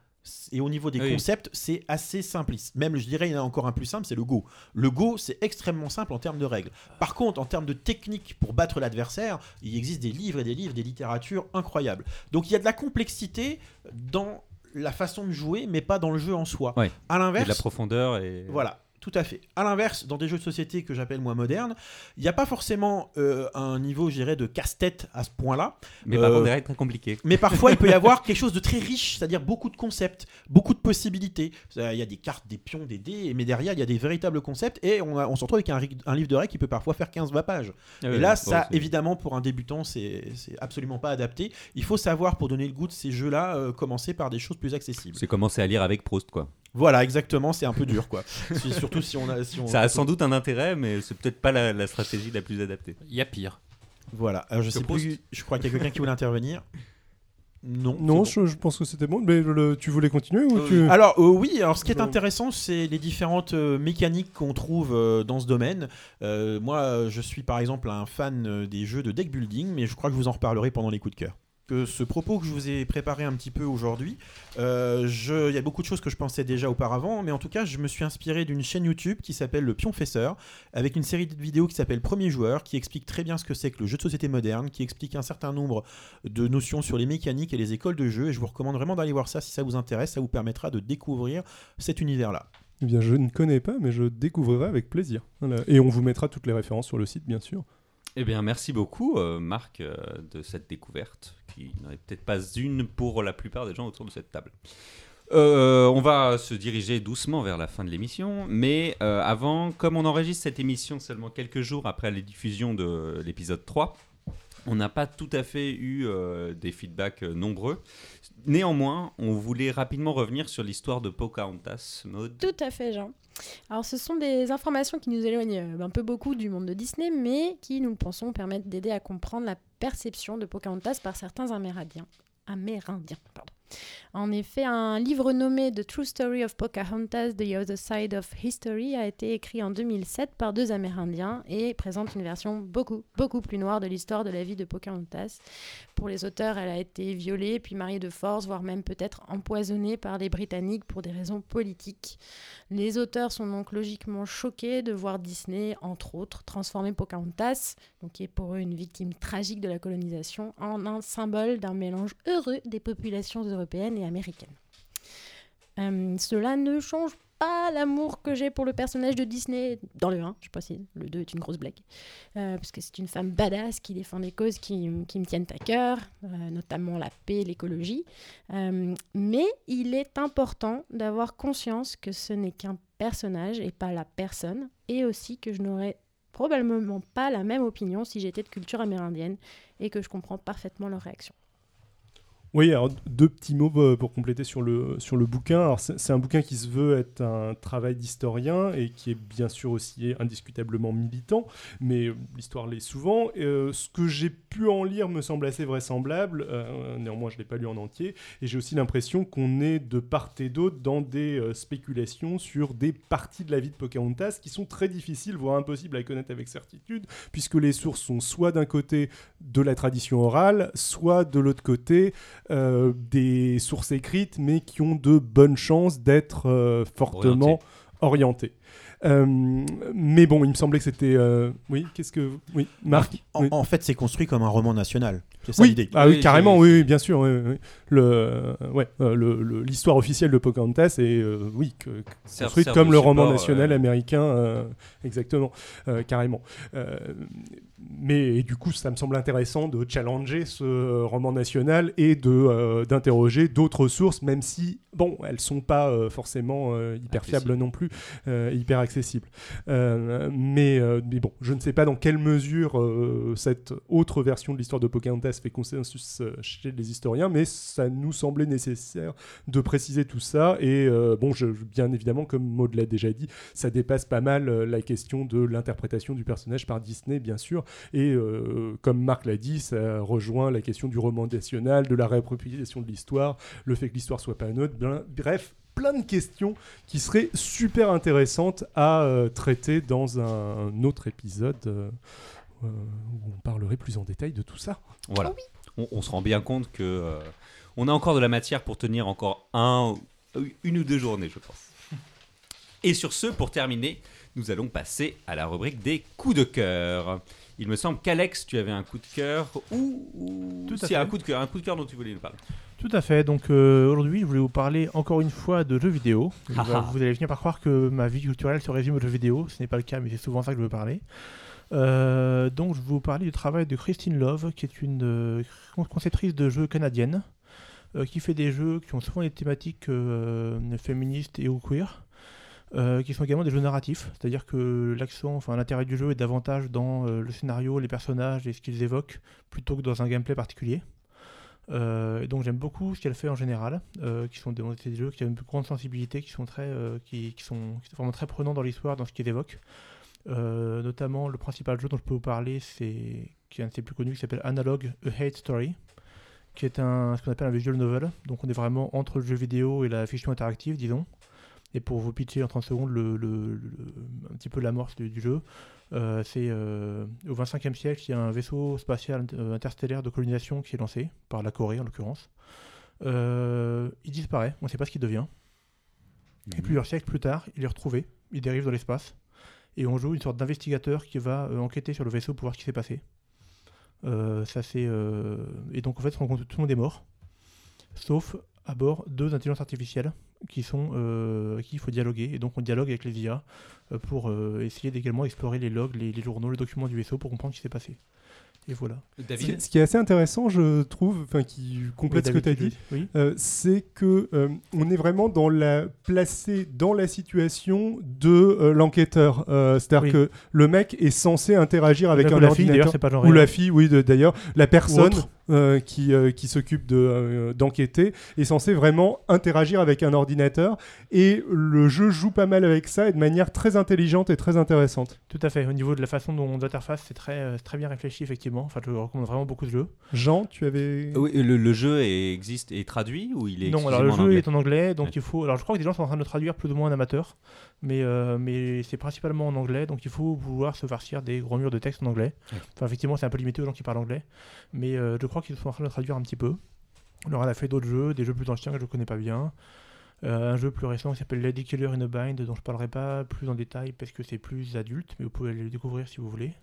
Et au niveau des Oui. concepts, c'est assez simpliste. Même, je dirais, il y en a encore un plus simple, c'est le Go. Le Go, c'est extrêmement simple en termes de règles. Par contre, en termes de technique pour battre l'adversaire, il existe des livres et des livres, des littératures incroyables. Donc il y a de la complexité dans la façon de jouer, mais pas dans le jeu en soi. Ouais. À l'inverse, de la profondeur et voilà. Tout à fait. À l'inverse, dans des jeux de société que j'appelle moi modernes, il n'y a pas forcément euh, un niveau, je dirais, de casse-tête à ce point-là. Mais par Euh, contre, derrière, très compliqué. Mais parfois, il peut y avoir quelque chose de très riche, c'est-à-dire beaucoup de concepts, beaucoup de possibilités. Euh, Il y a des cartes, des pions, des dés, mais derrière, il y a des véritables concepts et on, a- on se retrouve avec un, livre de règles qui peut parfois faire 15-20 pages. Et là, ça, évidemment, pour un débutant, c'est c'est absolument pas adapté. Il faut savoir, pour donner le goût de ces jeux-là, euh, commencer par des choses plus accessibles. C'est commencer à lire avec Proust, quoi. Voilà, exactement, c'est un peu dur, quoi. Si- Surtout si on a. Si on... Ça a sans doute un intérêt, mais c'est peut-être pas la, la stratégie la plus adaptée. Il y a pire. Voilà, alors je sais plus, je crois qu'il y a quelqu'un qui voulait intervenir. Non. Non, bon. je, je pense que c'était bon. Mais le- tu voulais continuer ou Euh, tu... Alors euh, oui, alors ce qui est intéressant, c'est les différentes euh, mécaniques qu'on trouve euh, dans ce domaine. Euh, moi, je suis par exemple un fan euh, des jeux de deck building, mais je crois que je vous en reparlerai pendant les coups de cœur. Que ce propos que je vous ai préparé un petit peu aujourd'hui, euh, je- il y a beaucoup de choses que je pensais déjà auparavant, mais en tout cas, je me suis inspiré d'une chaîne YouTube qui s'appelle Le Pionfesseur, avec une série de vidéos qui s'appelle Premier joueur, qui explique très bien ce que c'est que le jeu de société moderne, qui explique un certain nombre de notions sur les mécaniques et les écoles de jeu, et je vous recommande vraiment d'aller voir ça si ça vous intéresse, ça vous permettra de découvrir cet univers-là. Eh bien, je ne connais pas, mais je découvrirai avec plaisir. Voilà. Et on vous mettra toutes les références sur le site, bien sûr. Eh bien, merci beaucoup, euh, Marc, euh, de cette découverte, qui n'en est peut-être pas une pour la plupart des gens autour de cette table. Euh, on va se diriger doucement vers la fin de l'émission, mais euh, avant, comme on enregistre cette émission seulement quelques jours après la diffusion de l'épisode 3, on n'a pas tout à fait eu euh, des feedbacks nombreux. Néanmoins, on voulait rapidement revenir sur l'histoire de Pocahontas. Tout à fait, Jean. Alors, ce sont des informations qui nous éloignent euh, un peu beaucoup du monde de Disney, mais qui, nous pensons, permettent d'aider à comprendre la perception de Pocahontas par certains Amérindiens. Amérindiens, pardon. En effet, un livre nommé The True Story of Pocahontas, The Other Side of History a été écrit en 2007 par deux Amérindiens et présente une version beaucoup, beaucoup plus noire de l'histoire de la vie de Pocahontas. Pour les auteurs, elle a été violée, puis mariée de force, voire même peut-être empoisonnée par les Britanniques pour des raisons politiques. Les auteurs sont donc logiquement choqués de voir Disney, entre autres, transformer Pocahontas, qui est pour eux une victime tragique de la colonisation, en un symbole d'un mélange heureux des populations européennes et américaines. Euh, cela ne change pas l'amour que j'ai pour le personnage de Disney dans le 1, je précise. Le 2 est une grosse blague. Euh, parce que c'est une femme badass qui défend des causes qui, qui me tiennent à cœur, euh, notamment la paix, l'écologie. Euh, mais il est important d'avoir conscience que ce n'est qu'un personnage et pas la personne, et aussi que je n'aurais probablement pas la même opinion si j'étais de culture amérindienne et que je comprends parfaitement leur réaction. Oui, alors deux petits mots euh, pour compléter sur le, sur le bouquin. C'est un bouquin qui se veut être un travail d'historien et qui est bien sûr aussi indiscutablement militant, mais euh, l'histoire l'est souvent. Euh, ce que j'ai pu en lire me semble assez vraisemblable. Néanmoins, je ne l'ai pas lu en entier. Et j'ai aussi l'impression qu'on est de part et d'autre dans des spéculations sur des parties de la vie de Pocahontas qui sont très difficiles, voire impossibles à connaître avec certitude, puisque les sources sont soit d'un côté de la tradition orale, soit de l'autre côté euh, des sources écrites, mais qui ont de bonnes chances d'être euh, fortement orientées. Mais bon, il me semblait que c'était. euh, Oui, qu'est-ce que. Oui, Marc En, oui. en fait, c'est construit comme un roman national. C'est ça Oui, l'idée. ah oui, Oui, carrément, oui, oui, bien sûr. oui, oui, oui. Le, euh, ouais, euh, le- le- l'histoire officielle de Pocahontas est, euh, oui, que- que- construite comme le roman national euh, américain, euh, exactement, euh, carrément. Euh, mais et du coup, ça me semble intéressant de challenger ce euh, roman national et de euh, d'interroger d'autres sources, même si bon, elles sont pas euh, forcément euh, hyper fiables non plus, euh, hyper accessibles. Euh, mais, euh, mais bon, je ne sais pas dans quelle mesure euh, cette autre version de l'histoire de Pocahontas fait consensus chez les historiens, mais ça nous semblait nécessaire de préciser tout ça. Et bon, je, bien évidemment, comme Maud l'a déjà dit, ça dépasse pas mal la question de l'interprétation du personnage par Disney, bien sûr. Et comme Marc l'a dit, ça rejoint la question du roman national, de la réappropriation de l'histoire, le fait que l'histoire soit pas neutre. Bref, plein de questions qui seraient super intéressantes à euh, traiter dans un, autre épisode euh, euh, où on parlerait plus en détail de tout ça. Voilà. On, on se rend bien compte que euh, on a encore de la matière pour tenir encore un, une ou deux journées, je pense. Et sur ce, pour terminer, nous allons passer à la rubrique des coups de cœur. Il me semble qu'Alex, tu avais un coup de cœur ou, ou Tout à si, fait. un coup de cœur, un coup de cœur dont tu voulais nous parler. Tout à fait. Donc euh, aujourd'hui, je voulais vous parler encore une fois de jeux vidéo. Vous Ah ah. vous allez finir par croire que ma vie culturelle se résume aux jeux vidéo. Ce n'est pas le cas, mais c'est souvent ça que je veux parler. Euh, donc je vais vous parler du travail de Christine Love, qui est une euh, con- conceptrice de jeux canadienne, qui fait des jeux qui ont souvent des thématiques féministes et ou queer. euh, qui sont également des jeux narratifs, c'est-à-dire que l'accent, enfin l'intérêt du jeu est davantage dans euh, le scénario, les personnages et ce qu'ils évoquent, plutôt que dans un gameplay particulier. Euh, donc j'aime beaucoup ce qu'elle fait en général, euh, qui sont des, jeux qui ont une grande sensibilité, qui sont très, euh, qui, sont, vraiment très prenants dans l'histoire, dans ce qu'ils évoquent. Notamment le principal jeu dont je peux vous parler, c'est qui est un de ses plus connus, qui s'appelle Analog A Hate Story, qui est un ce qu'on appelle un visual novel. Donc on est vraiment entre le jeu vidéo et la fiction interactive, disons. Et pour vous pitcher en 30 secondes le, le- un petit peu l'amorce du jeu, euh, c'est euh, au 25e siècle, il y a un vaisseau spatial euh, interstellaire de colonisation qui est lancé, par la Corée en l'occurrence. Euh, il disparaît, on ne sait pas ce qu'il devient. Et plusieurs siècles plus tard, il est retrouvé, il dérive dans l'espace. Et on joue une sorte d'investigateur qui va enquêter sur le vaisseau pour voir ce qui s'est passé. Ça c'est Et donc en fait, on se rend compte que tout le monde est mort, sauf à bord deux intelligences artificielles qui sont euh, qui il faut dialoguer. Et donc on dialogue avec les IA euh, pour euh, essayer d'également explorer les logs, les, les journaux, les documents du vaisseau pour comprendre ce qui s'est passé. Et voilà. David Ce qui est assez intéressant, je trouve, enfin qui complète ce que tu as dit, Oui. euh, c'est que euh, on est vraiment dans la placé dans la situation de euh, l'enquêteur. Euh, C'est-à-dire Oui. que le mec est censé interagir avec un la ordinateur. pas ou la fille, oui, d'ailleurs, la personne euh, qui, euh, qui s'occupe de, euh, d'enquêter est censée vraiment interagir avec un ordinateur. Et le jeu joue pas mal avec ça et de manière très intelligente et très intéressante. Tout à fait. Au niveau de la façon dont l'interface, c'est très, euh, très bien réfléchi, effectivement. Enfin, je recommande vraiment beaucoup ce jeu. Jean, tu avais. Oui, le, le jeu est, existe est traduit ou il est non, alors le jeu anglais est en anglais, donc Ouais. il faut. Alors je crois que des gens sont en train de le traduire plus ou moins en amateur, mais, euh, mais c'est principalement en anglais, donc il faut pouvoir se farcir des gros murs de texte en anglais. Ouais. Enfin, effectivement, c'est un peu limité aux gens qui parlent anglais, mais euh, je crois qu'ils sont en train de le traduire un petit peu. Alors, elle a fait d'autres jeux, des jeux plus anciens que je ne connais pas bien. Euh, un jeu plus récent qui s'appelle Lady Killer in a Bind, dont je parlerai pas plus en détail parce que c'est plus adulte, mais vous pouvez aller le découvrir si vous voulez.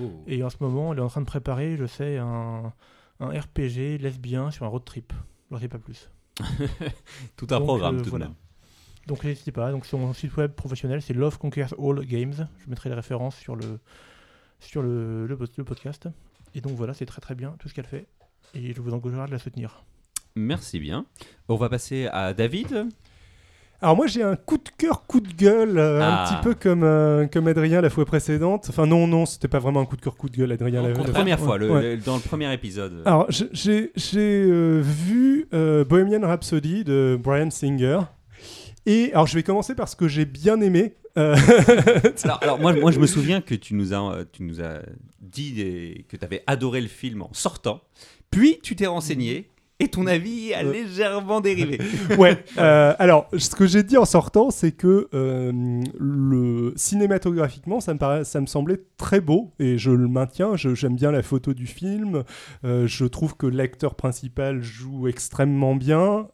Oh. Et en ce moment, elle est en train de préparer, je sais, un, un RPG lesbien sur un road trip. Je n'en sais pas plus. Tout un Donc, programme euh, tout de voilà. même. Donc n'hésitez pas, donc son site web professionnel c'est Love Conquers All Games. Je mettrai les références sur le, sur le, le, pod- le podcast. Et donc voilà, c'est très très bien tout ce qu'elle fait. Et je vous encouragerai de la soutenir. Merci bien. On va passer à David. Alors moi j'ai un coup de cœur, coup de gueule, euh, Ah. un petit peu comme, euh, comme Adrien la fois précédente. Enfin non, non, c'était pas vraiment un coup de cœur, coup de gueule, Adrien. la, La première fois, le- Ouais. le- dans le premier épisode. Alors j'ai- euh, vu Bohemian Rhapsody de Brian Singer. Et alors je vais commencer par ce que j'ai bien aimé. Alors, alors, moi, moi, je me souviens que tu nous as, tu nous as dit des- que tu avais adoré le film en sortant. Puis tu t'es renseigné et ton avis a Euh. légèrement dérivé. ouais. euh, alors, ce que j'ai dit en sortant, c'est que euh, le cinématographiquement, ça me ça me semblait très beau et je le maintiens. J'aime bien la photo du film. Euh, je trouve que l'acteur principal joue extrêmement bien.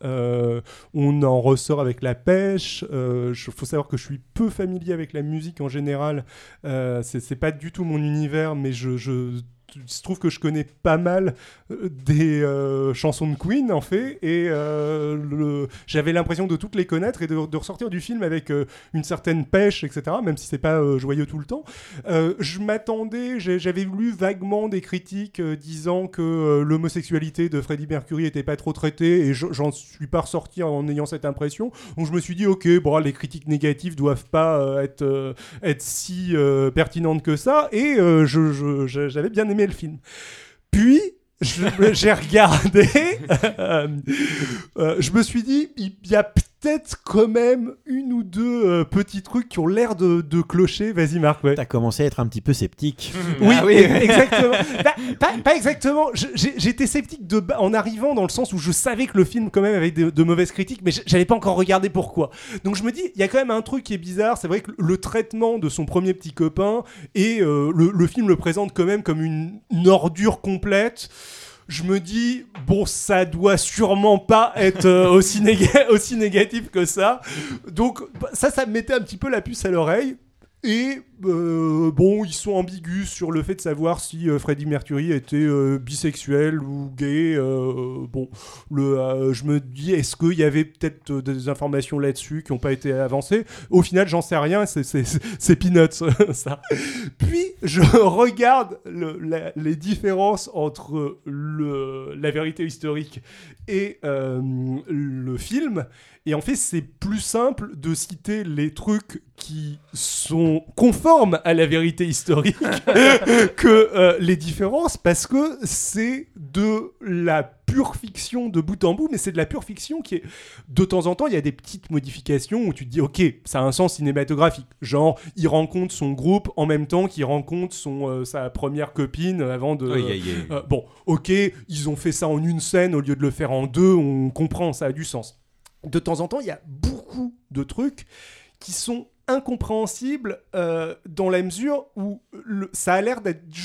On en ressort avec la pêche. Il faut savoir que je suis peu familier avec la musique en général. C'est c'est pas du tout mon univers, mais je, je il se trouve que je connais pas mal euh, des euh, chansons de Queen en fait et euh, j'avais l'impression de toutes les connaître et de, ressortir du film avec une certaine pêche etc même si c'est pas joyeux tout le temps. Je m'attendais j'avais lu vaguement des critiques disant que l'homosexualité de Freddie Mercury était pas trop traitée et je- j'en suis pas ressorti en ayant cette impression. Donc je me suis dit ok bon les critiques négatives doivent pas être être si pertinentes que ça et euh, je- je- j'avais bien aimé le film. Puis j'ai regardé, euh, euh, je me suis dit, il y a peut-être quand même une ou deux euh, petits trucs qui ont l'air de, de clocher. Vas-y Marc, ouais. T'as commencé à être un petit peu sceptique. Oui, Ah oui. exactement. Bah, pas, pas exactement. J'étais sceptique de, en arrivant dans le sens où je savais que le film quand même avait de, de mauvaises critiques, mais j'avais pas encore regardé pourquoi. Donc je me dis, il y a quand même un truc qui est bizarre. C'est vrai que le traitement de son premier petit copain et euh, le, le film le présente quand même comme une, une ordure complète. Je me dis, bon, ça doit sûrement pas être euh, aussi, aussi négatif que ça. Donc, bah, ça, ça me mettait un petit peu la puce à l'oreille. Et euh, bon, ils sont ambigus sur le fait de savoir si euh, Freddie Mercury était euh, bisexuel ou gay. bon, le, je me dis, est-ce qu'il y avait peut-être des informations là-dessus qui n'ont pas été avancées? Au final, j'en sais rien, c'est- peanuts, ça. Puis, je regarde les différences entre la vérité historique et le film. Et en fait, c'est plus simple de citer les trucs qui sont à la vérité historique que euh, les différences, parce que c'est de la pure fiction de bout en bout, mais c'est de la pure fiction qui est... De temps en temps, il y a des petites modifications où tu te dis, ok, ça a un sens cinématographique. Genre, il rencontre son groupe en même temps qu'il rencontre son, euh, sa première copine avant de... Oui. Euh, bon, ok, ils ont fait ça en une scène au lieu de le faire en deux, on comprend, ça a du sens. De temps en temps, il y a beaucoup de trucs qui sont incompréhensibles euh, dans la mesure où le- ça a l'air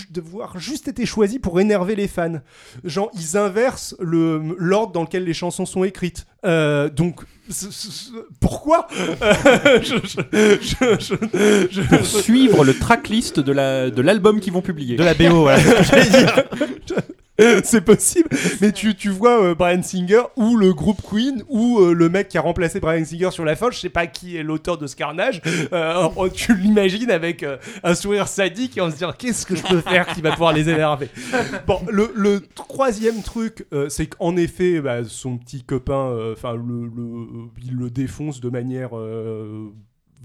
d'avoir juste été choisi pour énerver les fans. Genre, ils inversent le- l'ordre dans lequel les chansons sont écrites. Euh, donc, c- c- c- pourquoi? Je- je- je- je- je- Pour suivre le tracklist de la- de l'album qu'ils vont publier. De la BO, voilà. c'est possible, mais tu, tu vois euh, Brian Singer ou le groupe Queen ou euh, le mec qui a remplacé Brian Singer sur la fin, je sais pas qui est l'auteur de ce carnage, euh, oh, tu l'imagines avec euh, un sourire sadique et en se disant qu'est-ce que je peux faire qui va pouvoir les énerver? Bon, le, le troisième truc, euh, c'est qu'en effet, bah, son petit copain, euh, enfin, le, le- il le défonce de manière euh,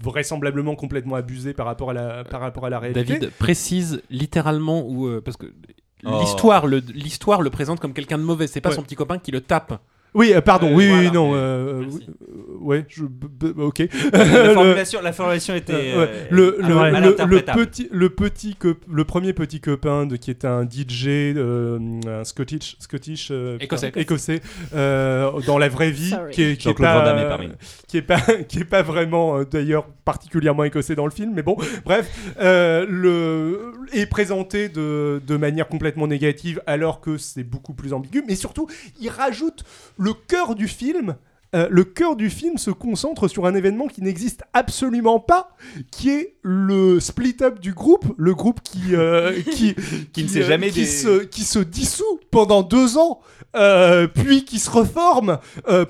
vraisemblablement complètement abusée par rapport à la, par rapport à la réalité. David précise littéralement où euh, parce que Oh. L'histoire le l'histoire le présente comme quelqu'un de mauvais. C'est pas Ouais. son petit copain qui le tape. Oui, euh, pardon, Euh, oui, oui, voilà. non, euh, Merci. oui, ouais, je, b- b- ok. La Le- formulation, la formulation était ouais, le, mal- le- mal le- le interprétable. petit, le, petit cop- le premier petit copain de, qui est un DJ, euh, un Scottish, Scottish euh, Écossais. putain, écossais euh, dans la vraie vie, Sorry. qui est, qui est Jean-Claude pas, Van Damme est parmi nous. qui est pas, qui est pas vraiment d'ailleurs particulièrement écossais dans le film, mais bon, bref, euh, le est présenté de, de manière complètement négative alors que c'est beaucoup plus ambigu, mais surtout il rajoute le cœur du film. euh, le cœur du film se concentre sur un événement qui n'existe absolument pas, qui est le split-up du groupe, le groupe qui euh, qui, Qui ne euh, jamais qui, se, qui se dissout pendant deux ans, puis qui se reforme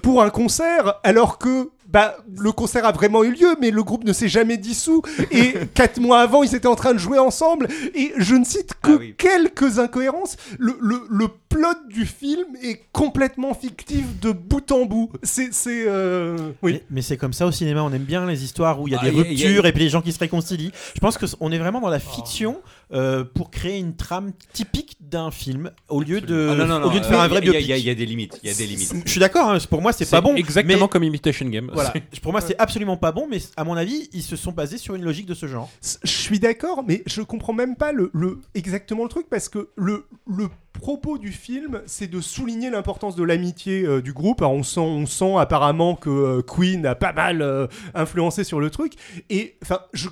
pour un concert, alors que bah, le concert a vraiment eu lieu, mais le groupe ne s'est jamais dissous. Et quatre mois avant, ils étaient en train de jouer ensemble. Et je ne cite que Ah oui. quelques incohérences. Le, le, le plot du film est complètement fictif de bout en bout. C'est. c'est, euh, Oui. Mais, mais c'est comme ça au cinéma, on aime bien les histoires où il y a Ah, des y a- y a- ruptures et puis les gens qui se réconcilient. Je pense qu'on est vraiment dans la fiction euh, pour créer une trame typique d'un film au lieu de, Ah non, non, non, au lieu de faire euh, un vrai y a- biopic. Il y, a- il y a des limites. Il y a des limites. Je suis d'accord, hein, pour moi c'est pas bon. Exactement mais- comme Imitation Game. Voilà, pour moi c'est absolument pas bon, mais à mon avis ils se sont basés sur une logique de ce genre. Je suis d'accord, mais je comprends même pas le, le- exactement le truc parce que le, le propos du film, c'est de souligner l'importance de l'amitié euh, du groupe. Alors, on sent, on sent apparemment que euh, Queen a pas mal euh, influencé sur le truc. Et enfin, je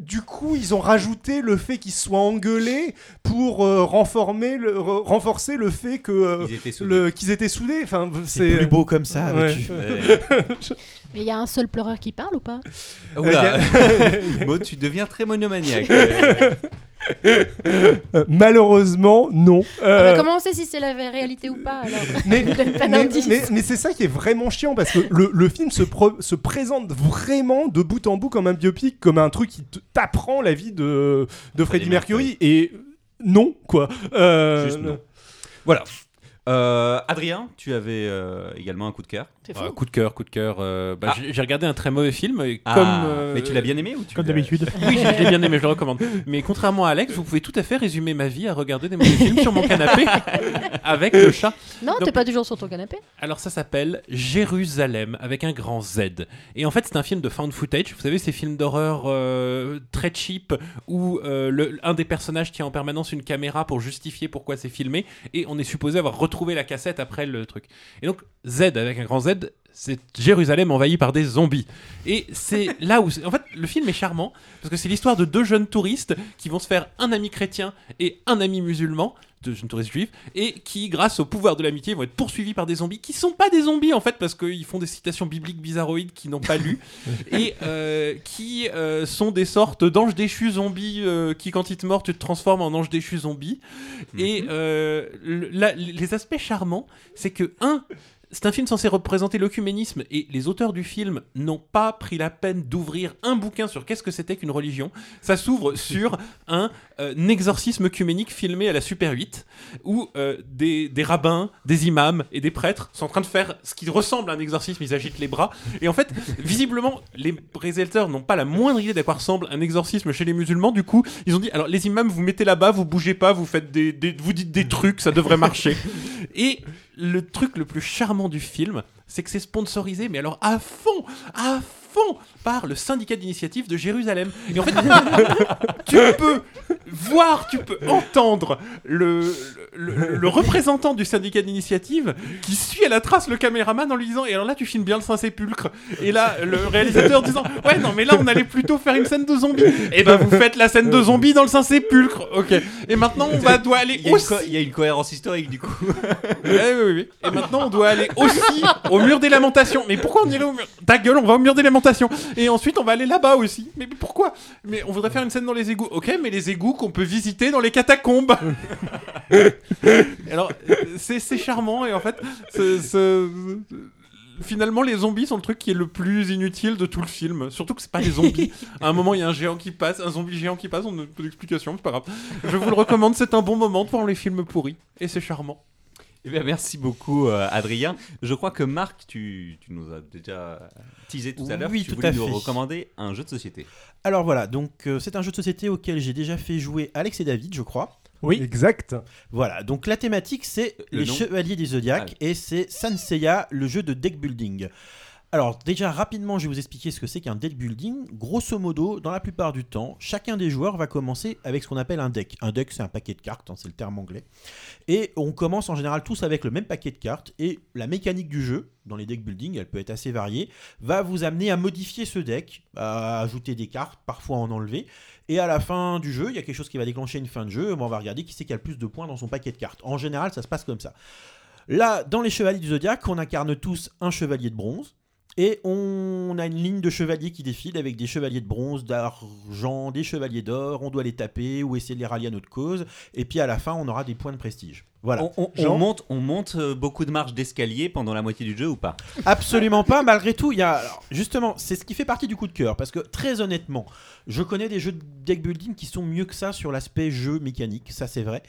du coup, ils ont rajouté le fait qu'ils soient engueulés pour euh, renformer le, re- renforcer le fait que euh, Ils étaient soudés. le- qu'ils étaient soudés. Enfin, C'est plus beau comme ça. Ouais. Mais il y a un seul pleureur qui parle ou pas? Oula. Maud, tu deviens très monomaniaque. Euh, Euh, malheureusement, non. Euh, comment on sait si c'est la réalité ou pas alors mais, Donne pas mais, d'indice. mais- mais c'est ça qui est vraiment chiant parce que le, le film se, présente vraiment de bout en bout comme un biopic, comme un truc qui t'apprend la vie de, de Freddie Freddie Mercury. Et non, quoi. Euh, Juste non. Voilà. Euh, Adrien, tu avais euh, également un coup de cœur. Coup de cœur, coup de cœur. euh, bah, Ah. j'ai- regardé un très mauvais film. et Ah, comme, euh, Mais tu l'as bien aimé ou tu Comme d'habitude. Oui, je l'ai bien aimé, je le recommande. Mais contrairement à Alex, vous pouvez tout à fait résumer ma vie à regarder des mauvais films sur mon canapé avec le chat. Non, t'es pas toujours sur ton canapé Alors ça s'appelle Jérusalem avec un grand Z. Et en fait c'est un film de found footage. Vous savez ces films d'horreur euh, très cheap où euh, le- un des personnages tient en permanence une caméra pour justifier pourquoi c'est filmé et on est supposé avoir retrouvé la cassette après le truc. Et donc Z avec un grand Z, c'est Jérusalem envahie par des zombies. Et c'est là où, en fait, le film est charmant parce que c'est l'histoire de deux jeunes touristes qui vont se faire un ami chrétien et un ami musulman, jeunes touristes juifs, et qui, grâce au pouvoir de l'amitié, vont être poursuivis par des zombies qui sont pas des zombies en fait parce qu'ils font des citations bibliques bizarroïdes qu'ils n'ont pas lues et euh, qui euh, sont des sortes d'anges déchus zombies euh, qui, quand ils te mordent, tu te transformes en ange déchu zombie. Et le- la- les aspects charmants, c'est que un c'est un film censé représenter l'œcuménisme et les auteurs du film n'ont pas pris la peine d'ouvrir un bouquin sur qu'est-ce que c'était qu'une religion. Ça s'ouvre sur un, euh, un exorcisme œcuménique filmé à la Super 8 où euh, des, des rabbins, des imams et des prêtres sont en train de faire ce qui ressemble à un exorcisme, ils agitent les bras. Et en fait, visiblement, les réalisateurs n'ont pas la moindre idée d'à quoi ressemble un exorcisme chez les musulmans. Du coup, ils ont dit alors les imams, vous mettez là-bas, vous bougez pas, vous faites des, des- vous dites des trucs, ça devrait marcher. Et le truc le plus charmant du film, c'est que c'est sponsorisé, mais alors à fond, à par le syndicat d'initiative de Jérusalem. Et en fait, tu peux voir, tu peux entendre le, le, le représentant du syndicat d'initiative qui suit à la trace le caméraman en lui disant Et alors là, tu filmes bien le Saint-Sépulcre. Et là, le réalisateur disant Ouais, non, mais là, on allait plutôt faire une scène de zombies. Et ben, vous faites la scène de zombies dans le Saint-Sépulcre. Ok. Et maintenant, on va, doit aller Il y, a une aussi. il y a une cohérence historique du coup. Ouais, oui, oui, oui. Et maintenant, on doit aller aussi au mur des lamentations. Mais pourquoi on irait au mur? Ta gueule, on va au mur des lamentations. Et ensuite, on va aller là-bas aussi. Mais pourquoi? Mais on voudrait faire une scène dans les égouts. Ok, mais les égouts qu'on peut visiter dans les catacombes. Alors, c'est charmant. Et en fait, ce- Finalement, les zombies sont le truc qui est le plus inutile de tout le film. Surtout que c'est pas des zombies. À un moment, il y a un géant qui passe, un zombie géant qui passe, on a peu d'explication, c'est pas grave. Je vous le recommande, c'est un bon moment de voir les films pourris. Et c'est charmant. Eh bien, merci beaucoup, euh, Adrien. Je crois que Marc, tu, tu nous as déjà teasé tout à l'heure. Oui, tu tout voulais à nous fait. recommander un jeu de société. Alors voilà, donc euh, c'est un jeu de société auquel j'ai déjà fait jouer Alex et David, je crois. Oui, exact. Voilà, donc la thématique c'est Le les nom Chevaliers du Zodiac et c'est Sanseiya, le jeu de deck building. Alors déjà rapidement je vais vous expliquer ce que c'est qu'un deck building. Grosso modo, dans la plupart du temps, chacun des joueurs va commencer avec ce qu'on appelle un deck. Un deck c'est un paquet de cartes, hein, c'est le terme anglais. Et on commence en général tous avec le même paquet de cartes et la mécanique du jeu, dans les deck building, elle peut être assez variée, va vous amener à modifier ce deck, à ajouter des cartes, parfois en enlever. Et à la fin du jeu, il y a quelque chose qui va déclencher une fin de jeu. On va regarder qui c'est qui a le plus de points dans son paquet de cartes. En général, ça se passe comme ça. Là, dans les chevaliers du zodiaque, on incarne tous un chevalier de bronze. Et on a une ligne de chevaliers qui défile avec des chevaliers de bronze, d'argent, des chevaliers d'or. On doit les taper ou essayer de les rallier à notre cause. Et puis à la fin, on aura des points de prestige. Voilà. On, on- on Jean monte, on monte euh, beaucoup de marches d'escalier pendant la moitié du jeu ou pas? Absolument pas. Malgré tout, il y a alors, justement, c'est ce qui fait partie du coup de cœur, parce que très honnêtement, je connais des jeux de deck building qui sont mieux que ça sur l'aspect jeu mécanique, ça c'est vrai.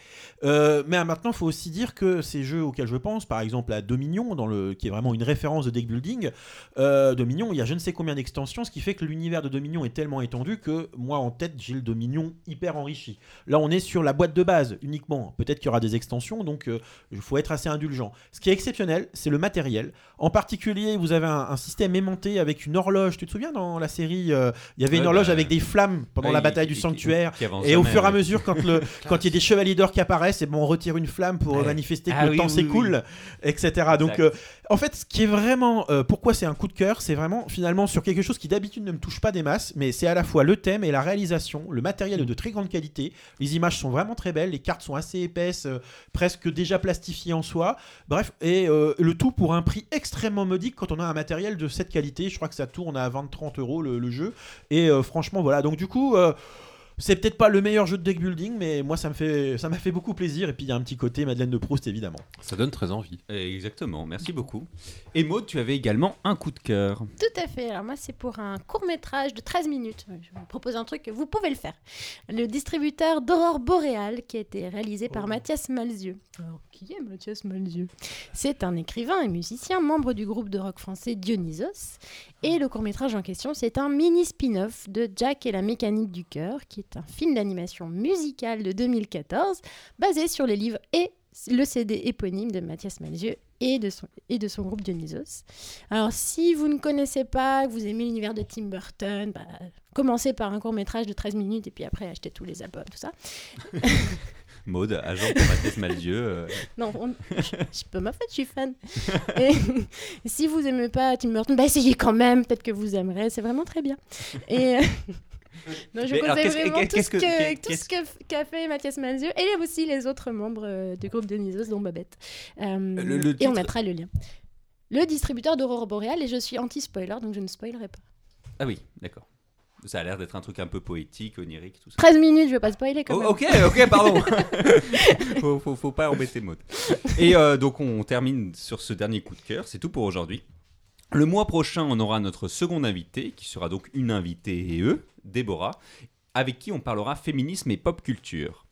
Euh, mais maintenant, il faut aussi dire que ces jeux auxquels je pense, par exemple à Dominion, dans le, qui est vraiment une référence de deck building, euh, Dominion, il y a je ne sais combien d'extensions, ce qui fait que l'univers de Dominion est tellement étendu que moi en tête, j'ai le Dominion hyper enrichi. Là, on est sur la boîte de base uniquement. Peut-être qu'il y aura des extensions, donc euh, il faut être assez indulgent. Ce qui est exceptionnel, c'est le matériel. En particulier, vous avez un, un système aimanté avec une horloge. Tu te souviens dans la série, euh, il y avait une horloge bah, avec des flammes pendant Ouais, la il- bataille du sanctuaire. qui Et au fur et à mesure, quand le quand il y a des chevaliers d'or qui apparaissent, et bon, on retire une flamme pour Ouais. manifester que Ah le oui, temps oui, s'écoule, etc. Donc, euh, en fait, ce qui est vraiment, euh, pourquoi c'est un coup de cœur, c'est vraiment finalement sur quelque chose qui d'habitude ne me touche pas des masses, mais c'est à la fois le thème et la réalisation. Le matériel est de très grande qualité, les images sont vraiment très belles, les cartes sont assez épaisses, presque déjà plastifiées en soi. Bref, et le tout pour un prix extrêmement modique quand on a un matériel de cette qualité. Je crois que ça tourne à 20-30 euros le, le jeu. Et euh, franchement, voilà. Donc, du coup. euh, c'est peut-être pas le meilleur jeu de deck building, mais moi ça me fait ça m'a fait beaucoup plaisir. Et puis il y a un petit côté Madeleine de Proust évidemment. Ça donne très envie. Exactement, merci beaucoup. Et Maud, tu avais également un coup de cœur. Tout à fait. Alors moi, c'est pour un court métrage de 13 minutes. Je vous propose un truc que vous pouvez le faire. Le distributeur d'Aurore Boréale, qui a été réalisé par Mathias Malzieu. Alors, qui est Mathias Malzieu C'est un écrivain et musicien, membre du groupe de rock français Dionysos. Et le court métrage en question, c'est un mini spin-off de Jack et la mécanique du cœur, qui est un film d'animation musicale de 2014, basé sur les livres et le CD éponyme de Mathias Malzieu et de son, et de son groupe Dionysos. Alors, si vous ne connaissez pas, que vous aimez l'univers de Tim Burton, bah, commencez par un court métrage de 13 minutes et puis après achetez tous les albums, tout ça. Maude, agent pour Mathias Malzieu. euh, Non, on- je, peux, ma fait, je suis fan. Et si vous aimez pas Tim Burton, bah essayez quand même, peut-être que vous aimerez, c'est vraiment très bien. Et euh, non, je conseille vraiment tout ce que- que- tout qu'est-ce ce que- qu'a fait Mathias Malzieu et aussi les autres membres euh, du groupe de Nisos, dont Babette. Euh, Le- le Et on mettra le lien. Le distributeur d'Aurore Boréale, et je suis anti-spoiler, donc je ne spoilerai pas. Ah oui, d'accord. Ça a l'air d'être un truc un peu poétique, onirique, tout ça. 13 minutes, je vais pas spoiler quand Oh, même. ok, ok, pardon. faut, faut, faut pas embêter Maud. Et euh, donc on termine sur ce dernier coup de cœur. C'est tout pour aujourd'hui. Le mois prochain, on aura notre second invité, qui sera donc une invitée et eux, Déborah, avec qui on parlera féminisme et pop culture.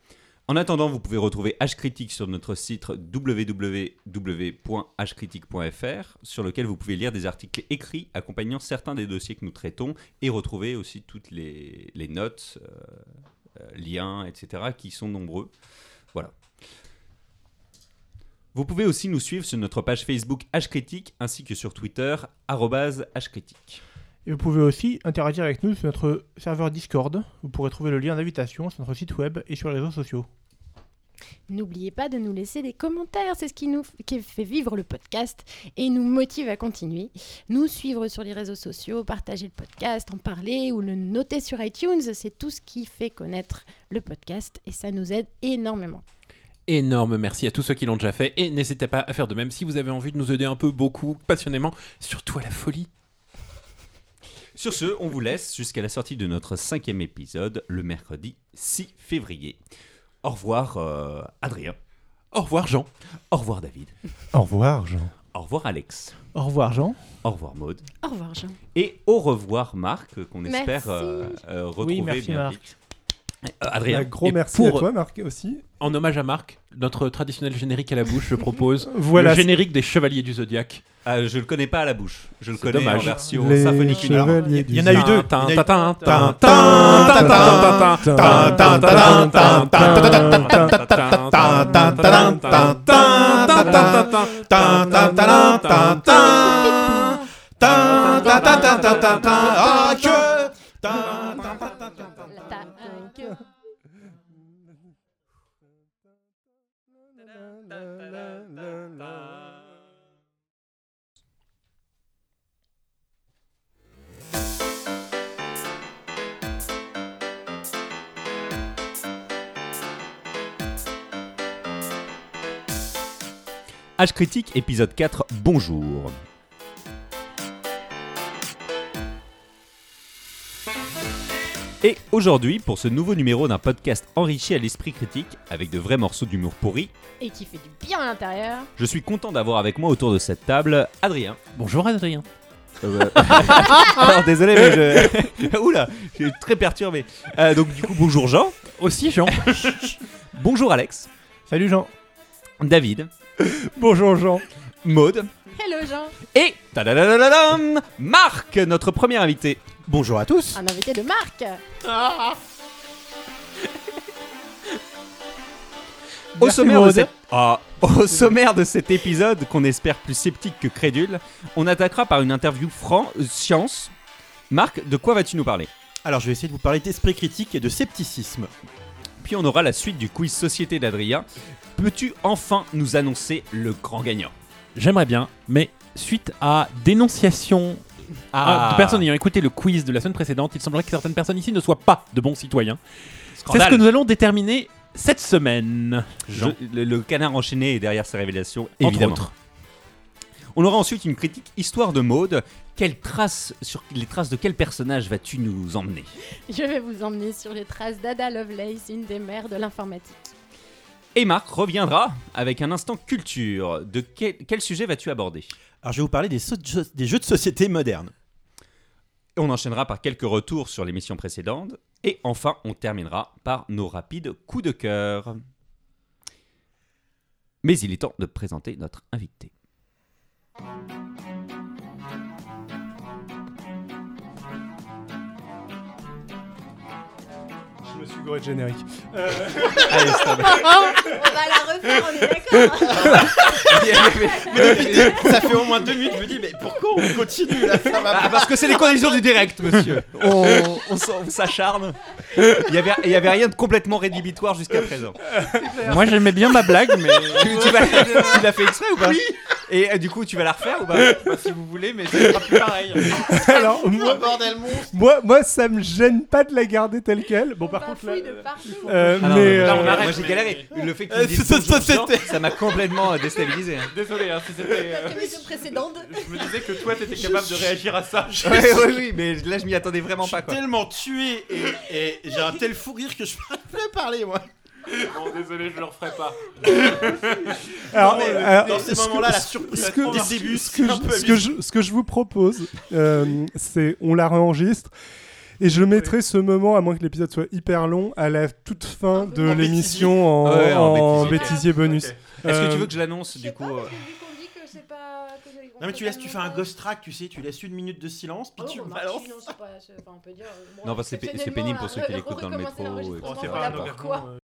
En attendant, vous pouvez retrouver H Critique sur notre site www.hcritique.fr, sur lequel vous pouvez lire des articles écrits accompagnant certains des dossiers que nous traitons et retrouver aussi toutes les, notes, euh, euh, liens, etc., qui sont nombreux. Voilà. Vous pouvez aussi nous suivre sur notre page Facebook H Critique ainsi que sur Twitter arrobase H Critique. Et vous pouvez aussi interagir avec nous sur notre serveur Discord. Vous pourrez trouver le lien d'invitation sur notre site web et sur les réseaux sociaux. N'oubliez pas de nous laisser des commentaires, c'est ce qui nous qui fait vivre le podcast et nous motive à continuer. Nous suivre sur les réseaux sociaux, partager le podcast, en parler ou le noter sur iTunes, c'est tout ce qui fait connaître le podcast et ça nous aide énormément. Énorme merci à tous ceux qui l'ont déjà fait et n'hésitez pas à faire de même si vous avez envie de nous aider un peu, beaucoup, passionnément, surtout à la folie. Sur ce, on vous laisse jusqu'à la sortie de notre cinquième épisode le mercredi 6 février. Au revoir euh, Adrien. Au revoir Jean. Au revoir David. Au revoir, Jean. Au revoir Alex. Au revoir, Jean. Au revoir Maude. Au revoir Jean. Et au revoir Marc, qu'on espère euh, euh, retrouver Oui, merci, bien Marc. vite. Euh, Adrien. Un gros Et merci pour- à toi, Marc, aussi. En hommage à Marc, notre traditionnel générique à la bouche, je propose Voilà. le générique des Chevaliers du Zodiaque. Ah, je le connais pas à la bouche. Je le connais dommage. en version Les symphonique. une heure. chevaliers Il y en a eu deux. H Critique, épisode 4, bonjour. Et aujourd'hui, pour ce nouveau numéro d'un podcast enrichi à l'esprit critique, avec de vrais morceaux d'humour pourri, Et qui fait du bien à l'intérieur. je suis content d'avoir avec moi autour de cette table Adrien. Bonjour Adrien. Alors désolé, mais je. Oula, je suis très perturbé. Euh, donc, du coup, bonjour Jean. Aussi Jean. Bonjour Alex. Salut, Jean. David. Bonjour, Jean. Maude. Hello Jean. Et. tadadadadadam, Marc, notre premier invité. Bonjour à tous. Un invité de Marc. Au sommaire, de cet... Ah, au sommaire de cet épisode, qu'on espère plus sceptique que crédule, on attaquera par une interview franc science. Marc, de quoi vas-tu nous parler? Alors, je vais essayer de vous parler d'esprit critique et de scepticisme. Puis on aura la suite du quiz Société d'Adrien. Peux-tu enfin nous annoncer le grand gagnant? J'aimerais bien, mais suite à dénonciation ah, de personnes ayant écouté le quiz de la semaine précédente, il semblerait que certaines personnes ici ne soient pas de bons citoyens. C'est ce que nous allons déterminer cette semaine. Je- le, le canard enchaîné est derrière ces révélations, entre évidemment. autres. On aura ensuite une critique histoire de mode. Quelles traces, sur les traces de quel personnage vas-tu nous emmener? Je vais vous emmener sur les traces d'Ada Lovelace, une des mères de l'informatique. Et Marc reviendra avec un instant culture. De quel, quel sujet vas-tu aborder? Alors, je vais vous parler des, so- des jeux de société modernes. On enchaînera par quelques retours sur l'émission précédente. Et enfin, on terminera par nos rapides coups de cœur. Mais il est temps de présenter notre invité. Me suis goré de générique. Allez, stop. On va la refaire, on est d'accord. Ça fait au moins deux minutes, je me dis, mais pourquoi on continue là ça va Ah, parce que c'est les conditions du direct, monsieur. On, on s'en- on s'acharne. Il y avait, il y avait rien de complètement rédhibitoire jusqu'à présent. Moi j'aimais bien ma blague, mais Tu, tu l'as fait exprès ou pas? Et euh, du coup, tu vas la refaire ou pas Bah, si vous voulez, mais ce sera plus pareil. Alors, moi, bordel monstre moi, moi, ça me gêne pas de la garder telle quelle. Bon, On par contre, là. bafouille de partout. euh, Ah non, mais. là, euh, arrête, Moi j'ai mais- galéré. Le fait que tu Euh, me dises ça, ça, ça m'a complètement euh, déstabilisé. hein. Désolé, hein, si c'était. euh, L'émission précédente. Je me disais que toi t'étais capable de réagir à ça. Ouais, ouais, oui, mais là je m'y attendais vraiment Je pas suis quoi. tellement tué et, et j'ai un tel fou rire que je peux plus parler moi. Bon, désolé, je le referai pas. alors, Non, mais, alors, dans ces ce que- moments-là, la surprise que- le début, ce que, je, ce que je- ce que je vous propose, euh, c'est on la réenregistre. Et je mettrai ce moment, à moins que l'épisode soit hyper long, à la toute fin de l'émission en, Ouais, en en bêtisier. bonus. Est-ce que Euh, tu veux que je l'annonce du coup pas, euh, c'est pas. que Non mais tu laisses, tu fais un ghost track, tu sais, tu laisses une minute de silence, puis Oh, tu balances. non, c'est enfin, on peut dire, euh, bon, Non, parce que c'est- c'est exceptionnellement, pénible pour ceux qui l'écoutent dans le métro,